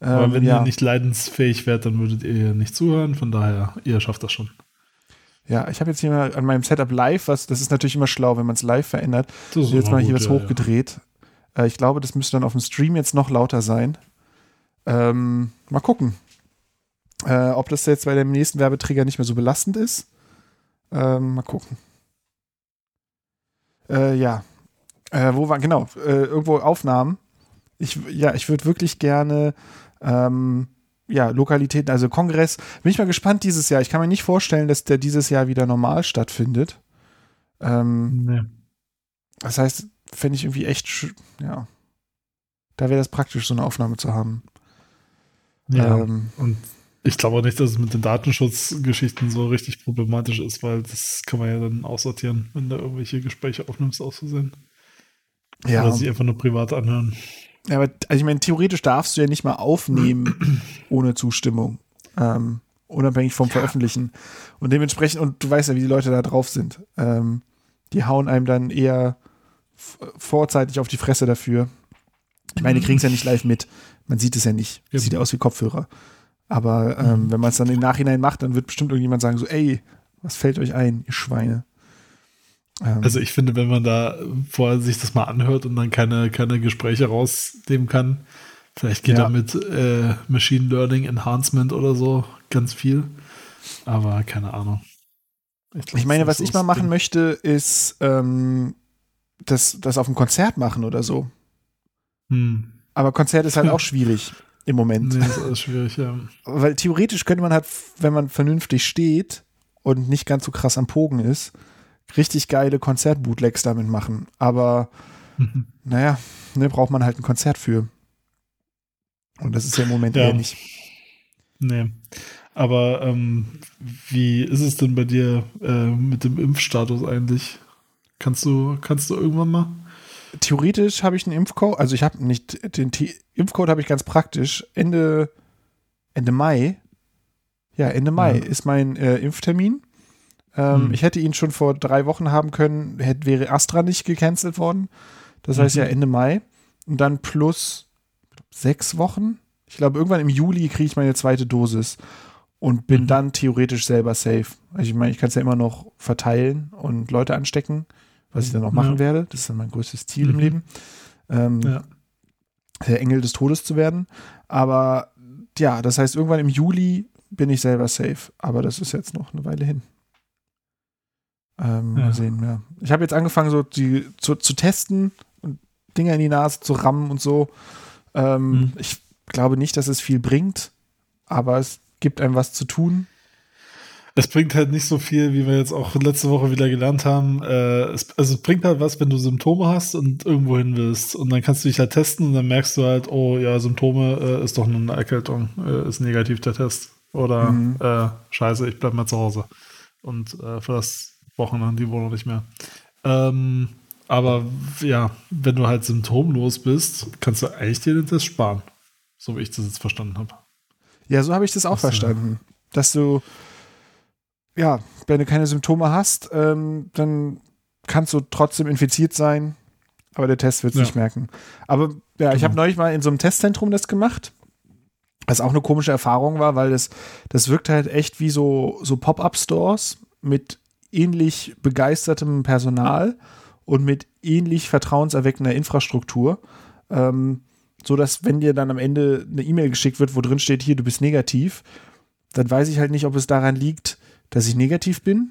Aber Ähm, wenn ja. ihr nicht leidensfähig wärt, dann würdet ihr nicht zuhören. Von daher, ihr schafft das schon. Ja, ich habe jetzt hier mal an meinem Setup live was, das ist natürlich immer schlau, wenn man es live verändert. Das Ich ist habe jetzt mal hier gut, was ja, hochgedreht. Äh, ich glaube, das müsste dann auf dem Stream jetzt noch lauter sein. Ähm, mal gucken, äh, ob das jetzt bei dem nächsten Werbeträger nicht mehr so belastend ist. Ähm, mal gucken. Äh, ja. Äh, wo war, genau, äh, irgendwo Aufnahmen. Ich, ja, ich würde wirklich gerne, ähm, ja, Lokalitäten, also Kongress. Bin ich mal gespannt dieses Jahr. Ich kann mir nicht vorstellen, dass der dieses Jahr wieder normal stattfindet. Ähm. Nee. das heißt, fände ich irgendwie echt, ja. Da wäre das praktisch, so eine Aufnahme zu haben. Ja. Ähm, Und ich glaube auch nicht, dass es mit den Datenschutzgeschichten so richtig problematisch ist, weil das kann man ja dann aussortieren, wenn du irgendwelche Gespräche aufnimmst, auszusehen. ja. Oder sich einfach nur privat anhören. ja, aber also ich meine, theoretisch darfst du ja nicht mal aufnehmen ohne Zustimmung. Ähm, unabhängig vom Veröffentlichen. Und dementsprechend, und du weißt ja, wie die Leute da drauf sind. Ähm, die hauen einem dann eher vorzeitig auf die Fresse dafür. Ich meine, die kriegen es ja nicht live mit. Man sieht es ja nicht. Eben. Sieht ja aus wie Kopfhörer. Aber ähm, Mhm. wenn man es dann im Nachhinein macht, dann wird bestimmt irgendjemand sagen: so, ey, was fällt euch ein, ihr Schweine? Ähm, Also ich finde, wenn man da vorher sich das mal anhört und dann keine, keine Gespräche rausnehmen kann, vielleicht geht Ja. da mit äh, Machine Learning Enhancement oder so ganz viel. Aber keine Ahnung. glaub, ich meine, was ich mal machen Ding. möchte, ist ähm, das, das auf dem Konzert machen oder so. Hm. Aber Konzert ist halt auch schwierig im Moment. Nee, das ist schwierig, ja. Weil theoretisch könnte man halt, wenn man vernünftig steht und nicht ganz so krass am Pogen ist, richtig geile Konzert-Bootlegs damit machen. Aber naja, ne, braucht man halt ein Konzert für. Und das ist ja im Moment Ja. eher nicht. Nee. Aber ähm, wie ist es denn bei dir äh, mit dem Impfstatus eigentlich? Kannst du, kannst du irgendwann mal? Theoretisch habe ich einen Impfcode, also ich habe nicht, den T Impfcode habe ich ganz praktisch. Ende, Ende Mai, ja, Ende Mai Ja. ist mein äh, Impftermin. Ähm, Hm. Ich hätte ihn schon vor drei Wochen haben können, hätte, wäre Astra nicht gecancelt worden. Das heißt Mhm. ja Ende Mai. Und dann plus sechs Wochen. Ich glaube, irgendwann im Juli kriege ich meine zweite Dosis und bin Mhm. dann theoretisch selber safe. Also ich meine, ich kann es ja immer noch verteilen und Leute anstecken, was ich dann auch machen Ja. werde. Das ist dann mein größtes Ziel im Mhm. Leben. Ähm, Ja. der Engel des Todes zu werden. Aber ja, das heißt, irgendwann im Juli bin ich selber safe. Aber das ist jetzt noch eine Weile hin. Ähm, Ja. Mal sehen, ja. Ich habe jetzt angefangen, so die, zu, zu testen und Dinger in die Nase zu rammen und so. Ähm, Mhm. Ich glaube nicht, dass es viel bringt, aber es gibt einem was zu tun. Es bringt halt nicht so viel, wie wir jetzt auch letzte Woche wieder gelernt haben. Äh, es, also es bringt halt was, wenn du Symptome hast und irgendwo hin willst. Und dann kannst du dich halt testen und dann merkst du halt, oh ja, Symptome äh, ist doch nur eine Erkältung, äh, ist negativ der Test. Oder Mhm. äh, scheiße, ich bleib mal zu Hause. Und äh, für das Wochenende die Wohnung nicht mehr. Ähm, aber ja, wenn du halt symptomlos bist, kannst du eigentlich dir den Test sparen. So wie ich das jetzt verstanden habe. Ja, so habe ich das auch Ach so. verstanden. Dass du, ja, wenn du keine Symptome hast, ähm, dann kannst du trotzdem infiziert sein, aber der Test wird es Ja. nicht merken. Aber ja, ich Genau. habe neulich mal in so einem Testzentrum das gemacht, was auch eine komische Erfahrung war, weil das, das wirkt halt echt wie so, so Pop-Up-Stores mit ähnlich begeistertem Personal und mit ähnlich vertrauenserweckender Infrastruktur. Ähm, so dass wenn dir dann am Ende eine E-Mail geschickt wird, wo drin steht, hier, du bist negativ, dann weiß ich halt nicht, ob es daran liegt, dass ich negativ bin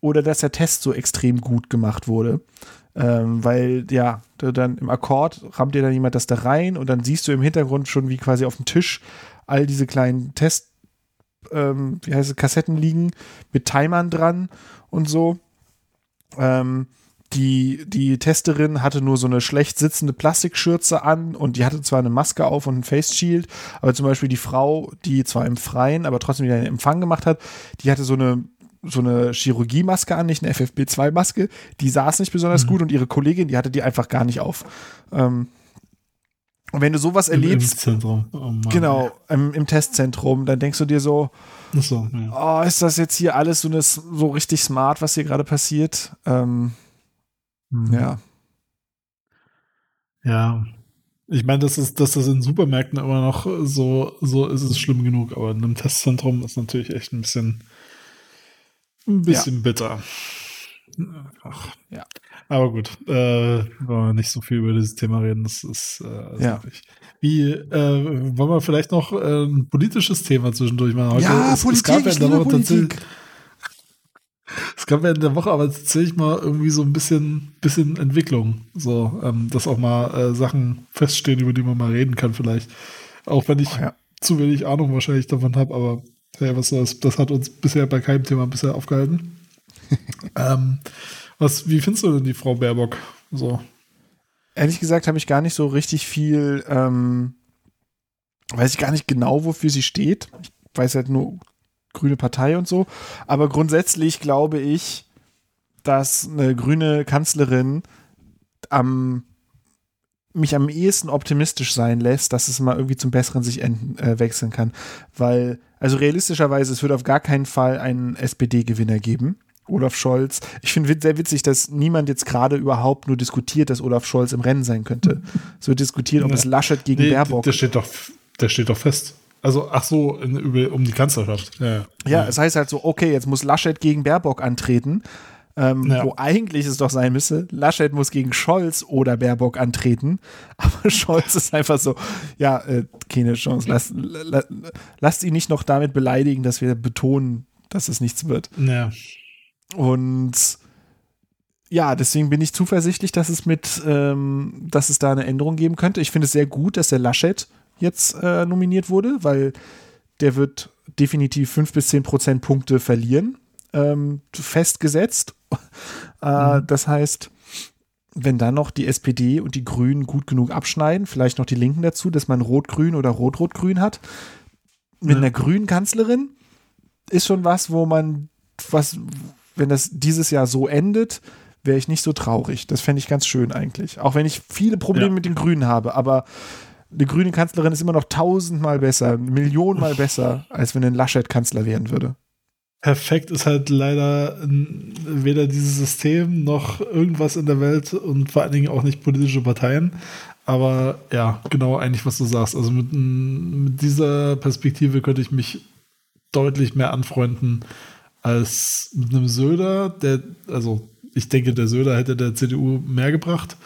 oder dass der Test so extrem gut gemacht wurde. Ähm, weil, ja, da dann im Akkord rammt dir dann jemand das da rein und dann siehst du im Hintergrund schon, wie quasi auf dem Tisch all diese kleinen Test, ähm, wie heißt es, Kassetten liegen mit Timern dran und so. Ähm, die, die Testerin hatte nur so eine schlecht sitzende Plastikschürze an und die hatte zwar eine Maske auf und ein Face Shield, aber zum Beispiel die Frau, die zwar im Freien, aber trotzdem wieder einen Empfang gemacht hat, die hatte so eine so eine Chirurgiemaske an, nicht eine FFP2-Maske. Die saß nicht besonders Mhm. gut und ihre Kollegin, die hatte die einfach gar nicht auf. Ähm, und wenn du sowas Im erlebst, Impfzentrum. Oh Mann. genau, im, im Testzentrum, dann denkst du dir so, So, ja. oh, ist das jetzt hier alles so, eine, so richtig smart, was hier gerade passiert? Ähm, Mhm. ja. Ja. Ich meine, das ist, dass das in Supermärkten immer noch so, so ist es schlimm genug, aber in einem Testzentrum ist natürlich echt ein bisschen, ein bisschen bitter. Ach. Ja. Aber gut, äh, wollen wir nicht so viel über dieses Thema reden. Das ist äh, Ja. wirklich- Wie, äh, wollen wir vielleicht noch äh, ein politisches Thema zwischendurch machen? Heute ja, es, Politik, es gab ja ich liebe Woche tatsächlich- Politik. Es gab ja in der Woche aber tatsächlich mal irgendwie so ein bisschen, bisschen Entwicklung. So, ähm, dass auch mal äh, Sachen feststehen, über die man mal reden kann, vielleicht. Auch wenn ich Oh, ja. zu wenig Ahnung wahrscheinlich davon habe, aber hey, was soll's, das hat uns bisher bei keinem Thema bisher aufgehalten. ähm, was, wie findest du denn die Frau Baerbock? So. Ehrlich gesagt habe ich gar nicht so richtig viel, ähm, weiß ich gar nicht genau, wofür sie steht. Ich weiß halt nur grüne Partei und so. Aber grundsätzlich glaube ich, dass eine grüne Kanzlerin am mich am ehesten optimistisch sein lässt, dass es mal irgendwie zum Besseren sich enden, äh, wechseln kann. Weil, also realistischerweise, es wird auf gar keinen Fall einen SPD-Gewinner geben. Olaf Scholz. Ich finde sehr witzig, dass niemand jetzt gerade überhaupt nur diskutiert, dass Olaf Scholz im Rennen sein könnte. Wird diskutiert, ob Ja. es Laschet gegen Nee, Baerbock. Der steht doch, der steht doch fest. Also, ach so, in, über, um die Kanzlerschaft. Ja, ja. Ja, es heißt halt so, okay, jetzt muss Laschet gegen Baerbock antreten. Ähm, Ja. Wo eigentlich es doch sein müsste, Laschet muss gegen Scholz oder Baerbock antreten. Aber Scholz ist einfach so, ja, äh, keine Chance. Lasst, la, lasst ihn nicht noch damit beleidigen, dass wir betonen, dass es nichts wird. ja. Und ja, deswegen bin ich zuversichtlich, dass es mit, ähm, dass es da eine Änderung geben könnte. Ich finde es sehr gut, dass der Laschet jetzt äh, nominiert wurde, weil der wird definitiv fünf bis zehn Prozentpunkte verlieren, ähm, festgesetzt. äh, Das heißt, wenn dann noch die SPD und die Grünen gut genug abschneiden, vielleicht noch die Linken dazu, dass man Rot-Grün oder Rot-Rot-Grün hat, mit Ja. einer grünen Kanzlerin ist schon was, wo man, was, wenn das dieses Jahr so endet, wäre ich nicht so traurig. Das fände ich ganz schön eigentlich. Auch wenn ich viele Probleme Ja. mit den Grünen habe, aber eine grüne Kanzlerin ist immer noch tausendmal besser, eine Millionenmal besser, als wenn ein Laschet Kanzler werden würde. Perfekt ist halt leider weder dieses System noch irgendwas in der Welt und vor allen Dingen auch nicht politische Parteien. Aber ja, genau eigentlich, was du sagst. Also mit, mit dieser Perspektive könnte ich mich deutlich mehr anfreunden als mit einem Söder, der, also ich denke, der Söder hätte der CDU mehr gebracht.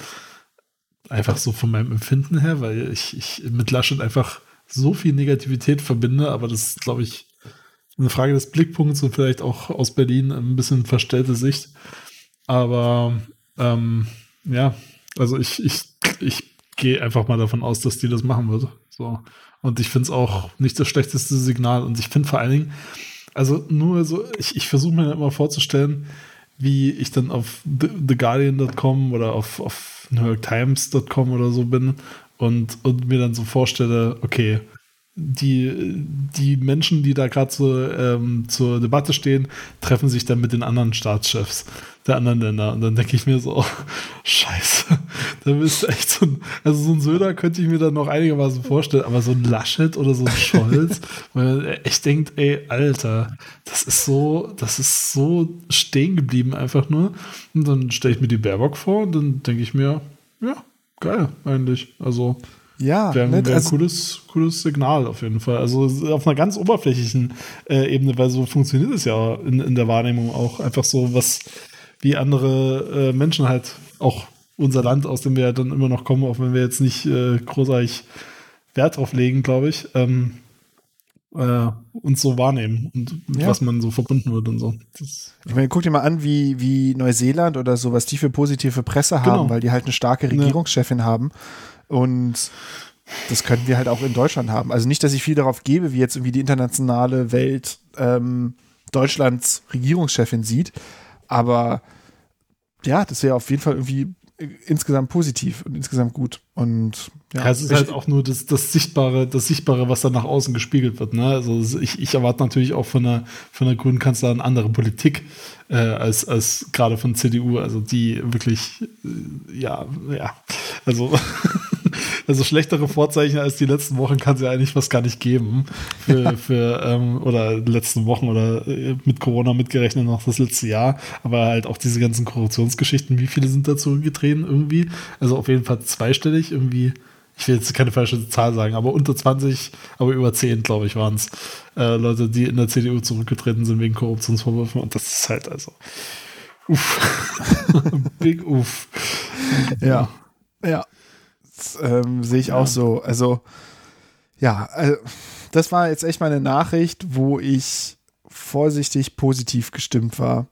Einfach so von meinem Empfinden her, weil ich, ich mit Laschet einfach so viel Negativität verbinde, aber das ist, glaube ich, eine Frage des Blickpunkts und vielleicht auch aus Berlin ein bisschen verstellte Sicht. Aber ähm, ja, also ich, ich, ich gehe einfach mal davon aus, dass die das machen wird. So. Und ich finde es auch nicht das schlechteste Signal. Und ich finde vor allen Dingen, also nur so, ich, ich versuche mir immer vorzustellen, wie ich dann auf The- TheGuardian.com oder auf, auf NewYorkTimes.com oder so bin und, und mir dann so vorstelle, okay, die, die Menschen, die da gerade zur, ähm, zur Debatte stehen, treffen sich dann mit den anderen Staatschefs der anderen Länder. Und dann denke ich mir so, oh, scheiße, da bist echt so ein, also so ein Söder könnte ich mir dann noch einigermaßen vorstellen, aber so ein Laschet oder so ein Scholz, weil man echt denkt, ey, Alter, das ist so, das ist so stehen geblieben einfach nur. Und dann stelle ich mir die Baerbock vor und dann denke ich mir, ja, geil, eigentlich. Also, Ja, Wäre ne, wär ein also, cooles, cooles Signal auf jeden Fall. Also auf einer ganz oberflächlichen äh, Ebene, weil so funktioniert es ja in, in der Wahrnehmung auch einfach so, was wie andere äh, Menschen halt auch unser Land, aus dem wir ja dann immer noch kommen, auch wenn wir jetzt nicht äh, großartig Wert drauf legen, glaube ich, ähm, äh, uns so wahrnehmen und mit Ja. was man so verbunden wird und so. Das, ich meine, guck dir mal an, wie, wie Neuseeland oder so, was die für positive Presse haben, Genau. weil die halt eine starke Regierungschefin haben. Und das können wir halt auch in Deutschland haben. Also nicht, dass ich viel darauf gebe, wie jetzt irgendwie die internationale Welt ähm, Deutschlands Regierungschefin sieht, aber ja, das wäre auf jeden Fall irgendwie insgesamt positiv und insgesamt gut. Und ja, ja es ist halt auch nur das, das Sichtbare, das Sichtbare, was dann nach außen gespiegelt wird. Ne? Also ich, ich erwarte natürlich auch von der, von der grünen Kanzlerin andere Politik äh, als, als gerade von CDU, also die wirklich, äh, ja, ja, also Also schlechtere Vorzeichen als die letzten Wochen kann es ja eigentlich fast gar nicht geben. Für, für ähm, oder letzten Wochen oder äh, mit Corona mitgerechnet noch das letzte Jahr. Aber halt auch diese ganzen Korruptionsgeschichten, wie viele sind da zurückgetreten irgendwie? Also auf jeden Fall zweistellig irgendwie. Ich will jetzt keine falsche Zahl sagen, aber unter 20, aber über 10, glaube ich, waren es äh, Leute, die in der CDU zurückgetreten sind wegen Korruptionsvorwürfen. Und das ist halt also. Uff. Big Uff. Ja. Ja ähm, sehe ich ja. auch so. Also, ja, also, das war jetzt echt mal eine Nachricht, wo ich vorsichtig positiv gestimmt war,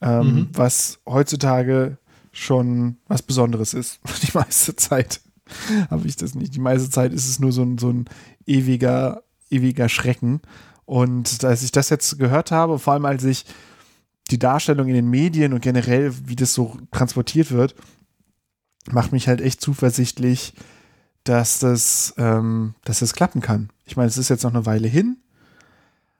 ähm, mhm. was heutzutage schon was Besonderes ist. Die meiste Zeit habe ich das nicht. Die meiste Zeit ist es nur so ein, so ein ewiger, ewiger Schrecken. Und als ich das jetzt gehört habe, vor allem als ich die Darstellung in den Medien und generell, wie das so transportiert wird, macht mich halt echt zuversichtlich, dass das, ähm, dass das klappen kann. Ich meine, es ist jetzt noch eine Weile hin,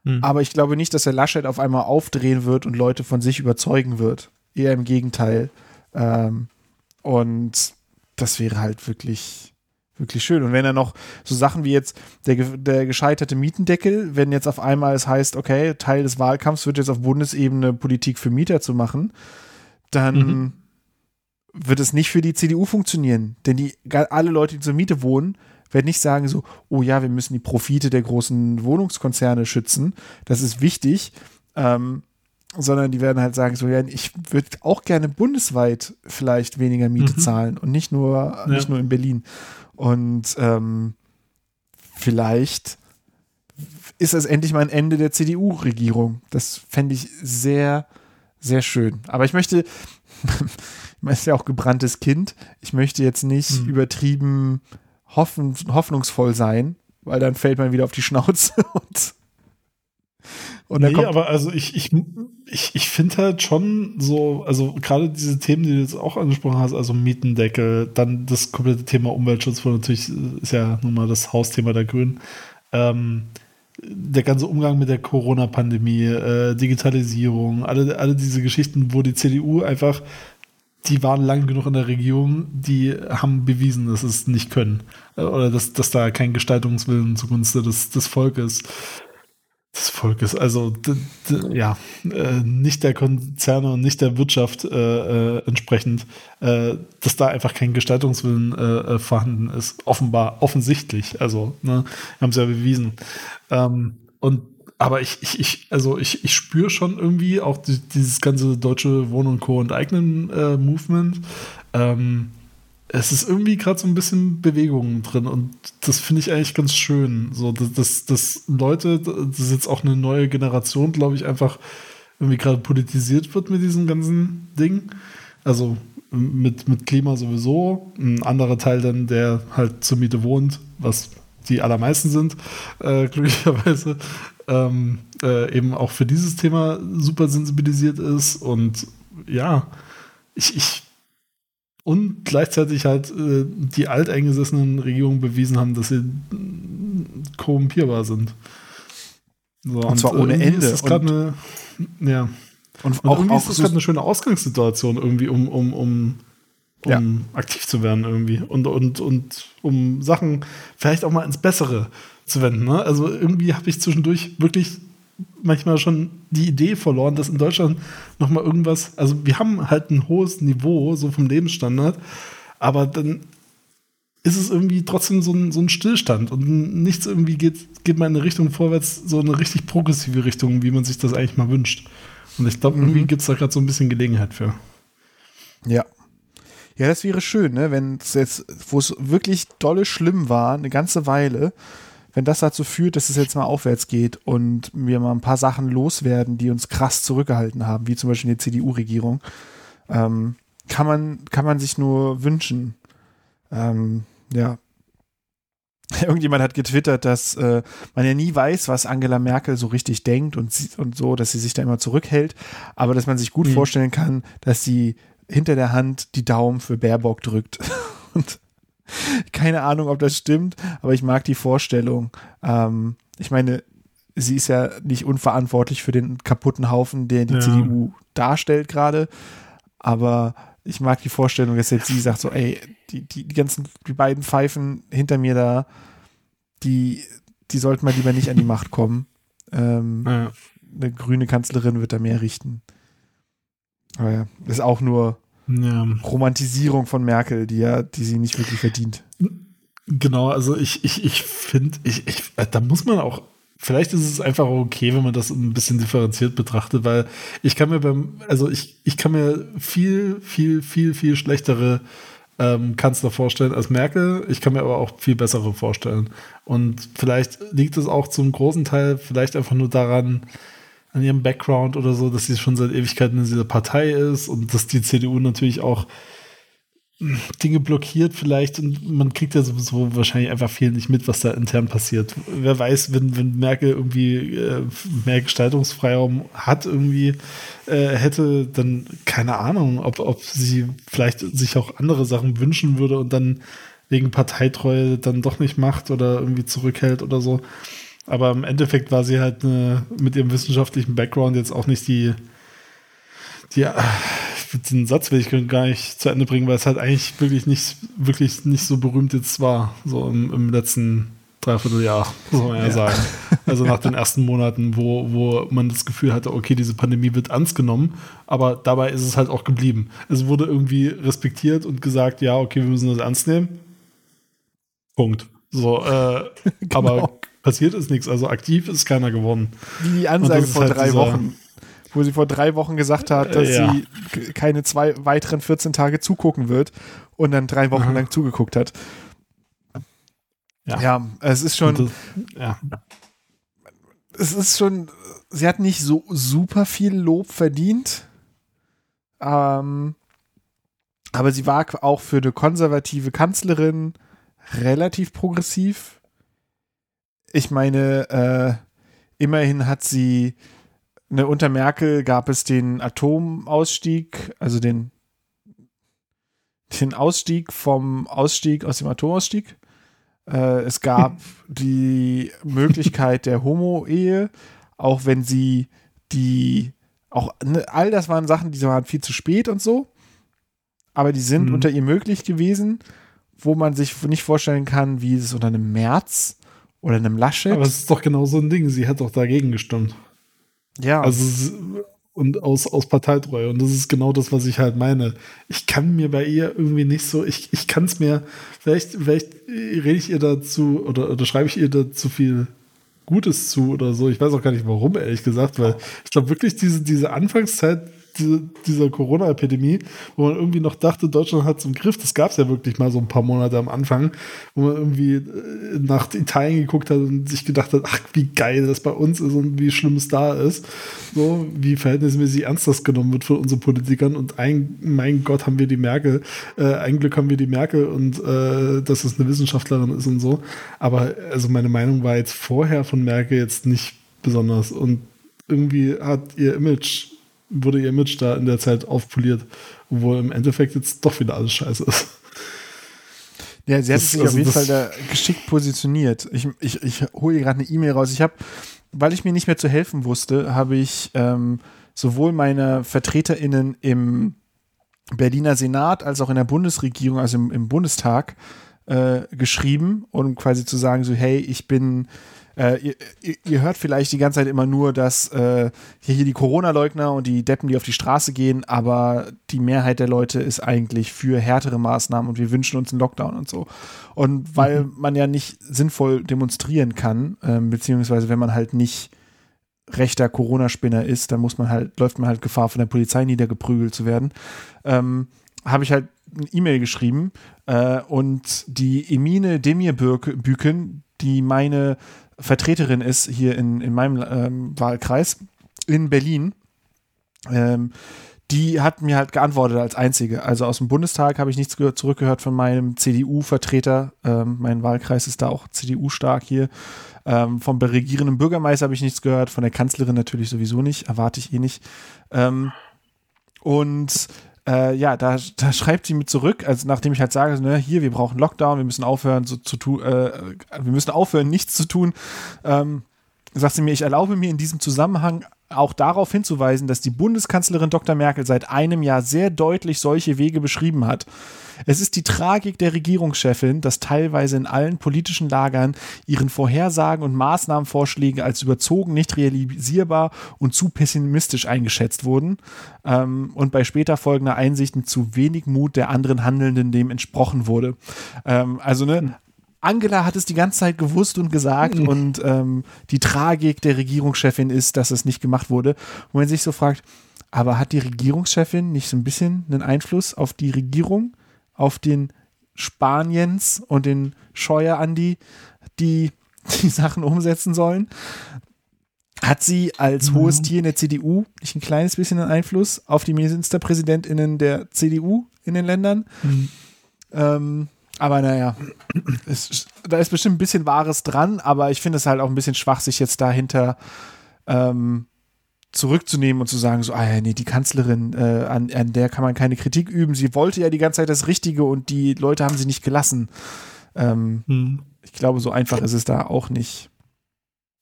mhm. aber ich glaube nicht, dass der Laschet auf einmal aufdrehen wird und Leute von sich überzeugen wird. Eher im Gegenteil. Ähm, und das wäre halt wirklich, wirklich schön. Und wenn er noch so Sachen wie jetzt der, der gescheiterte Mietendeckel, wenn jetzt auf einmal es heißt, okay, Teil des Wahlkampfs wird jetzt auf Bundesebene Politik für Mieter zu machen, dann mhm wird es nicht für die CDU funktionieren. Denn die, alle Leute, die zur Miete wohnen, werden nicht sagen so, oh ja, wir müssen die Profite der großen Wohnungskonzerne schützen. Das ist wichtig. Ähm, sondern die werden halt sagen so, ja, ich würde auch gerne bundesweit vielleicht weniger Miete mhm. zahlen und nicht nur, ja. nicht nur in Berlin. Und ähm, vielleicht ist es endlich mal ein Ende der CDU-Regierung. Das fände ich sehr, sehr schön. Aber ich möchte, man ist ja auch gebranntes Kind. Ich möchte jetzt nicht hm. übertrieben hoffen, hoffnungsvoll sein, weil dann fällt man wieder auf die Schnauze und und nee, aber also ich, ich, ich, ich finde halt schon so, also gerade diese Themen, die du jetzt auch angesprochen hast, also Mietendeckel, dann das komplette Thema Umweltschutz, wo natürlich ist ja nun mal das Hausthema der Grünen. Ähm, der ganze Umgang mit der Corona-Pandemie, äh, Digitalisierung, alle, alle diese Geschichten, wo die CDU einfach die waren lang genug in der Regierung, die haben bewiesen, dass es nicht können. Äh, oder dass, dass da kein Gestaltungswillen zugunsten des, des Volkes des Volkes, also ja, äh, nicht der Konzerne und nicht der Wirtschaft äh, äh, entsprechend, äh, dass da einfach kein Gestaltungswillen äh, vorhanden ist. Offenbar, offensichtlich. Also, ne, haben es ja bewiesen. Ähm, und aber ich, ich, ich, also ich, ich spüre schon irgendwie auch die, dieses ganze deutsche Wohn- und Co. enteignen äh, Movement. Ähm, es ist irgendwie gerade so ein bisschen Bewegung drin und das finde ich eigentlich ganz schön. So, dass, dass, dass Leute, das ist jetzt auch eine neue Generation, glaube ich, einfach irgendwie gerade politisiert wird mit diesem ganzen Ding. Also mit, mit Klima sowieso. Ein anderer Teil dann, der halt zur Miete wohnt, was die allermeisten sind, äh, glücklicherweise ähm, äh, eben auch für dieses Thema super sensibilisiert ist und ja, ich, ich und gleichzeitig halt äh, die alteingesessenen Regierungen bewiesen haben, dass sie korrumpierbar sind. So, und, und, zwar ohne Ende. Ist und, eine, ja. Und, und auch, irgendwie auch ist das gerade eine schöne Ausgangssituation, irgendwie, um, um, um, um ja. aktiv zu werden, irgendwie. Und, und, und um Sachen vielleicht auch mal ins Bessere zu wenden. Ne? Also irgendwie habe ich zwischendurch wirklich manchmal schon die Idee verloren, dass in Deutschland noch mal irgendwas, also wir haben halt ein hohes Niveau so vom Lebensstandard, aber dann ist es irgendwie trotzdem so ein, so ein Stillstand und nichts irgendwie geht, geht mal in eine Richtung vorwärts, so eine richtig progressive Richtung, wie man sich das eigentlich mal wünscht. Und ich glaube, irgendwie mhm. gibt es da gerade so ein bisschen Gelegenheit für. Ja. Ja, das wäre schön, ne? wenn es jetzt, wo es wirklich dolle schlimm war, eine ganze Weile, wenn das dazu führt, dass es jetzt mal aufwärts geht und wir mal ein paar Sachen loswerden, die uns krass zurückgehalten haben, wie zum Beispiel die CDU-Regierung, ähm, kann, man, kann man sich nur wünschen. Ähm, ja. Irgendjemand hat getwittert, dass äh, man ja nie weiß, was Angela Merkel so richtig denkt und, und so, dass sie sich da immer zurückhält, aber dass man sich gut mhm. vorstellen kann, dass sie hinter der Hand die Daumen für Baerbock drückt. Und keine Ahnung, ob das stimmt, aber ich mag die Vorstellung. Ähm, ich meine, sie ist ja nicht unverantwortlich für den kaputten Haufen, der die Ja. CDU darstellt gerade. Aber ich mag die Vorstellung, dass jetzt sie sagt so, ey, die, die, die ganzen, die beiden Pfeifen hinter mir da, die, die sollten mal lieber nicht an die Macht kommen. Ähm, Ja. eine grüne Kanzlerin wird da mehr richten. Aber ja, ist auch nur ja. Romantisierung von Merkel, die ja, die sie nicht wirklich verdient. Genau, also ich, ich, ich finde, ich, ich, äh, da muss man auch, vielleicht ist es einfach okay, wenn man das ein bisschen differenziert betrachtet, weil ich kann mir beim, also ich, ich kann mir viel, viel, viel, viel schlechtere ähm, Kanzler vorstellen als Merkel. Ich kann mir aber auch viel bessere vorstellen. Und vielleicht liegt es auch zum großen Teil vielleicht einfach nur daran, an ihrem Background oder so, dass sie schon seit Ewigkeiten in dieser Partei ist und dass die CDU natürlich auch Dinge blockiert vielleicht und man kriegt ja sowieso wahrscheinlich einfach viel nicht mit, was da intern passiert. Wer weiß, wenn, wenn Merkel irgendwie äh, mehr Gestaltungsfreiraum hat, irgendwie äh, hätte, dann keine Ahnung, ob, ob sie vielleicht sich auch andere Sachen wünschen würde und dann wegen Parteitreue dann doch nicht macht oder irgendwie zurückhält oder so. Aber im Endeffekt war sie halt eine, mit ihrem wissenschaftlichen Background jetzt auch nicht die, die äh, den Satz will ich gar nicht zu Ende bringen, weil es halt eigentlich wirklich nicht, wirklich nicht so berühmt jetzt war, so im, im letzten Dreivierteljahr, muss man ja, Ja. sagen. Also nach den ersten Monaten, wo, wo man das Gefühl hatte, okay, diese Pandemie wird ernst genommen, aber dabei ist es halt auch geblieben. Es wurde irgendwie respektiert und gesagt, ja, okay, wir müssen das ernst nehmen. Punkt. So, äh, aber passiert ist nichts, also aktiv ist keiner geworden. Wie die Ansage vor halt drei Wochen, wo sie vor drei Wochen gesagt hat, dass Äh, ja. sie keine zwei weiteren 14 Tage zugucken wird und dann drei Wochen Aha. lang zugeguckt hat. Ja. Ja, es ist schon, das, ja. es ist schon, sie hat nicht so super viel Lob verdient. Ähm, aber sie war auch für eine konservative Kanzlerin relativ progressiv. Ich meine, äh, immerhin hat sie, ne, unter Merkel gab es den Atomausstieg, also den, den Ausstieg vom Ausstieg aus dem Atomausstieg. Äh, es gab die Möglichkeit der Homo-Ehe, auch wenn sie die, auch ne, all das waren Sachen, die waren viel zu spät und so, aber die sind Mhm. unter ihr möglich gewesen, wo man sich nicht vorstellen kann, wie es unter einem März oder einem Laschet. Aber es ist doch genau so ein Ding. Sie hat doch dagegen gestimmt. ja, Also und aus, aus Parteitreue. Und das ist genau das, was ich halt meine. Ich kann mir bei ihr irgendwie nicht so, ich, ich kann es mir, vielleicht, vielleicht rede ich ihr dazu oder, oder schreibe ich ihr da zu viel Gutes zu oder so. Ich weiß auch gar nicht warum, ehrlich gesagt, weil ich glaube wirklich diese, diese Anfangszeit diese, dieser Corona-Epidemie, wo man irgendwie noch dachte, Deutschland hat es im Griff. Das gab es ja wirklich mal so ein paar Monate am Anfang, wo man irgendwie äh, nach Italien geguckt hat und sich gedacht hat, ach, wie geil das bei uns ist und wie schlimm es da ist. So, wie verhältnismäßig ernst das genommen wird von unseren Politikern. Und ein, mein Gott, haben wir die Merkel. Äh, ein Glück haben wir die Merkel und äh, dass es eine Wissenschaftlerin ist und so. Aber also meine Meinung war jetzt vorher von Merkel jetzt nicht besonders. Und irgendwie hat ihr Image wurde ihr Image da in der Zeit aufpoliert, obwohl im Endeffekt jetzt doch wieder alles scheiße ist. Ja, sie hat Das- sich also auf jeden Fall da geschickt positioniert. Ich, ich, ich hole hier gerade eine E-Mail raus. Ich habe, weil ich mir nicht mehr zu helfen wusste, habe ich ähm, sowohl meine VertreterInnen im Berliner Senat als auch in der Bundesregierung, also im, im Bundestag, äh, geschrieben, um quasi zu sagen, so, hey, ich bin äh, ihr, ihr, hört vielleicht die ganze Zeit immer nur, dass äh, hier, hier die Corona-Leugner und die Deppen, die auf die Straße gehen, aber die Mehrheit der Leute ist eigentlich für härtere Maßnahmen und wir wünschen uns einen Lockdown und so. Und weil man ja nicht sinnvoll demonstrieren kann, ähm, beziehungsweise wenn man halt nicht rechter Corona-Spinner ist, dann muss man halt, läuft man halt Gefahr, von der Polizei niedergeprügelt zu werden, ähm, habe ich halt eine E-Mail geschrieben äh, und die Emine Demirbüken, die meine Vertreterin ist hier in, in meinem ähm, Wahlkreis in Berlin, ähm, die hat mir halt geantwortet als einzige. Also aus dem Bundestag habe ich nichts gehört, zurückgehört von meinem CDU-Vertreter. Ähm, mein Wahlkreis ist da auch CDU-stark hier. Ähm, vom regierenden Bürgermeister habe ich nichts gehört, von der Kanzlerin natürlich sowieso nicht, erwarte ich eh nicht. Ähm, und äh, ja, da, da schreibt sie mir zurück, also nachdem ich halt sage, ne, hier, wir brauchen Lockdown, wir müssen aufhören, so zu tun, äh, wir müssen aufhören, nichts zu tun. Ähm, sagt sie mir, ich erlaube mir in diesem Zusammenhang auch darauf hinzuweisen, dass die Bundeskanzlerin Dr. Merkel seit einem Jahr sehr deutlich solche Wege beschrieben hat. Es ist die Tragik der Regierungschefin, dass teilweise in allen politischen Lagern ihren Vorhersagen und Maßnahmenvorschläge als überzogen, nicht realisierbar und zu pessimistisch eingeschätzt wurden ähm, und bei später folgender Einsicht mit zu wenig Mut der anderen Handelnden dem entsprochen wurde. Ähm, also ne, Angela hat es die ganze Zeit gewusst und gesagt mhm. und ähm, die Tragik der Regierungschefin ist, dass es nicht gemacht wurde. Und man sich so fragt, aber hat die Regierungschefin nicht so ein bisschen einen Einfluss auf die Regierung, auf den Spaniens und den Scheuer Andi, die die Sachen umsetzen sollen? Hat sie als mhm. hohes Tier in der CDU nicht ein kleines bisschen einen Einfluss auf die Ministerpräsidentinnen der CDU in den Ländern? Mhm. Ähm, aber naja, es, da ist bestimmt ein bisschen Wahres dran, aber ich finde es halt auch ein bisschen schwach, sich jetzt dahinter ähm, zurückzunehmen und zu sagen, so, ah ja, nee, die Kanzlerin, äh, an, an der kann man keine Kritik üben. Sie wollte ja die ganze Zeit das Richtige und die Leute haben sie nicht gelassen. Ähm, hm. Ich glaube, so einfach ist es da auch nicht.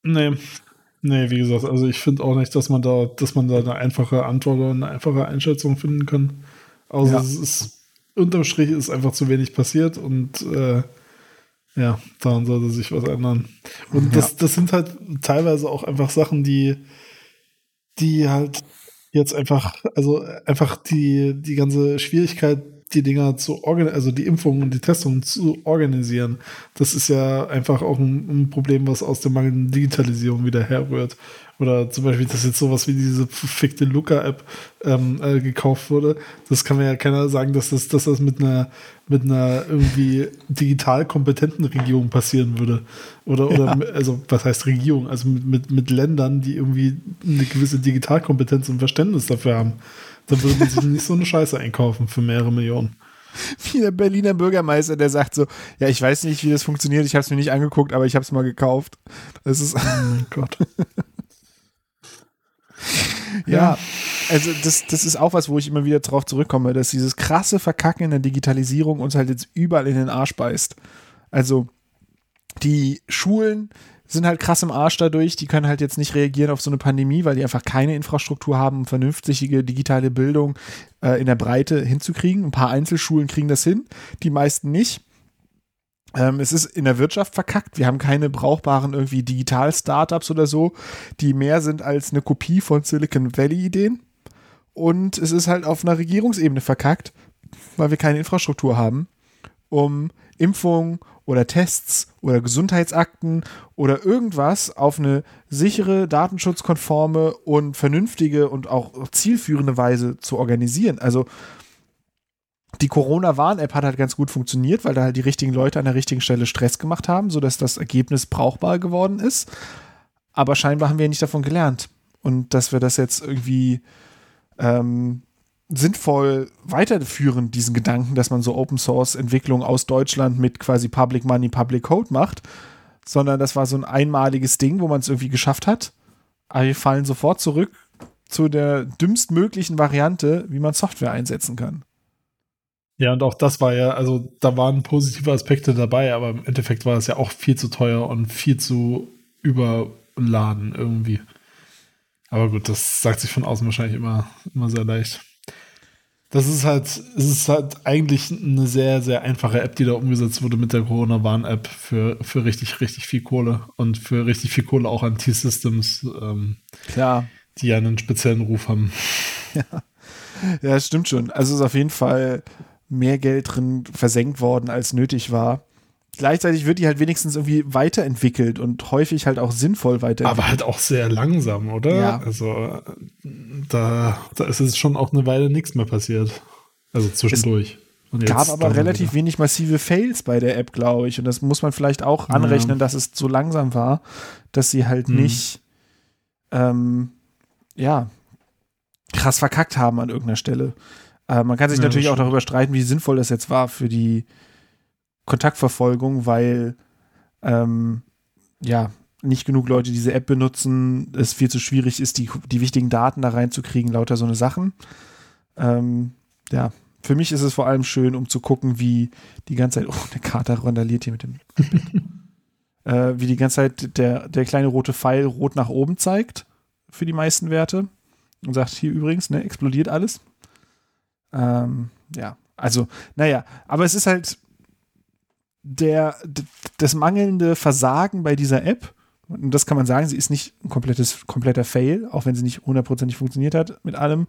Nee. Nee, wie gesagt, also ich finde auch nicht, dass man da, dass man da eine einfache Antwort oder eine einfache Einschätzung finden kann. Also ja. es ist unterm Strich ist einfach zu wenig passiert und äh, ja, daran sollte sich was ändern. Und das, das sind halt teilweise auch einfach Sachen, die, die halt jetzt einfach, also einfach die, die ganze Schwierigkeit, die Dinger zu organisieren, also die Impfungen und die Testungen zu organisieren, das ist ja einfach auch ein, ein Problem, was aus der mangelnden Digitalisierung wieder herrührt. Oder zum Beispiel, dass jetzt sowas wie diese verfickte Luca-App ähm, äh, gekauft wurde. Das kann mir ja keiner sagen, dass das, dass das mit einer, mit einer irgendwie digital kompetenten Regierung passieren würde. Oder, ja. oder also was heißt Regierung? Also mit, mit, mit Ländern, die irgendwie eine gewisse Digitalkompetenz und Verständnis dafür haben. Da würde man sich nicht so eine Scheiße einkaufen für mehrere Millionen wie der Berliner Bürgermeister, der sagt so, ja, ich weiß nicht, wie das funktioniert, ich habe es mir nicht angeguckt, aber ich habe es mal gekauft. Das ist, oh mein Gott. ja, also das, das ist auch was, wo ich immer wieder drauf zurückkomme, dass dieses krasse Verkacken in der Digitalisierung uns halt jetzt überall in den Arsch beißt. Also die Schulen sind halt krass im Arsch dadurch, die können halt jetzt nicht reagieren auf so eine Pandemie, weil die einfach keine Infrastruktur haben, um vernünftige digitale Bildung äh, in der Breite hinzukriegen. Ein paar Einzelschulen kriegen das hin, die meisten nicht. Ähm, es ist in der Wirtschaft verkackt. Wir haben keine brauchbaren irgendwie Digital-Startups oder so, die mehr sind als eine Kopie von Silicon Valley-Ideen. Und es ist halt auf einer Regierungsebene verkackt, weil wir keine Infrastruktur haben, um Impfungen oder Tests oder Gesundheitsakten oder irgendwas auf eine sichere, datenschutzkonforme und vernünftige und auch zielführende Weise zu organisieren. Also die Corona-Warn-App hat halt ganz gut funktioniert, weil da halt die richtigen Leute an der richtigen Stelle Stress gemacht haben, sodass das Ergebnis brauchbar geworden ist. Aber scheinbar haben wir nicht davon gelernt. Und dass wir das jetzt irgendwie ähm, sinnvoll weiterführen, diesen Gedanken, dass man so Open Source Entwicklung aus Deutschland mit quasi Public Money, Public Code macht, sondern das war so ein einmaliges Ding, wo man es irgendwie geschafft hat. Aber wir fallen sofort zurück zu der dümmstmöglichen Variante, wie man Software einsetzen kann. Ja, und auch das war ja, also da waren positive Aspekte dabei, aber im Endeffekt war es ja auch viel zu teuer und viel zu überladen irgendwie. Aber gut, das sagt sich von außen wahrscheinlich immer, immer sehr leicht. Das ist halt, es ist halt eigentlich eine sehr, sehr einfache App, die da umgesetzt wurde mit der Corona-Warn-App für, für richtig, richtig viel Kohle und für richtig viel Kohle auch an T-Systems, ähm, Klar. die ja einen speziellen Ruf haben. Ja. ja, stimmt schon. Also es ist auf jeden Fall mehr Geld drin versenkt worden, als nötig war. Gleichzeitig wird die halt wenigstens irgendwie weiterentwickelt und häufig halt auch sinnvoll weiterentwickelt. Aber halt auch sehr langsam, oder? Ja. Also da, da ist es schon auch eine Weile nichts mehr passiert. Also zwischendurch. Es gab aber relativ wieder. wenig massive Fails bei der App, glaube ich. Und das muss man vielleicht auch anrechnen, ja. dass es so langsam war, dass sie halt hm. nicht, ähm, ja, krass verkackt haben an irgendeiner Stelle. Äh, man kann sich ja, natürlich auch darüber streiten, wie sinnvoll das jetzt war für die Kontaktverfolgung, weil ähm, ja nicht genug Leute diese App benutzen, es viel zu schwierig ist, die, die wichtigen Daten da reinzukriegen, lauter so eine Sachen. Ähm, ja, für mich ist es vor allem schön, um zu gucken, wie die ganze Zeit, oh, der Kater randaliert hier mit dem äh, wie die ganze Zeit der, der kleine rote Pfeil rot nach oben zeigt für die meisten Werte und sagt, hier übrigens, ne, explodiert alles. Ähm, ja, also, naja, aber es ist halt der, das mangelnde Versagen bei dieser App, und das kann man sagen, sie ist nicht ein komplettes, kompletter Fail, auch wenn sie nicht hundertprozentig funktioniert hat mit allem,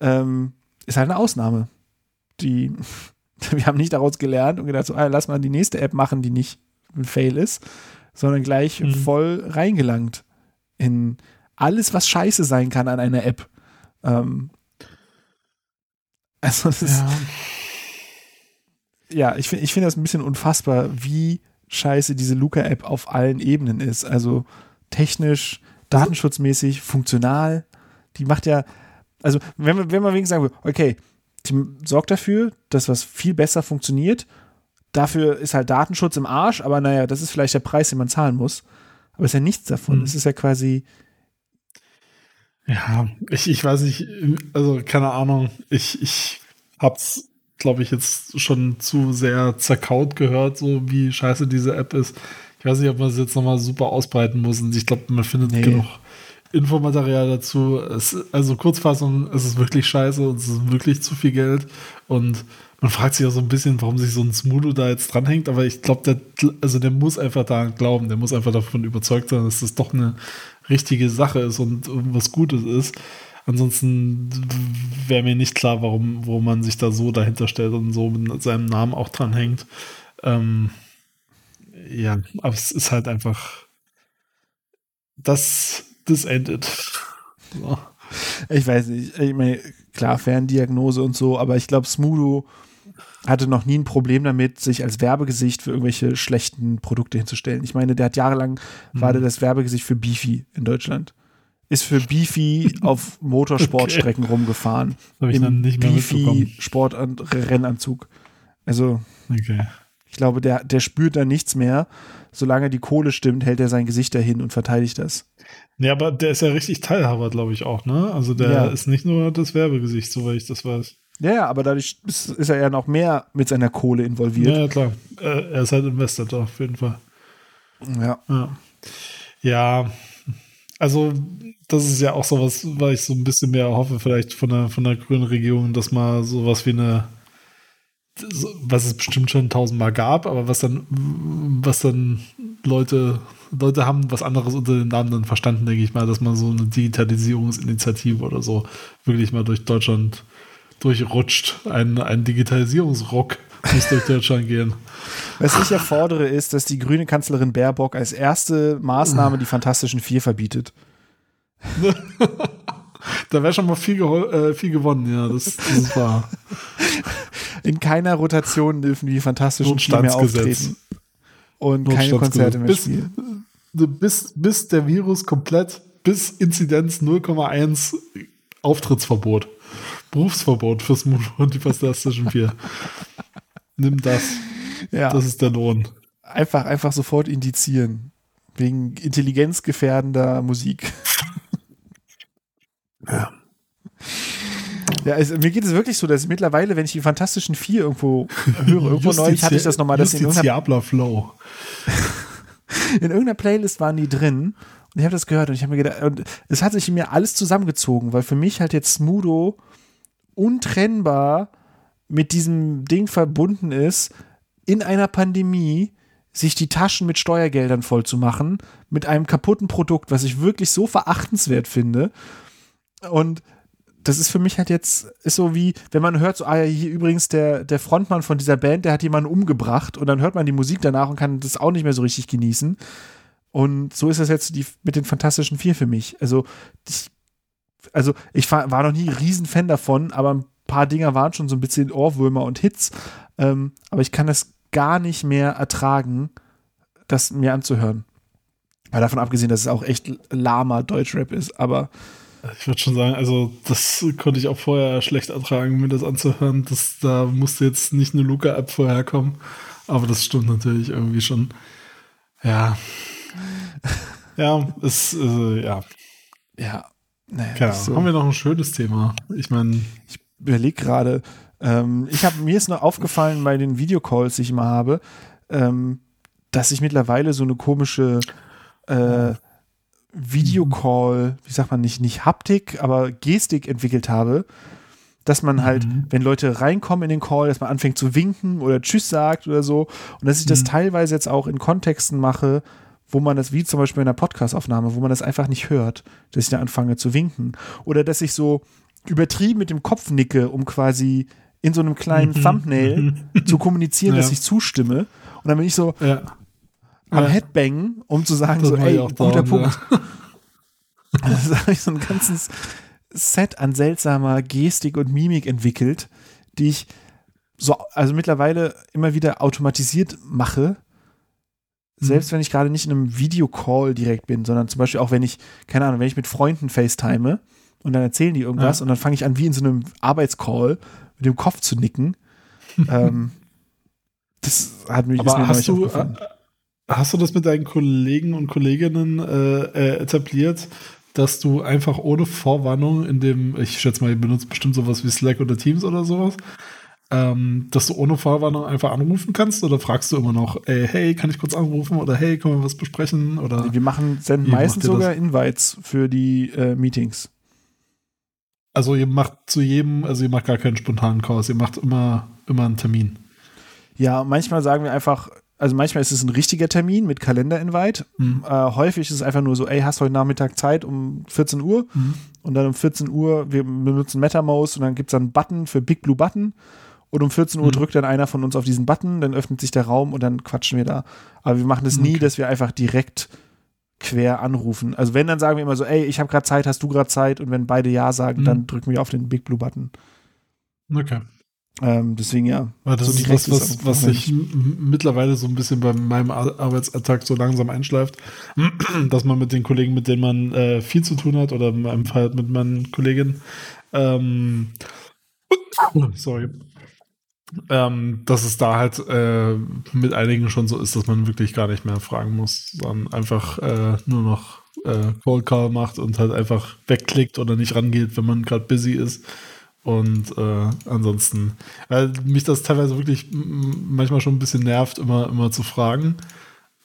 ähm, ist halt eine Ausnahme. Die, wir haben nicht daraus gelernt und gedacht, so, ah, lass mal die nächste App machen, die nicht ein Fail ist, sondern gleich mhm. voll reingelangt in alles, was scheiße sein kann an einer App. Ähm, also das ja. ist, ja, ich finde ich find das ein bisschen unfassbar, wie scheiße diese Luca-App auf allen Ebenen ist. Also technisch, datenschutzmäßig, funktional. Die macht ja, also wenn man, wenn man wegen sagen würde, okay, die sorgt dafür, dass was viel besser funktioniert Dafür ist halt Datenschutz im Arsch, aber naja, das ist vielleicht der Preis, den man zahlen muss. Aber es ist ja nichts davon. Mhm. Es ist ja quasi. Ja, ich, ich weiß nicht, also keine Ahnung. Ich, ich hab's, glaube ich, jetzt schon zu sehr zerkaut gehört, so wie scheiße diese App ist. Ich weiß nicht, ob man es jetzt nochmal super ausbreiten muss. Und ich glaube, man findet nee. genug Infomaterial dazu. Es, also Kurzfassung, es ist wirklich scheiße und es ist wirklich zu viel Geld. Und man fragt sich auch so ein bisschen, warum sich so ein Smudo da jetzt dranhängt, aber ich glaube, der, also der muss einfach daran glauben, der muss einfach davon überzeugt sein, dass das doch eine richtige Sache ist und was Gutes ist. Ansonsten wäre mir nicht klar, warum, warum man sich da so dahinter stellt und so mit seinem Namen auch dranhängt. Ähm, ja, aber es ist halt einfach das, das endet. So. Ich weiß nicht, ich meine, klar, Ferndiagnose und so, aber ich glaube, Smudo hatte noch nie ein Problem damit, sich als Werbegesicht für irgendwelche schlechten Produkte hinzustellen. Ich meine, der hat jahrelang, mhm. war der das Werbegesicht für Beefy in Deutschland. Ist für Beefy auf Motorsportstrecken okay. rumgefahren. Hab ich Im nicht mehr Beefy Sport- und Rennanzug. Also, okay. ich glaube, der, der spürt da nichts mehr. Solange die Kohle stimmt, hält er sein Gesicht dahin und verteidigt das. Ja, aber der ist ja richtig Teilhaber, glaube ich, auch, ne? Also der ja. ist nicht nur das Werbegesicht, soweit ich das weiß. Ja, ja, aber dadurch ist, ist, er ja noch mehr mit seiner Kohle involviert. Ja, klar. Er ist halt Investor auf jeden Fall. Ja. ja. Ja, also das ist ja auch sowas, weil ich so ein bisschen mehr hoffe, vielleicht von der, von der grünen Regierung, dass mal sowas wie eine, was es bestimmt schon tausendmal gab, aber was dann, was dann Leute, Leute haben was anderes unter den Namen dann verstanden, denke ich mal, dass man so eine Digitalisierungsinitiative oder so wirklich mal durch Deutschland durchrutscht. Ein, ein Digitalisierungsrock muss durch Deutschland gehen. Was ich erfordere, ist, dass die grüne Kanzlerin Baerbock als erste Maßnahme die Fantastischen Vier verbietet. da wäre schon mal viel, äh, viel gewonnen, ja, das, das ist wahr. In keiner Rotation dürfen die Fantastischen Vier mehr auftreten. Und keine Konzerte mehr bis, spielen. Bis, bis der Virus komplett, bis Inzidenz 0,1 Auftrittsverbot. Berufsverbot fürs Moon und die Fantastischen Vier. Nimm das. Ja. Das ist der Lohn. Einfach, einfach sofort indizieren. Wegen intelligenzgefährdender Musik. Ja. Ja, also mir geht es wirklich so, dass mittlerweile, wenn ich die Fantastischen Vier irgendwo höre, irgendwo neulich hatte ich das nochmal, dass in irgendeiner, Flow. in irgendeiner Playlist waren die drin und ich habe das gehört und ich habe mir gedacht, und es hat sich in mir alles zusammengezogen, weil für mich halt jetzt Smudo untrennbar mit diesem Ding verbunden ist, in einer Pandemie sich die Taschen mit Steuergeldern voll zu machen, mit einem kaputten Produkt, was ich wirklich so verachtenswert finde. Und das ist für mich halt jetzt, ist so wie, wenn man hört, so, ah ja, hier übrigens der, der Frontmann von dieser Band, der hat jemanden umgebracht und dann hört man die Musik danach und kann das auch nicht mehr so richtig genießen. Und so ist das jetzt die, mit den Fantastischen Vier für mich. Also, ich also ich war, war noch nie ein Riesenfan davon, aber ein paar Dinger waren schon so ein bisschen Ohrwürmer und Hits. Ähm, aber ich kann das gar nicht mehr ertragen, das mir anzuhören. Weil davon abgesehen, dass es auch echt lahmer Deutschrap ist, aber. Ich würde schon sagen, also das konnte ich auch vorher schlecht ertragen, mir das anzuhören. Das, da musste jetzt nicht eine Luca-App vorher kommen. Aber das stimmt natürlich irgendwie schon. Ja. ja, es, äh, ja. Ja, naja, so. haben wir noch ein schönes Thema. Ich meine. überlege gerade, ähm, ich habe mir ist noch aufgefallen bei den Videocalls, die ich immer habe, ähm, dass ich mittlerweile so eine komische äh, Videocall, wie sagt man nicht, nicht Haptik, aber Gestik entwickelt habe, dass man halt, Mhm. wenn Leute reinkommen in den Call, dass man anfängt zu winken oder Tschüss sagt oder so. Und dass ich das Mhm. teilweise jetzt auch in Kontexten mache, wo man das, wie zum Beispiel in einer Podcastaufnahme, wo man das einfach nicht hört, dass ich da anfange zu winken. Oder dass ich so übertrieben mit dem Kopf nicke, um quasi in so einem kleinen Mhm. Thumbnail zu kommunizieren, dass Ja. ich zustimme. Und dann bin ich so Ja. am Ja. Headbangen, um zu sagen, Das so, ey, guter Punkt. Also habe ich so ein ganzes Set an seltsamer Gestik und Mimik entwickelt, die ich so, also mittlerweile immer wieder automatisiert mache. Selbst wenn ich gerade nicht in einem Videocall direkt bin, sondern zum Beispiel auch wenn ich, keine Ahnung, wenn ich mit Freunden FaceTime und dann erzählen die irgendwas Ja. und dann fange ich an, wie in so einem Arbeitscall mit dem Kopf zu nicken. ähm, das hat mich Aber hast du, äh, hast du das mit deinen Kollegen und Kolleginnen äh, äh, etabliert, dass du einfach ohne Vorwarnung in dem, ich schätze mal, ihr benutzt bestimmt sowas wie Slack oder Teams oder sowas, ähm, dass du ohne Vorwarnung einfach anrufen kannst oder fragst du immer noch, ey, hey, kann ich kurz anrufen oder hey, können wir was besprechen oder Wir machen, senden meistens ihr das? sogar Invites für die äh, Meetings. also ihr macht zu jedem, also ihr macht gar keinen spontanen Calls, ihr macht immer, immer einen Termin. Ja, manchmal sagen wir einfach, also manchmal ist es ein richtiger Termin mit Kalender-Invite. Mhm. Äh, häufig ist es einfach nur so, ey, hast heute Nachmittag Zeit um 14 Uhr? Mhm. Und dann um 14 Uhr, wir benutzen MetaMouse und dann gibt es dann einen Button für Big Blue Button. Und um 14 Uhr Mhm. drückt dann einer von uns auf diesen Button, dann öffnet sich der Raum und dann quatschen wir da. Aber wir machen das nie, Okay. dass wir einfach direkt quer anrufen. Also wenn, dann sagen wir immer so, ey, ich habe gerade Zeit, hast du gerade Zeit? Und wenn beide Ja sagen, Mhm. dann drücken wir auf den Big Blue Button. Okay. Ähm, deswegen ja. Weil das So ist was, was, was sich mittlerweile so ein bisschen bei meinem Ar- Arbeitsalltag so langsam einschleift, dass man mit den Kollegen, mit denen man äh, viel zu tun hat, oder meinem Fall mit meinen Kolleginnen, ähm, sorry, ähm, dass es da halt äh, mit einigen schon so ist, dass man wirklich gar nicht mehr fragen muss, sondern einfach äh, nur noch äh, Call Call macht und halt einfach wegklickt oder nicht rangeht, wenn man gerade busy ist. Und äh, ansonsten, weil mich das teilweise wirklich manchmal schon ein bisschen nervt, immer, immer zu fragen.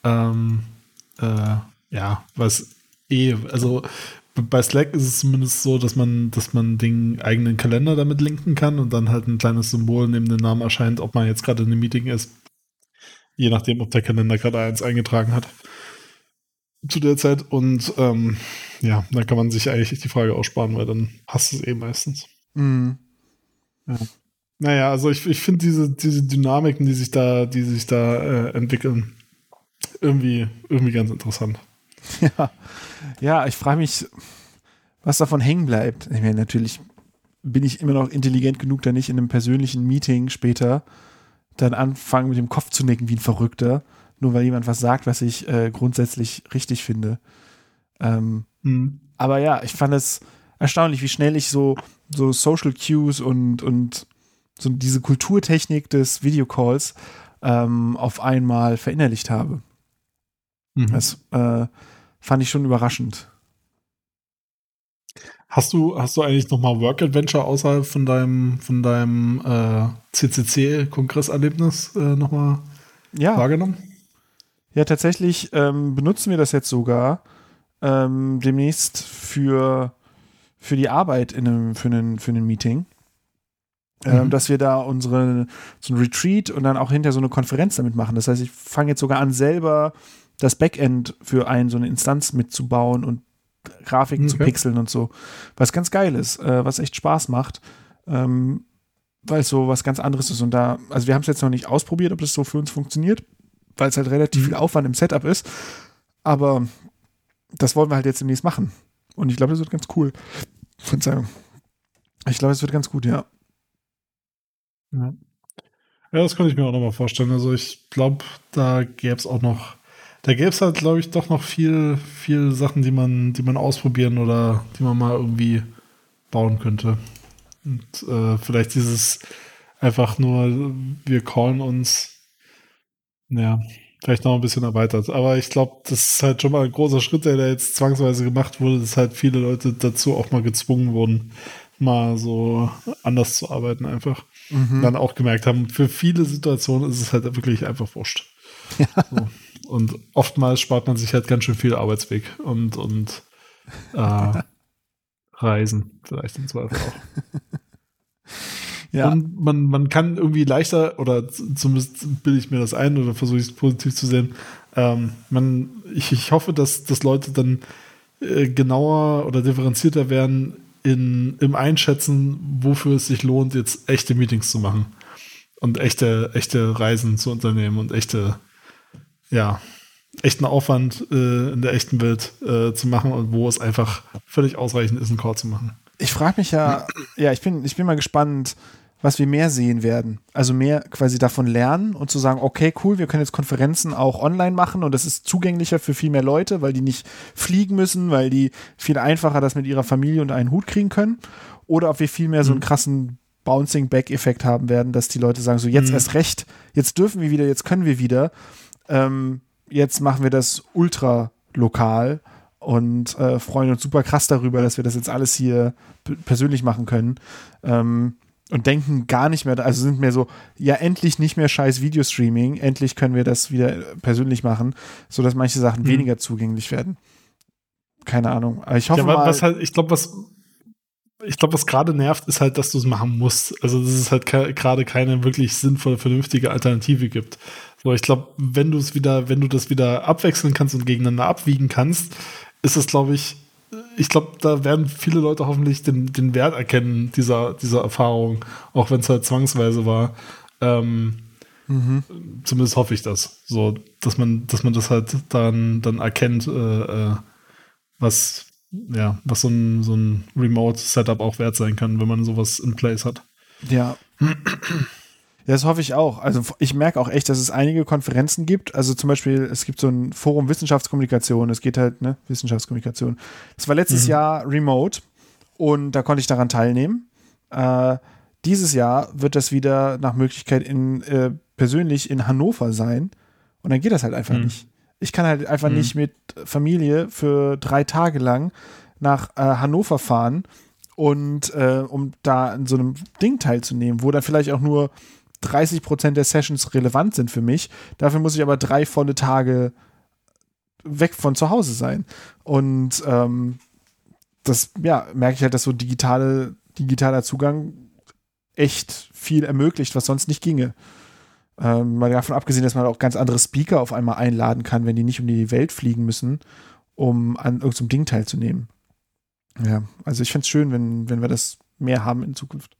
Ähm, äh, ja, was eh, also bei Slack ist es zumindest so, dass man, dass man den eigenen Kalender damit linken kann und dann halt ein kleines Symbol neben dem Namen erscheint, ob man jetzt gerade in einem Meeting ist. Je nachdem, ob der Kalender gerade eins eingetragen hat. Zu der Zeit. Und ähm, ja, dann kann man sich eigentlich die Frage aussparen, weil dann passt es eh meistens. Mhm. Naja, also ich, ich finde diese, diese Dynamiken, die sich da, die sich da äh, entwickeln, irgendwie, irgendwie ganz interessant. Ja, ja ich frage mich, was davon hängen bleibt. Ich meine, natürlich bin ich immer noch intelligent genug, da nicht in einem persönlichen Meeting später dann anfangen mit dem Kopf zu nicken wie ein Verrückter, nur weil jemand was sagt, was ich äh, grundsätzlich richtig finde. Ähm, Mhm. aber ja, ich fand es erstaunlich, wie schnell ich so, so Social Cues und, und so diese Kulturtechnik des Videocalls ähm, auf einmal verinnerlicht habe. Mhm. Das äh, fand ich schon überraschend. Hast du, hast du eigentlich noch mal Work Adventure außerhalb von deinem, von deinem äh, CCC-Kongresserlebnis äh, noch mal Ja, wahrgenommen? ja tatsächlich ähm, benutzen wir das jetzt sogar ähm, demnächst für, für die Arbeit in einem, für einen, für ein Meeting. Ähm, Mhm. dass wir da unsere so ein Retreat und dann auch hinter so eine Konferenz damit machen. Das heißt, ich fange jetzt sogar an, selber das Backend für ein, so eine Instanz mitzubauen und Grafiken zu Okay. pixeln und so. Was ganz geil ist, äh, was echt Spaß macht. Ähm, weil es so was ganz anderes ist. Und da, also wir haben es jetzt noch nicht ausprobiert, ob das so für uns funktioniert, weil es halt relativ Mhm. viel Aufwand im Setup ist. Aber das wollen wir halt jetzt demnächst machen. Und ich glaube, das wird ganz cool. Verzeihung. Ich glaube, es wird ganz gut, ja. Ja. ja, das könnte ich mir auch noch mal vorstellen. Also ich glaube, da gäbe es auch noch, da gäbe es halt, glaube ich, doch noch viel, viel Sachen, die man, die man ausprobieren oder die man mal irgendwie bauen könnte. Und äh, vielleicht dieses einfach nur, wir callen uns, ja, vielleicht noch ein bisschen erweitert. Aber ich glaube, das ist halt schon mal ein großer Schritt, der da jetzt zwangsweise gemacht wurde, dass halt viele Leute dazu auch mal gezwungen wurden, mal so anders zu arbeiten einfach. Mhm. Dann auch gemerkt haben, für viele Situationen ist es halt wirklich einfach wurscht. Ja. So. Und oftmals spart man sich halt ganz schön viel Arbeitsweg und, und äh, Reisen vielleicht im Zweifel auch. Ja. Und man, man kann irgendwie leichter, oder zumindest bilde ich mir das ein oder versuche ich es positiv zu sehen, ähm, man, ich, ich hoffe, dass, dass Leute dann äh, genauer oder differenzierter werden in, im Einschätzen, wofür es sich lohnt, jetzt echte Meetings zu machen und echte, echte Reisen zu unternehmen und echte, ja, echten Aufwand äh, in der echten Welt äh, zu machen und wo es einfach völlig ausreichend ist, einen Call zu machen. Ich frage mich ja, ja, ich bin, ich bin mal gespannt, was wir mehr sehen werden. Also mehr quasi davon lernen und zu sagen, okay, cool, wir können jetzt Konferenzen auch online machen und das ist zugänglicher für viel mehr Leute, weil die nicht fliegen müssen, weil die viel einfacher das mit ihrer Familie unter einen Hut kriegen können. Oder ob wir viel mehr so einen krassen Bouncing-Back-Effekt haben werden, dass die Leute sagen, so jetzt Mhm. erst recht, jetzt dürfen wir wieder, jetzt können wir wieder. Ähm, jetzt machen wir das ultra lokal und äh, freuen uns super krass darüber, dass wir das jetzt alles hier persönlich machen können. Ähm, und denken gar nicht mehr, also sind mehr so, ja, endlich nicht mehr scheiß Videostreaming, endlich können wir das wieder persönlich machen, sodass manche Sachen Mhm. weniger zugänglich werden. Keine Ahnung. Aber ich hoffe Ja, mal, was halt, ich glaube, was ich glaube, was gerade nervt, ist halt, dass du es machen musst. Also, dass es halt gerade keine wirklich sinnvolle, vernünftige Alternative gibt. So, ich glaube, wenn du es wieder, wenn du das wieder abwechseln kannst und gegeneinander abwiegen kannst, ist es, glaube ich, ich glaube, da werden viele Leute hoffentlich den, den Wert erkennen dieser, dieser Erfahrung, auch wenn es halt zwangsweise war. Ähm, Mhm. Zumindest hoffe ich das. So, dass man, dass man das halt dann, dann erkennt, äh, äh, was, ja, was so ein, so ein Remote-Setup auch wert sein kann, wenn man sowas in place hat. Ja. Das hoffe ich auch. Also ich merke auch echt, dass es einige Konferenzen gibt. Also zum Beispiel, es gibt so ein Forum Wissenschaftskommunikation. Es geht halt, ne, Wissenschaftskommunikation. Das war letztes Mhm. Jahr remote und da konnte ich daran teilnehmen. Äh, dieses Jahr wird das wieder nach Möglichkeit in äh, persönlich in Hannover sein. Und dann geht das halt einfach Mhm. nicht. Ich kann halt einfach Mhm. nicht mit Familie für drei Tage lang nach äh, Hannover fahren und äh, um da an so einem Ding teilzunehmen, wo dann vielleicht auch nur 30 Prozent der Sessions relevant sind für mich. Dafür muss ich aber drei volle Tage weg von zu Hause sein. Und ähm, das, ja, merke ich halt, dass so digitale, digitaler Zugang echt viel ermöglicht, was sonst nicht ginge. Ähm, mal davon abgesehen, dass man auch ganz andere Speaker auf einmal einladen kann, wenn die nicht um die Welt fliegen müssen, um an irgendeinem Ding teilzunehmen. Ja, also ich fände es schön, wenn, wenn wir das mehr haben in Zukunft.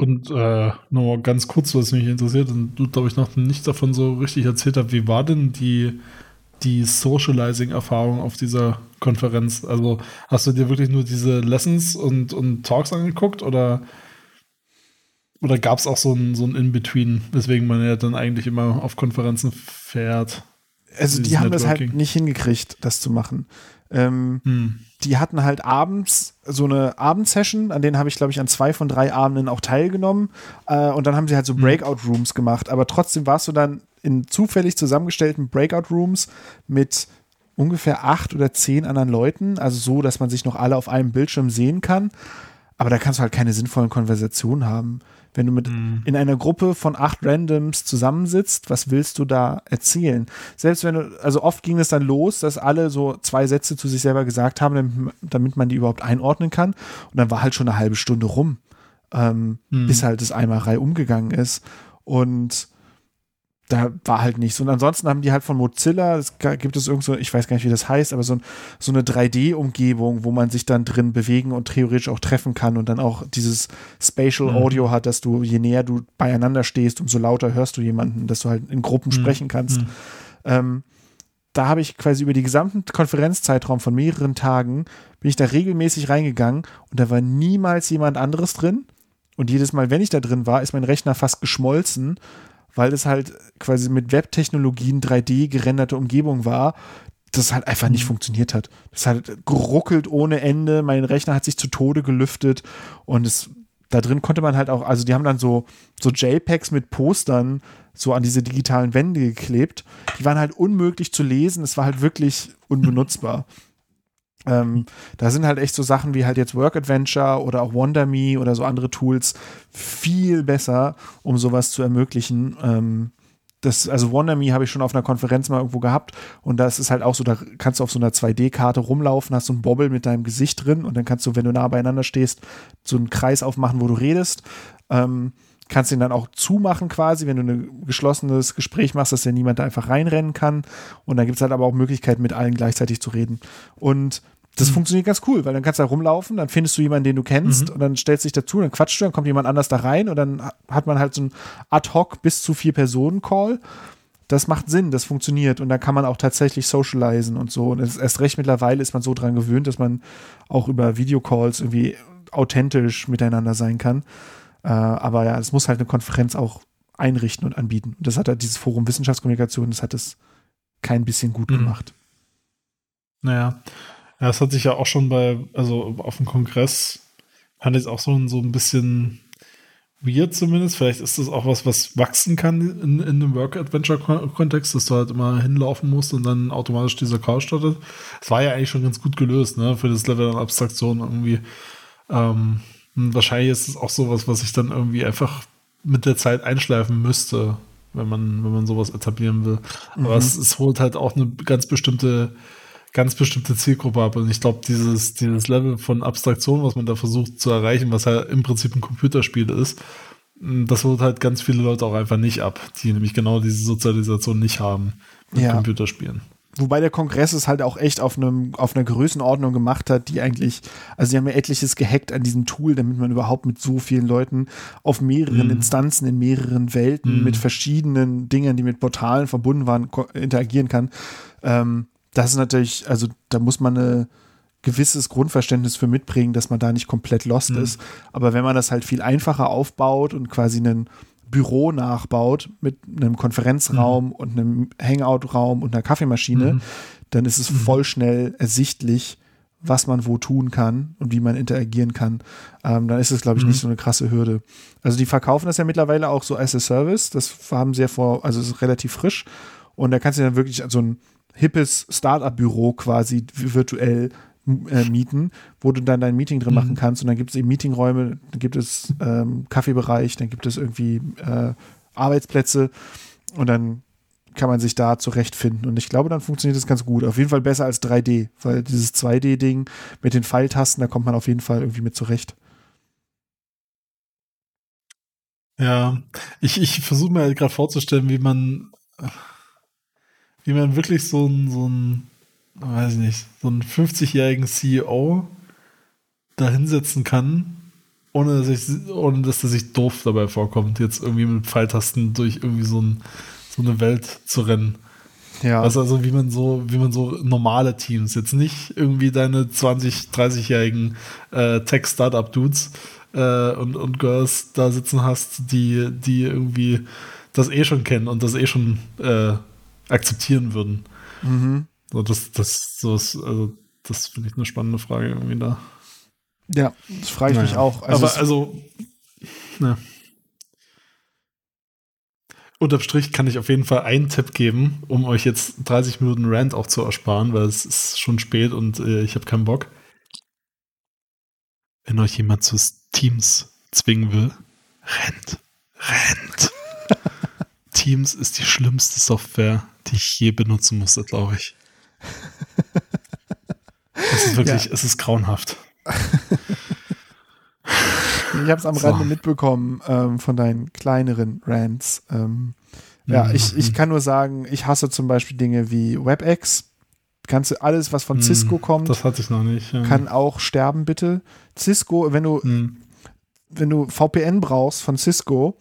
Und äh, nochmal ganz kurz, was mich interessiert, und du, glaube ich, noch nicht davon so richtig erzählt hast, wie war denn die, die Socializing-Erfahrung auf dieser Konferenz? Also hast du dir wirklich nur diese Lessons und, und Talks angeguckt oder, oder gab es auch so ein, so ein In-Between, weswegen man ja dann eigentlich immer auf Konferenzen fährt? Also die haben das halt Networking. nicht hingekriegt, das zu machen. Ähm, Hm. Die hatten halt abends so eine Abendsession, an denen habe ich, glaube ich, an zwei von drei Abenden auch teilgenommen. Äh, und dann haben sie halt so Mhm. Breakout-Rooms gemacht. Aber trotzdem warst du dann in zufällig zusammengestellten Breakout-Rooms mit ungefähr acht oder zehn anderen Leuten. Also so, dass man sich noch alle auf einem Bildschirm sehen kann. Aber da kannst du halt keine sinnvollen Konversationen haben. Wenn du mit Mhm. in einer Gruppe von acht Randoms zusammensitzt, was willst du da erzählen? Selbst wenn du, also oft ging es dann los, dass alle so zwei Sätze zu sich selber gesagt haben, damit, damit man die überhaupt einordnen kann. Und dann war halt schon eine halbe Stunde rum, ähm, Mhm. bis halt das Eimerei umgegangen ist. Und da war halt nichts. Und ansonsten haben die halt von Mozilla, es gibt es irgend so, ich weiß gar nicht, wie das heißt, aber so, ein, so eine 3D-Umgebung, wo man sich dann drin bewegen und theoretisch auch treffen kann und dann auch dieses Spatial Mhm. Audio hat, dass du, je näher du beieinander stehst, umso lauter hörst du jemanden, dass du halt in Gruppen Mhm. sprechen kannst. Mhm. Ähm, da habe ich quasi über die gesamten Konferenzzeitraum von mehreren Tagen, bin ich da regelmäßig reingegangen und da war niemals jemand anderes drin. Und jedes Mal, wenn ich da drin war, ist mein Rechner fast geschmolzen, weil es halt quasi mit Webtechnologien 3D gerenderte Umgebung war, das halt einfach nicht funktioniert hat. Das hat geruckelt ohne Ende, mein Rechner hat sich zu Tode gelüftet und es da drin konnte man halt auch, also die haben dann so, so JPEGs mit Postern so an diese digitalen Wände geklebt. Die waren halt unmöglich zu lesen. Es war halt wirklich unbenutzbar. Ähm, da sind halt echt so Sachen wie halt jetzt Work Adventure oder auch WonderMe oder so andere Tools viel besser, um sowas zu ermöglichen. Ähm, das, also WonderMe habe ich schon auf einer Konferenz mal irgendwo gehabt und das ist halt auch so, da kannst du auf so einer 2D-Karte rumlaufen, hast so ein Bobble mit deinem Gesicht drin und dann kannst du, wenn du nah beieinander stehst, so einen Kreis aufmachen, wo du redest. Ähm, kannst ihn dann auch zumachen quasi, wenn du ein geschlossenes Gespräch machst, dass ja niemand da einfach reinrennen kann. Und dann gibt es halt aber auch Möglichkeiten, mit allen gleichzeitig zu reden. Und das mhm. funktioniert ganz cool, weil dann kannst du da rumlaufen, dann findest du jemanden, den du kennst mhm. und dann stellst du dich dazu, dann quatscht du, dann kommt jemand anders da rein und dann hat man halt so ein Ad-Hoc bis zu vier Personen Call. Das macht Sinn, das funktioniert und da kann man auch tatsächlich socialisen und so. Und erst recht mittlerweile ist man so dran gewöhnt, dass man auch über Videocalls irgendwie authentisch miteinander sein kann. Äh, aber ja, es muss halt eine Konferenz auch einrichten und anbieten. Und das hat halt dieses Forum Wissenschaftskommunikation, das hat es kein bisschen gut mhm. gemacht. Naja, ja, das hat sich ja auch schon bei, also auf dem Kongress, fand ich es auch so, so ein bisschen weird zumindest. Vielleicht ist das auch was, was wachsen kann in, in einem Work-Adventure-Kontext, dass du halt immer hinlaufen musst und dann automatisch dieser Call startet. Das war ja eigentlich schon ganz gut gelöst, ne, für das Level an Abstraktion irgendwie. Ähm, wahrscheinlich ist es auch sowas, was ich dann irgendwie einfach mit der Zeit einschleifen müsste, wenn man, wenn man sowas etablieren will. Mhm. Aber es, es holt halt auch eine ganz bestimmte, ganz bestimmte Zielgruppe ab. Und ich glaube, dieses, dieses Level von Abstraktion, was man da versucht zu erreichen, was ja im Prinzip ein Computerspiel ist, das holt halt ganz viele Leute auch einfach nicht ab, die nämlich genau diese Sozialisation nicht haben mit ja. Computerspielen. Wobei der Kongress es halt auch echt auf, einem, auf einer Größenordnung gemacht hat, die eigentlich, also sie haben ja etliches gehackt an diesem Tool, damit man überhaupt mit so vielen Leuten auf mehreren mm. Instanzen, in mehreren Welten, mm. mit verschiedenen Dingen, die mit Portalen verbunden waren, interagieren kann. Ähm, das ist natürlich, also da muss man ein gewisses Grundverständnis für mitbringen, dass man da nicht komplett lost mm. ist. Aber wenn man das halt viel einfacher aufbaut und quasi einen Büro nachbaut mit einem Konferenzraum mhm. und einem Hangout-Raum und einer Kaffeemaschine, mhm. dann ist es mhm. voll schnell ersichtlich, was man wo tun kann und wie man interagieren kann. Ähm, dann ist es, glaube ich, nicht mhm. so eine krasse Hürde. Also die verkaufen das ja mittlerweile auch so als a Service. Das haben sehr vor, also es ist relativ frisch. Und da kannst du dann wirklich so ein hippes Startup-Büro quasi virtuell äh, mieten, wo du dann dein Meeting drin mhm. machen kannst. Und dann gibt es eben Meetingräume, dann gibt es ähm, Kaffeebereich, dann gibt es irgendwie äh, Arbeitsplätze und dann kann man sich da zurechtfinden. Und ich glaube, dann funktioniert das ganz gut. Auf jeden Fall besser als 3D, weil dieses 2D-Ding mit den Pfeiltasten, da kommt man auf jeden Fall irgendwie mit zurecht. Ja, ich, ich versuche mir halt gerade vorzustellen, wie man, wie man wirklich so ein, so ein weiß ich nicht, so einen 50-jährigen CEO da hinsetzen kann, ohne dass, ich, ohne dass er sich doof dabei vorkommt, jetzt irgendwie mit Pfeiltasten durch irgendwie so, ein, so eine Welt zu rennen. Ja. Also, also wie man so, wie man so normale Teams, jetzt nicht irgendwie deine 20, 30-jährigen äh, Tech-Startup-Dudes äh, und, und Girls da sitzen hast, die, die irgendwie das eh schon kennen und das eh schon äh, akzeptieren würden. Mhm. So, das, das, so ist, also, das finde ich eine spannende Frage irgendwie da. Ja, das frage ich naja. mich auch. Also Aber also, ja. Unterm Strich kann ich auf jeden Fall einen Tipp geben, um euch jetzt 30 Minuten Rant auch zu ersparen, weil es ist schon spät und äh, ich habe keinen Bock. Wenn euch jemand zu Teams zwingen will, rennt. Rennt. Teams ist die schlimmste Software, die ich je benutzen musste, glaube ich. Es ist wirklich, ja. es ist grauenhaft. ich habe es am so. Rande mitbekommen ähm, von deinen kleineren Rants. Ähm, ja, mhm. ich, ich kann nur sagen, ich hasse zum Beispiel Dinge wie WebEx. Kannst du alles, was von mhm. Cisco kommt, das hatte ich noch nicht. Ja. Kann auch sterben, bitte. Cisco, wenn du, mhm. wenn du VPN brauchst von Cisco,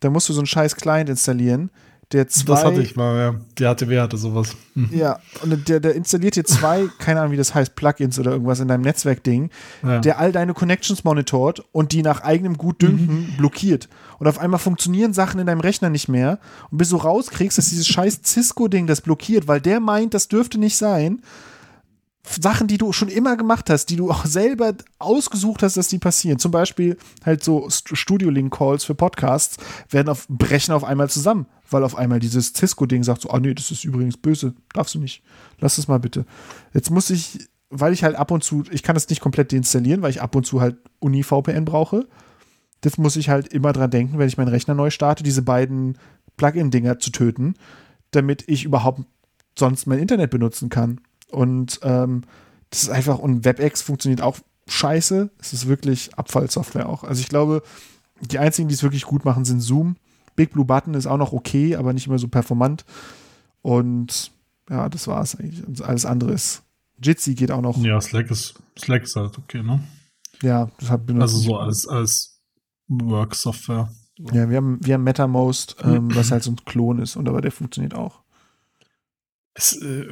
dann musst du so einen scheiß Client installieren der zwei. Das hatte ich mal, ja. Die HTW hatte sowas. Mhm. Ja, und der, der installiert dir zwei, keine Ahnung, wie das heißt, Plugins oder irgendwas in deinem Netzwerkding, ja. der all deine Connections monitort und die nach eigenem Gutdünken mhm. blockiert. Und auf einmal funktionieren Sachen in deinem Rechner nicht mehr. Und bis du rauskriegst, dass dieses scheiß Cisco-Ding das blockiert, weil der meint, das dürfte nicht sein. Sachen, die du schon immer gemacht hast, die du auch selber ausgesucht hast, dass die passieren. Zum Beispiel halt so Studio-Link-Calls für Podcasts werden auf, brechen auf einmal zusammen, weil auf einmal dieses Cisco-Ding sagt so, ah nee, das ist übrigens böse, darfst du nicht. Lass es mal bitte. Jetzt muss ich weil ich halt ab und zu, ich kann das nicht komplett deinstallieren, weil ich ab und zu halt Uni-VPN brauche. Das muss ich halt immer dran denken, wenn ich meinen Rechner neu starte, diese beiden Plugin-Dinger zu töten, damit ich überhaupt sonst mein Internet benutzen kann. Und ähm, das ist einfach, und WebEx funktioniert auch scheiße. Es ist wirklich Abfallsoftware auch. Also ich glaube, die einzigen, die es wirklich gut machen, sind Zoom. Big Blue Button ist auch noch okay, aber nicht immer so performant. Und ja, das war es eigentlich. Und alles andere ist. Jitsi geht auch noch. Ja, Slack ist, Slack ist halt okay, ne? Ja, das hat Also so als, als Work-Software. Ja, wir haben, wir haben MetaMost, ähm, was halt so ein Klon ist, und aber der funktioniert auch. Es, äh,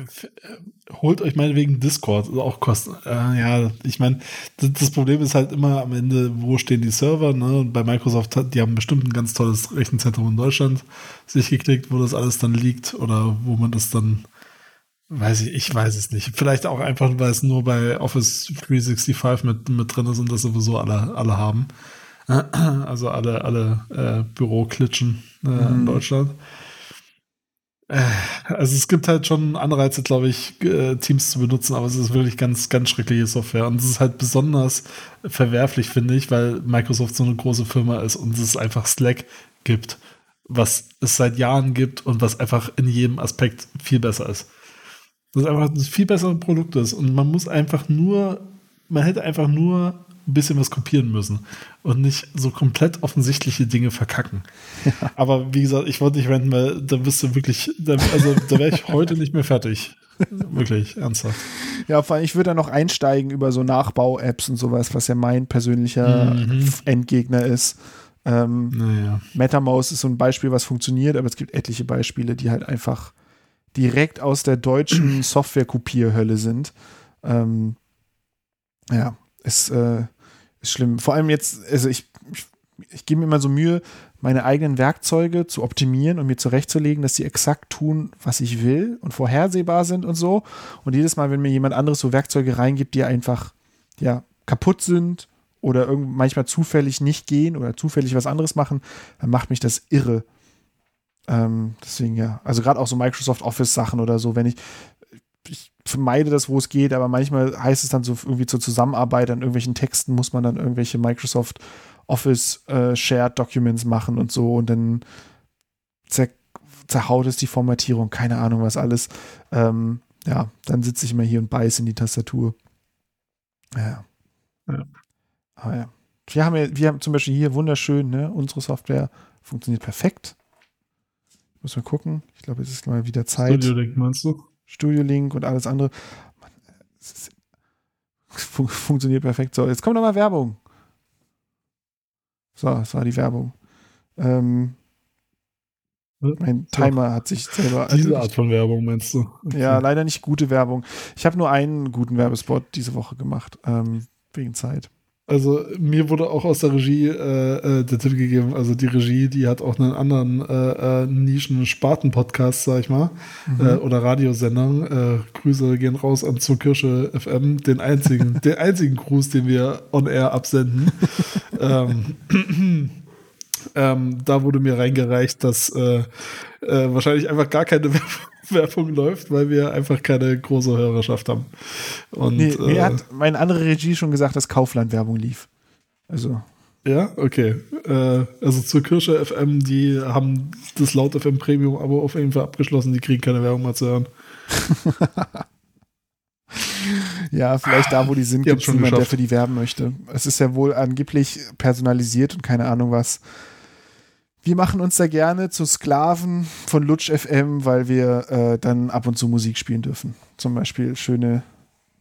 holt euch meinetwegen Discord, also auch Kosten. Äh, ja, ich meine, das, das, Problem ist halt immer am Ende, wo stehen die Server, ne? Und bei Microsoft, die haben bestimmt ein ganz tolles Rechenzentrum in Deutschland sich geklickt, wo das alles dann liegt oder wo man das dann, weiß ich, ich weiß es nicht. Vielleicht auch einfach, weil es nur bei Office 365 mit, mit drin ist und das sowieso alle, alle haben. Also alle, alle äh, Büroklitschen äh, mhm. in Deutschland. Also es gibt halt schon Anreize, glaube ich, äh, Teams zu benutzen, aber es ist wirklich ganz, ganz schreckliche Software. Und es ist halt besonders verwerflich, finde ich, weil Microsoft so eine große Firma ist und es einfach Slack gibt, was es seit Jahren gibt und was einfach in jedem Aspekt viel besser ist. Das ist einfach ein viel besseres Produkt ist. Und man muss einfach nur, man hätte einfach nur ein bisschen was kopieren müssen und nicht so komplett offensichtliche Dinge verkacken. Ja. Aber wie gesagt, ich wollte nicht renten, weil da bist du wirklich, da, also da wäre ich heute nicht mehr fertig. Wirklich, ernsthaft. Ja, vor allem, ich würde da noch einsteigen über so Nachbau-Apps und sowas, was ja mein persönlicher mhm. Endgegner ist. Ähm, naja. MetaMouse ist so ein Beispiel, was funktioniert, aber es gibt etliche Beispiele, die halt einfach direkt aus der deutschen Software-Kopierhölle sind. Ähm, ja, ist, äh, ist schlimm. Vor allem jetzt, also ich, ich, ich gebe mir immer so Mühe, meine eigenen Werkzeuge zu optimieren und mir zurechtzulegen, dass sie exakt tun, was ich will und vorhersehbar sind und so. Und jedes Mal, wenn mir jemand anderes so Werkzeuge reingibt, die einfach ja, kaputt sind oder manchmal zufällig nicht gehen oder zufällig was anderes machen, dann macht mich das irre. Ähm, deswegen ja, also gerade auch so Microsoft Office Sachen oder so, wenn ich, ich vermeide das, wo es geht, aber manchmal heißt es dann so irgendwie zur Zusammenarbeit an irgendwelchen Texten muss man dann irgendwelche Microsoft Office äh, Shared Documents machen und so und dann zer zerhaut es die Formatierung, keine Ahnung was alles. Ähm, ja, dann sitze ich immer hier und beiße in die Tastatur. Ja. ja. Aber ja. Wir haben, ja, wir haben zum Beispiel hier wunderschön, ne, unsere Software funktioniert perfekt. Muss mal gucken. Ich glaube, es ist mal wieder Zeit. Studio Link meinst du? Studio Link und alles andere. Man, ist, fun funktioniert perfekt. So, jetzt kommt nochmal Werbung. So, das war die Werbung. Ähm, mein Timer hat sich selber. Diese Art von Werbung meinst du? Okay. Ja, leider nicht gute Werbung. Ich habe nur einen guten Werbespot diese Woche gemacht, ähm, wegen Zeit. Also mir wurde auch aus der Regie äh, äh, der Tipp gegeben, also die Regie, die hat auch einen anderen äh, äh, Nischen-Sparten-Podcast, sag ich mal, mhm. äh, oder Radiosendung. Äh, Grüße gehen raus an zur Kirsche FM, den einzigen, den einzigen Gruß, den wir on air absenden. ähm, ähm, da wurde mir reingereicht, dass wahrscheinlich einfach gar keine Werbung Werbung läuft, weil wir einfach keine große Hörerschaft haben. Und, nee, mir äh, hat meine andere Regie schon gesagt, dass Kaufland Werbung lief. Also. Ja, okay. Äh, also zur Kirsche FM, die haben das Laut FM Premium Abo auf jeden Fall abgeschlossen, die kriegen keine Werbung mehr zu hören. ja, vielleicht da, wo die sind, gibt es niemand, der für die werben möchte. Es ist ja wohl angeblich personalisiert und keine Ahnung was wir machen uns da gerne zu Sklaven von Lutsch FM, weil wir äh, dann ab und zu Musik spielen dürfen. Zum Beispiel schöne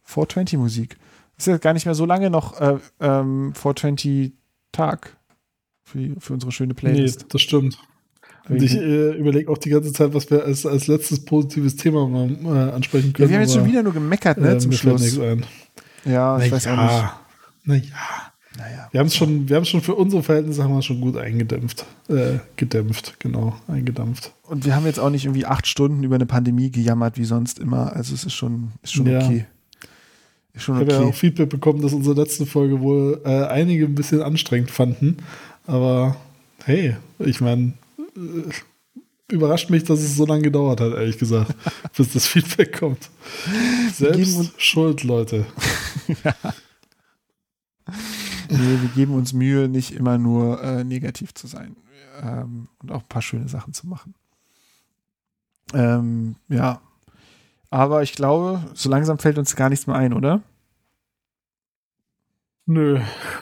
420-Musik. Ist ja gar nicht mehr so lange noch äh, ähm, 420-Tag für, für unsere schöne Playlist. Nee, das stimmt. Und ich äh, überlege auch die ganze Zeit, was wir als, als letztes positives Thema mal äh, ansprechen können. Ja, wir haben jetzt schon wieder nur gemeckert, ne, äh, zum Schluss. Ja, ich Na weiß ja, auch nicht. Naja. Naja. Wir haben es schon, wir haben schon für unsere Verhältnisse haben wir schon gut eingedämpft, äh, gedämpft, genau, eingedampft. Und wir haben jetzt auch nicht irgendwie acht Stunden über eine Pandemie gejammert wie sonst immer. Also es ist schon, ist schon ja. okay. Ist schon okay. Ich habe ja auch Feedback bekommen, dass unsere letzte Folge wohl äh, einige ein bisschen anstrengend fanden. Aber hey, ich meine, äh, überrascht mich, dass es so lange gedauert hat, ehrlich gesagt, bis das Feedback kommt. Selbst schuld, Leute. ja. Nee, wir geben uns Mühe, nicht immer nur äh, negativ zu sein ähm, und auch ein paar schöne Sachen zu machen. Ähm, ja. Aber ich glaube, so langsam fällt uns gar nichts mehr ein, oder? Nö.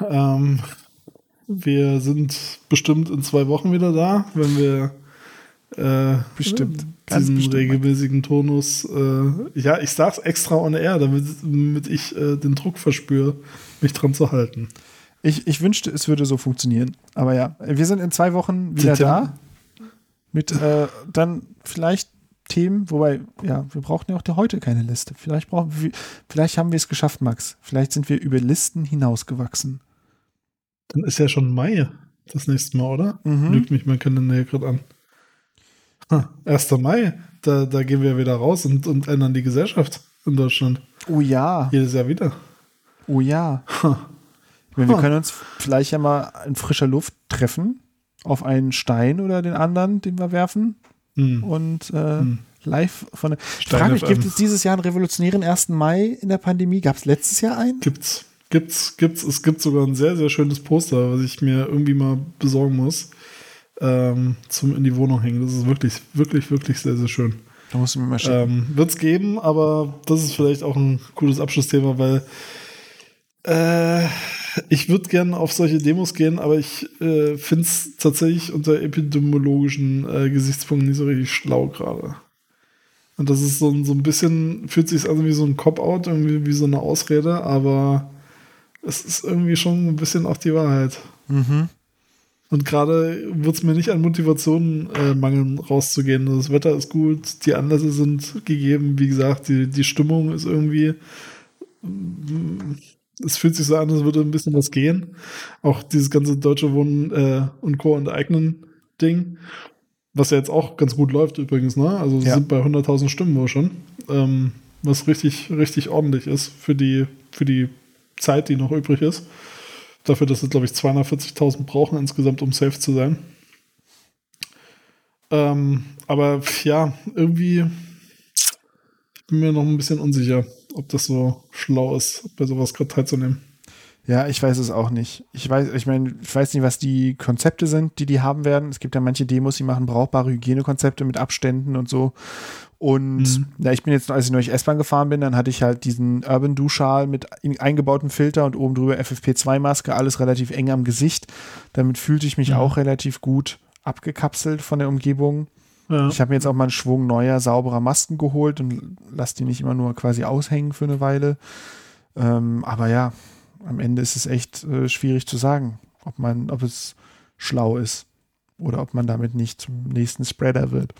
Ähm, wir sind bestimmt in zwei Wochen wieder da, wenn wir äh, bestimmt. diesen bestimmt. regelmäßigen Tonus. Äh, ja, ich sag's extra on air, damit, damit ich äh, den Druck verspüre, mich dran zu halten. Ich, ich wünschte, es würde so funktionieren. Aber ja, wir sind in zwei Wochen wieder da. Mit äh, dann vielleicht Themen, wobei, ja, wir brauchen ja auch heute keine Liste. Vielleicht brauchen wir, vielleicht haben wir es geschafft, Max. Vielleicht sind wir über Listen hinausgewachsen. Dann ist ja schon Mai das nächste Mal, oder? Mhm. Lügt mich mein Kalender hier gerade an. Ha, 1. Mai, da, da gehen wir wieder raus und, und ändern die Gesellschaft in Deutschland. Oh ja. Jedes Jahr wieder. Oh ja. Ha. Meine, wir können uns vielleicht ja mal in frischer Luft treffen, auf einen Stein oder den anderen, den wir werfen. Hm. Und äh, hm. live von der. Ich frage mich, gibt es dieses Jahr einen revolutionären 1. Mai in der Pandemie? Gab es letztes Jahr einen? Gibt's. Gibt's, gibt's. Es gibt sogar ein sehr, sehr schönes Poster, was ich mir irgendwie mal besorgen muss. Ähm, zum in die Wohnung hängen. Das ist wirklich, wirklich, wirklich sehr, sehr schön. Da musst du mir mal schicken. Ähm, Wird es geben, aber das ist vielleicht auch ein cooles Abschlussthema, weil äh, ich würde gerne auf solche Demos gehen, aber ich äh, finde es tatsächlich unter epidemiologischen äh, Gesichtspunkten nicht so richtig schlau gerade. Und das ist so, so ein bisschen, fühlt sich an wie so ein Cop-Out, irgendwie wie so eine Ausrede, aber es ist irgendwie schon ein bisschen auch die Wahrheit. Mhm. Und gerade wird es mir nicht an Motivation äh, mangeln, rauszugehen. Das Wetter ist gut, die Anlässe sind gegeben, wie gesagt, die, die Stimmung ist irgendwie es fühlt sich so an, als würde ein bisschen was gehen. Auch dieses ganze deutsche Wohnen äh, und Co. enteignen Ding, was ja jetzt auch ganz gut läuft übrigens, ne? Also ja. sind bei 100.000 Stimmen wohl schon, ähm, was richtig, richtig ordentlich ist für die, für die Zeit, die noch übrig ist. Dafür, dass es, glaube ich, 240.000 brauchen insgesamt, um safe zu sein. Ähm, aber ja, irgendwie ich bin mir noch ein bisschen unsicher ob das so schlau ist, bei sowas gerade teilzunehmen. Ja, ich weiß es auch nicht. Ich weiß, ich meine, ich weiß nicht, was die Konzepte sind, die die haben werden. Es gibt ja manche Demos, die machen brauchbare Hygienekonzepte mit Abständen und so. Und mhm. ja, ich bin jetzt, als ich neulich S-Bahn gefahren bin, dann hatte ich halt diesen Urban Duschal mit eingebautem Filter und oben drüber FFP2-Maske, alles relativ eng am Gesicht. Damit fühlte ich mich mhm. auch relativ gut abgekapselt von der Umgebung. Ja. Ich habe mir jetzt auch mal einen Schwung neuer, sauberer Masken geholt und lasse die nicht immer nur quasi aushängen für eine Weile. Ähm, aber ja, am Ende ist es echt äh, schwierig zu sagen, ob man, ob es schlau ist oder ob man damit nicht zum nächsten Spreader wird.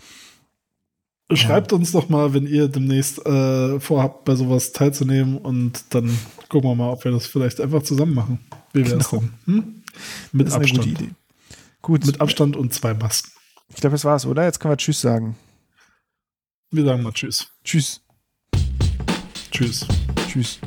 Schreibt ja. uns doch mal, wenn ihr demnächst äh, vorhabt, bei sowas teilzunehmen und dann gucken wir mal, ob wir das vielleicht einfach zusammen machen. Wie wäre es genau. denn? Hm? Mit Abstand. Gut. Mit Abstand und zwei Masken. Ich glaube, das war's, oder? Jetzt können wir Tschüss sagen. Wir sagen mal Tschüss. Tschüss. Tschüss. Tschüss.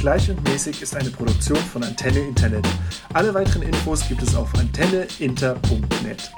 Gleich und mäßig ist eine Produktion von Antenne Internet. Alle weiteren Infos gibt es auf antenneinter.net.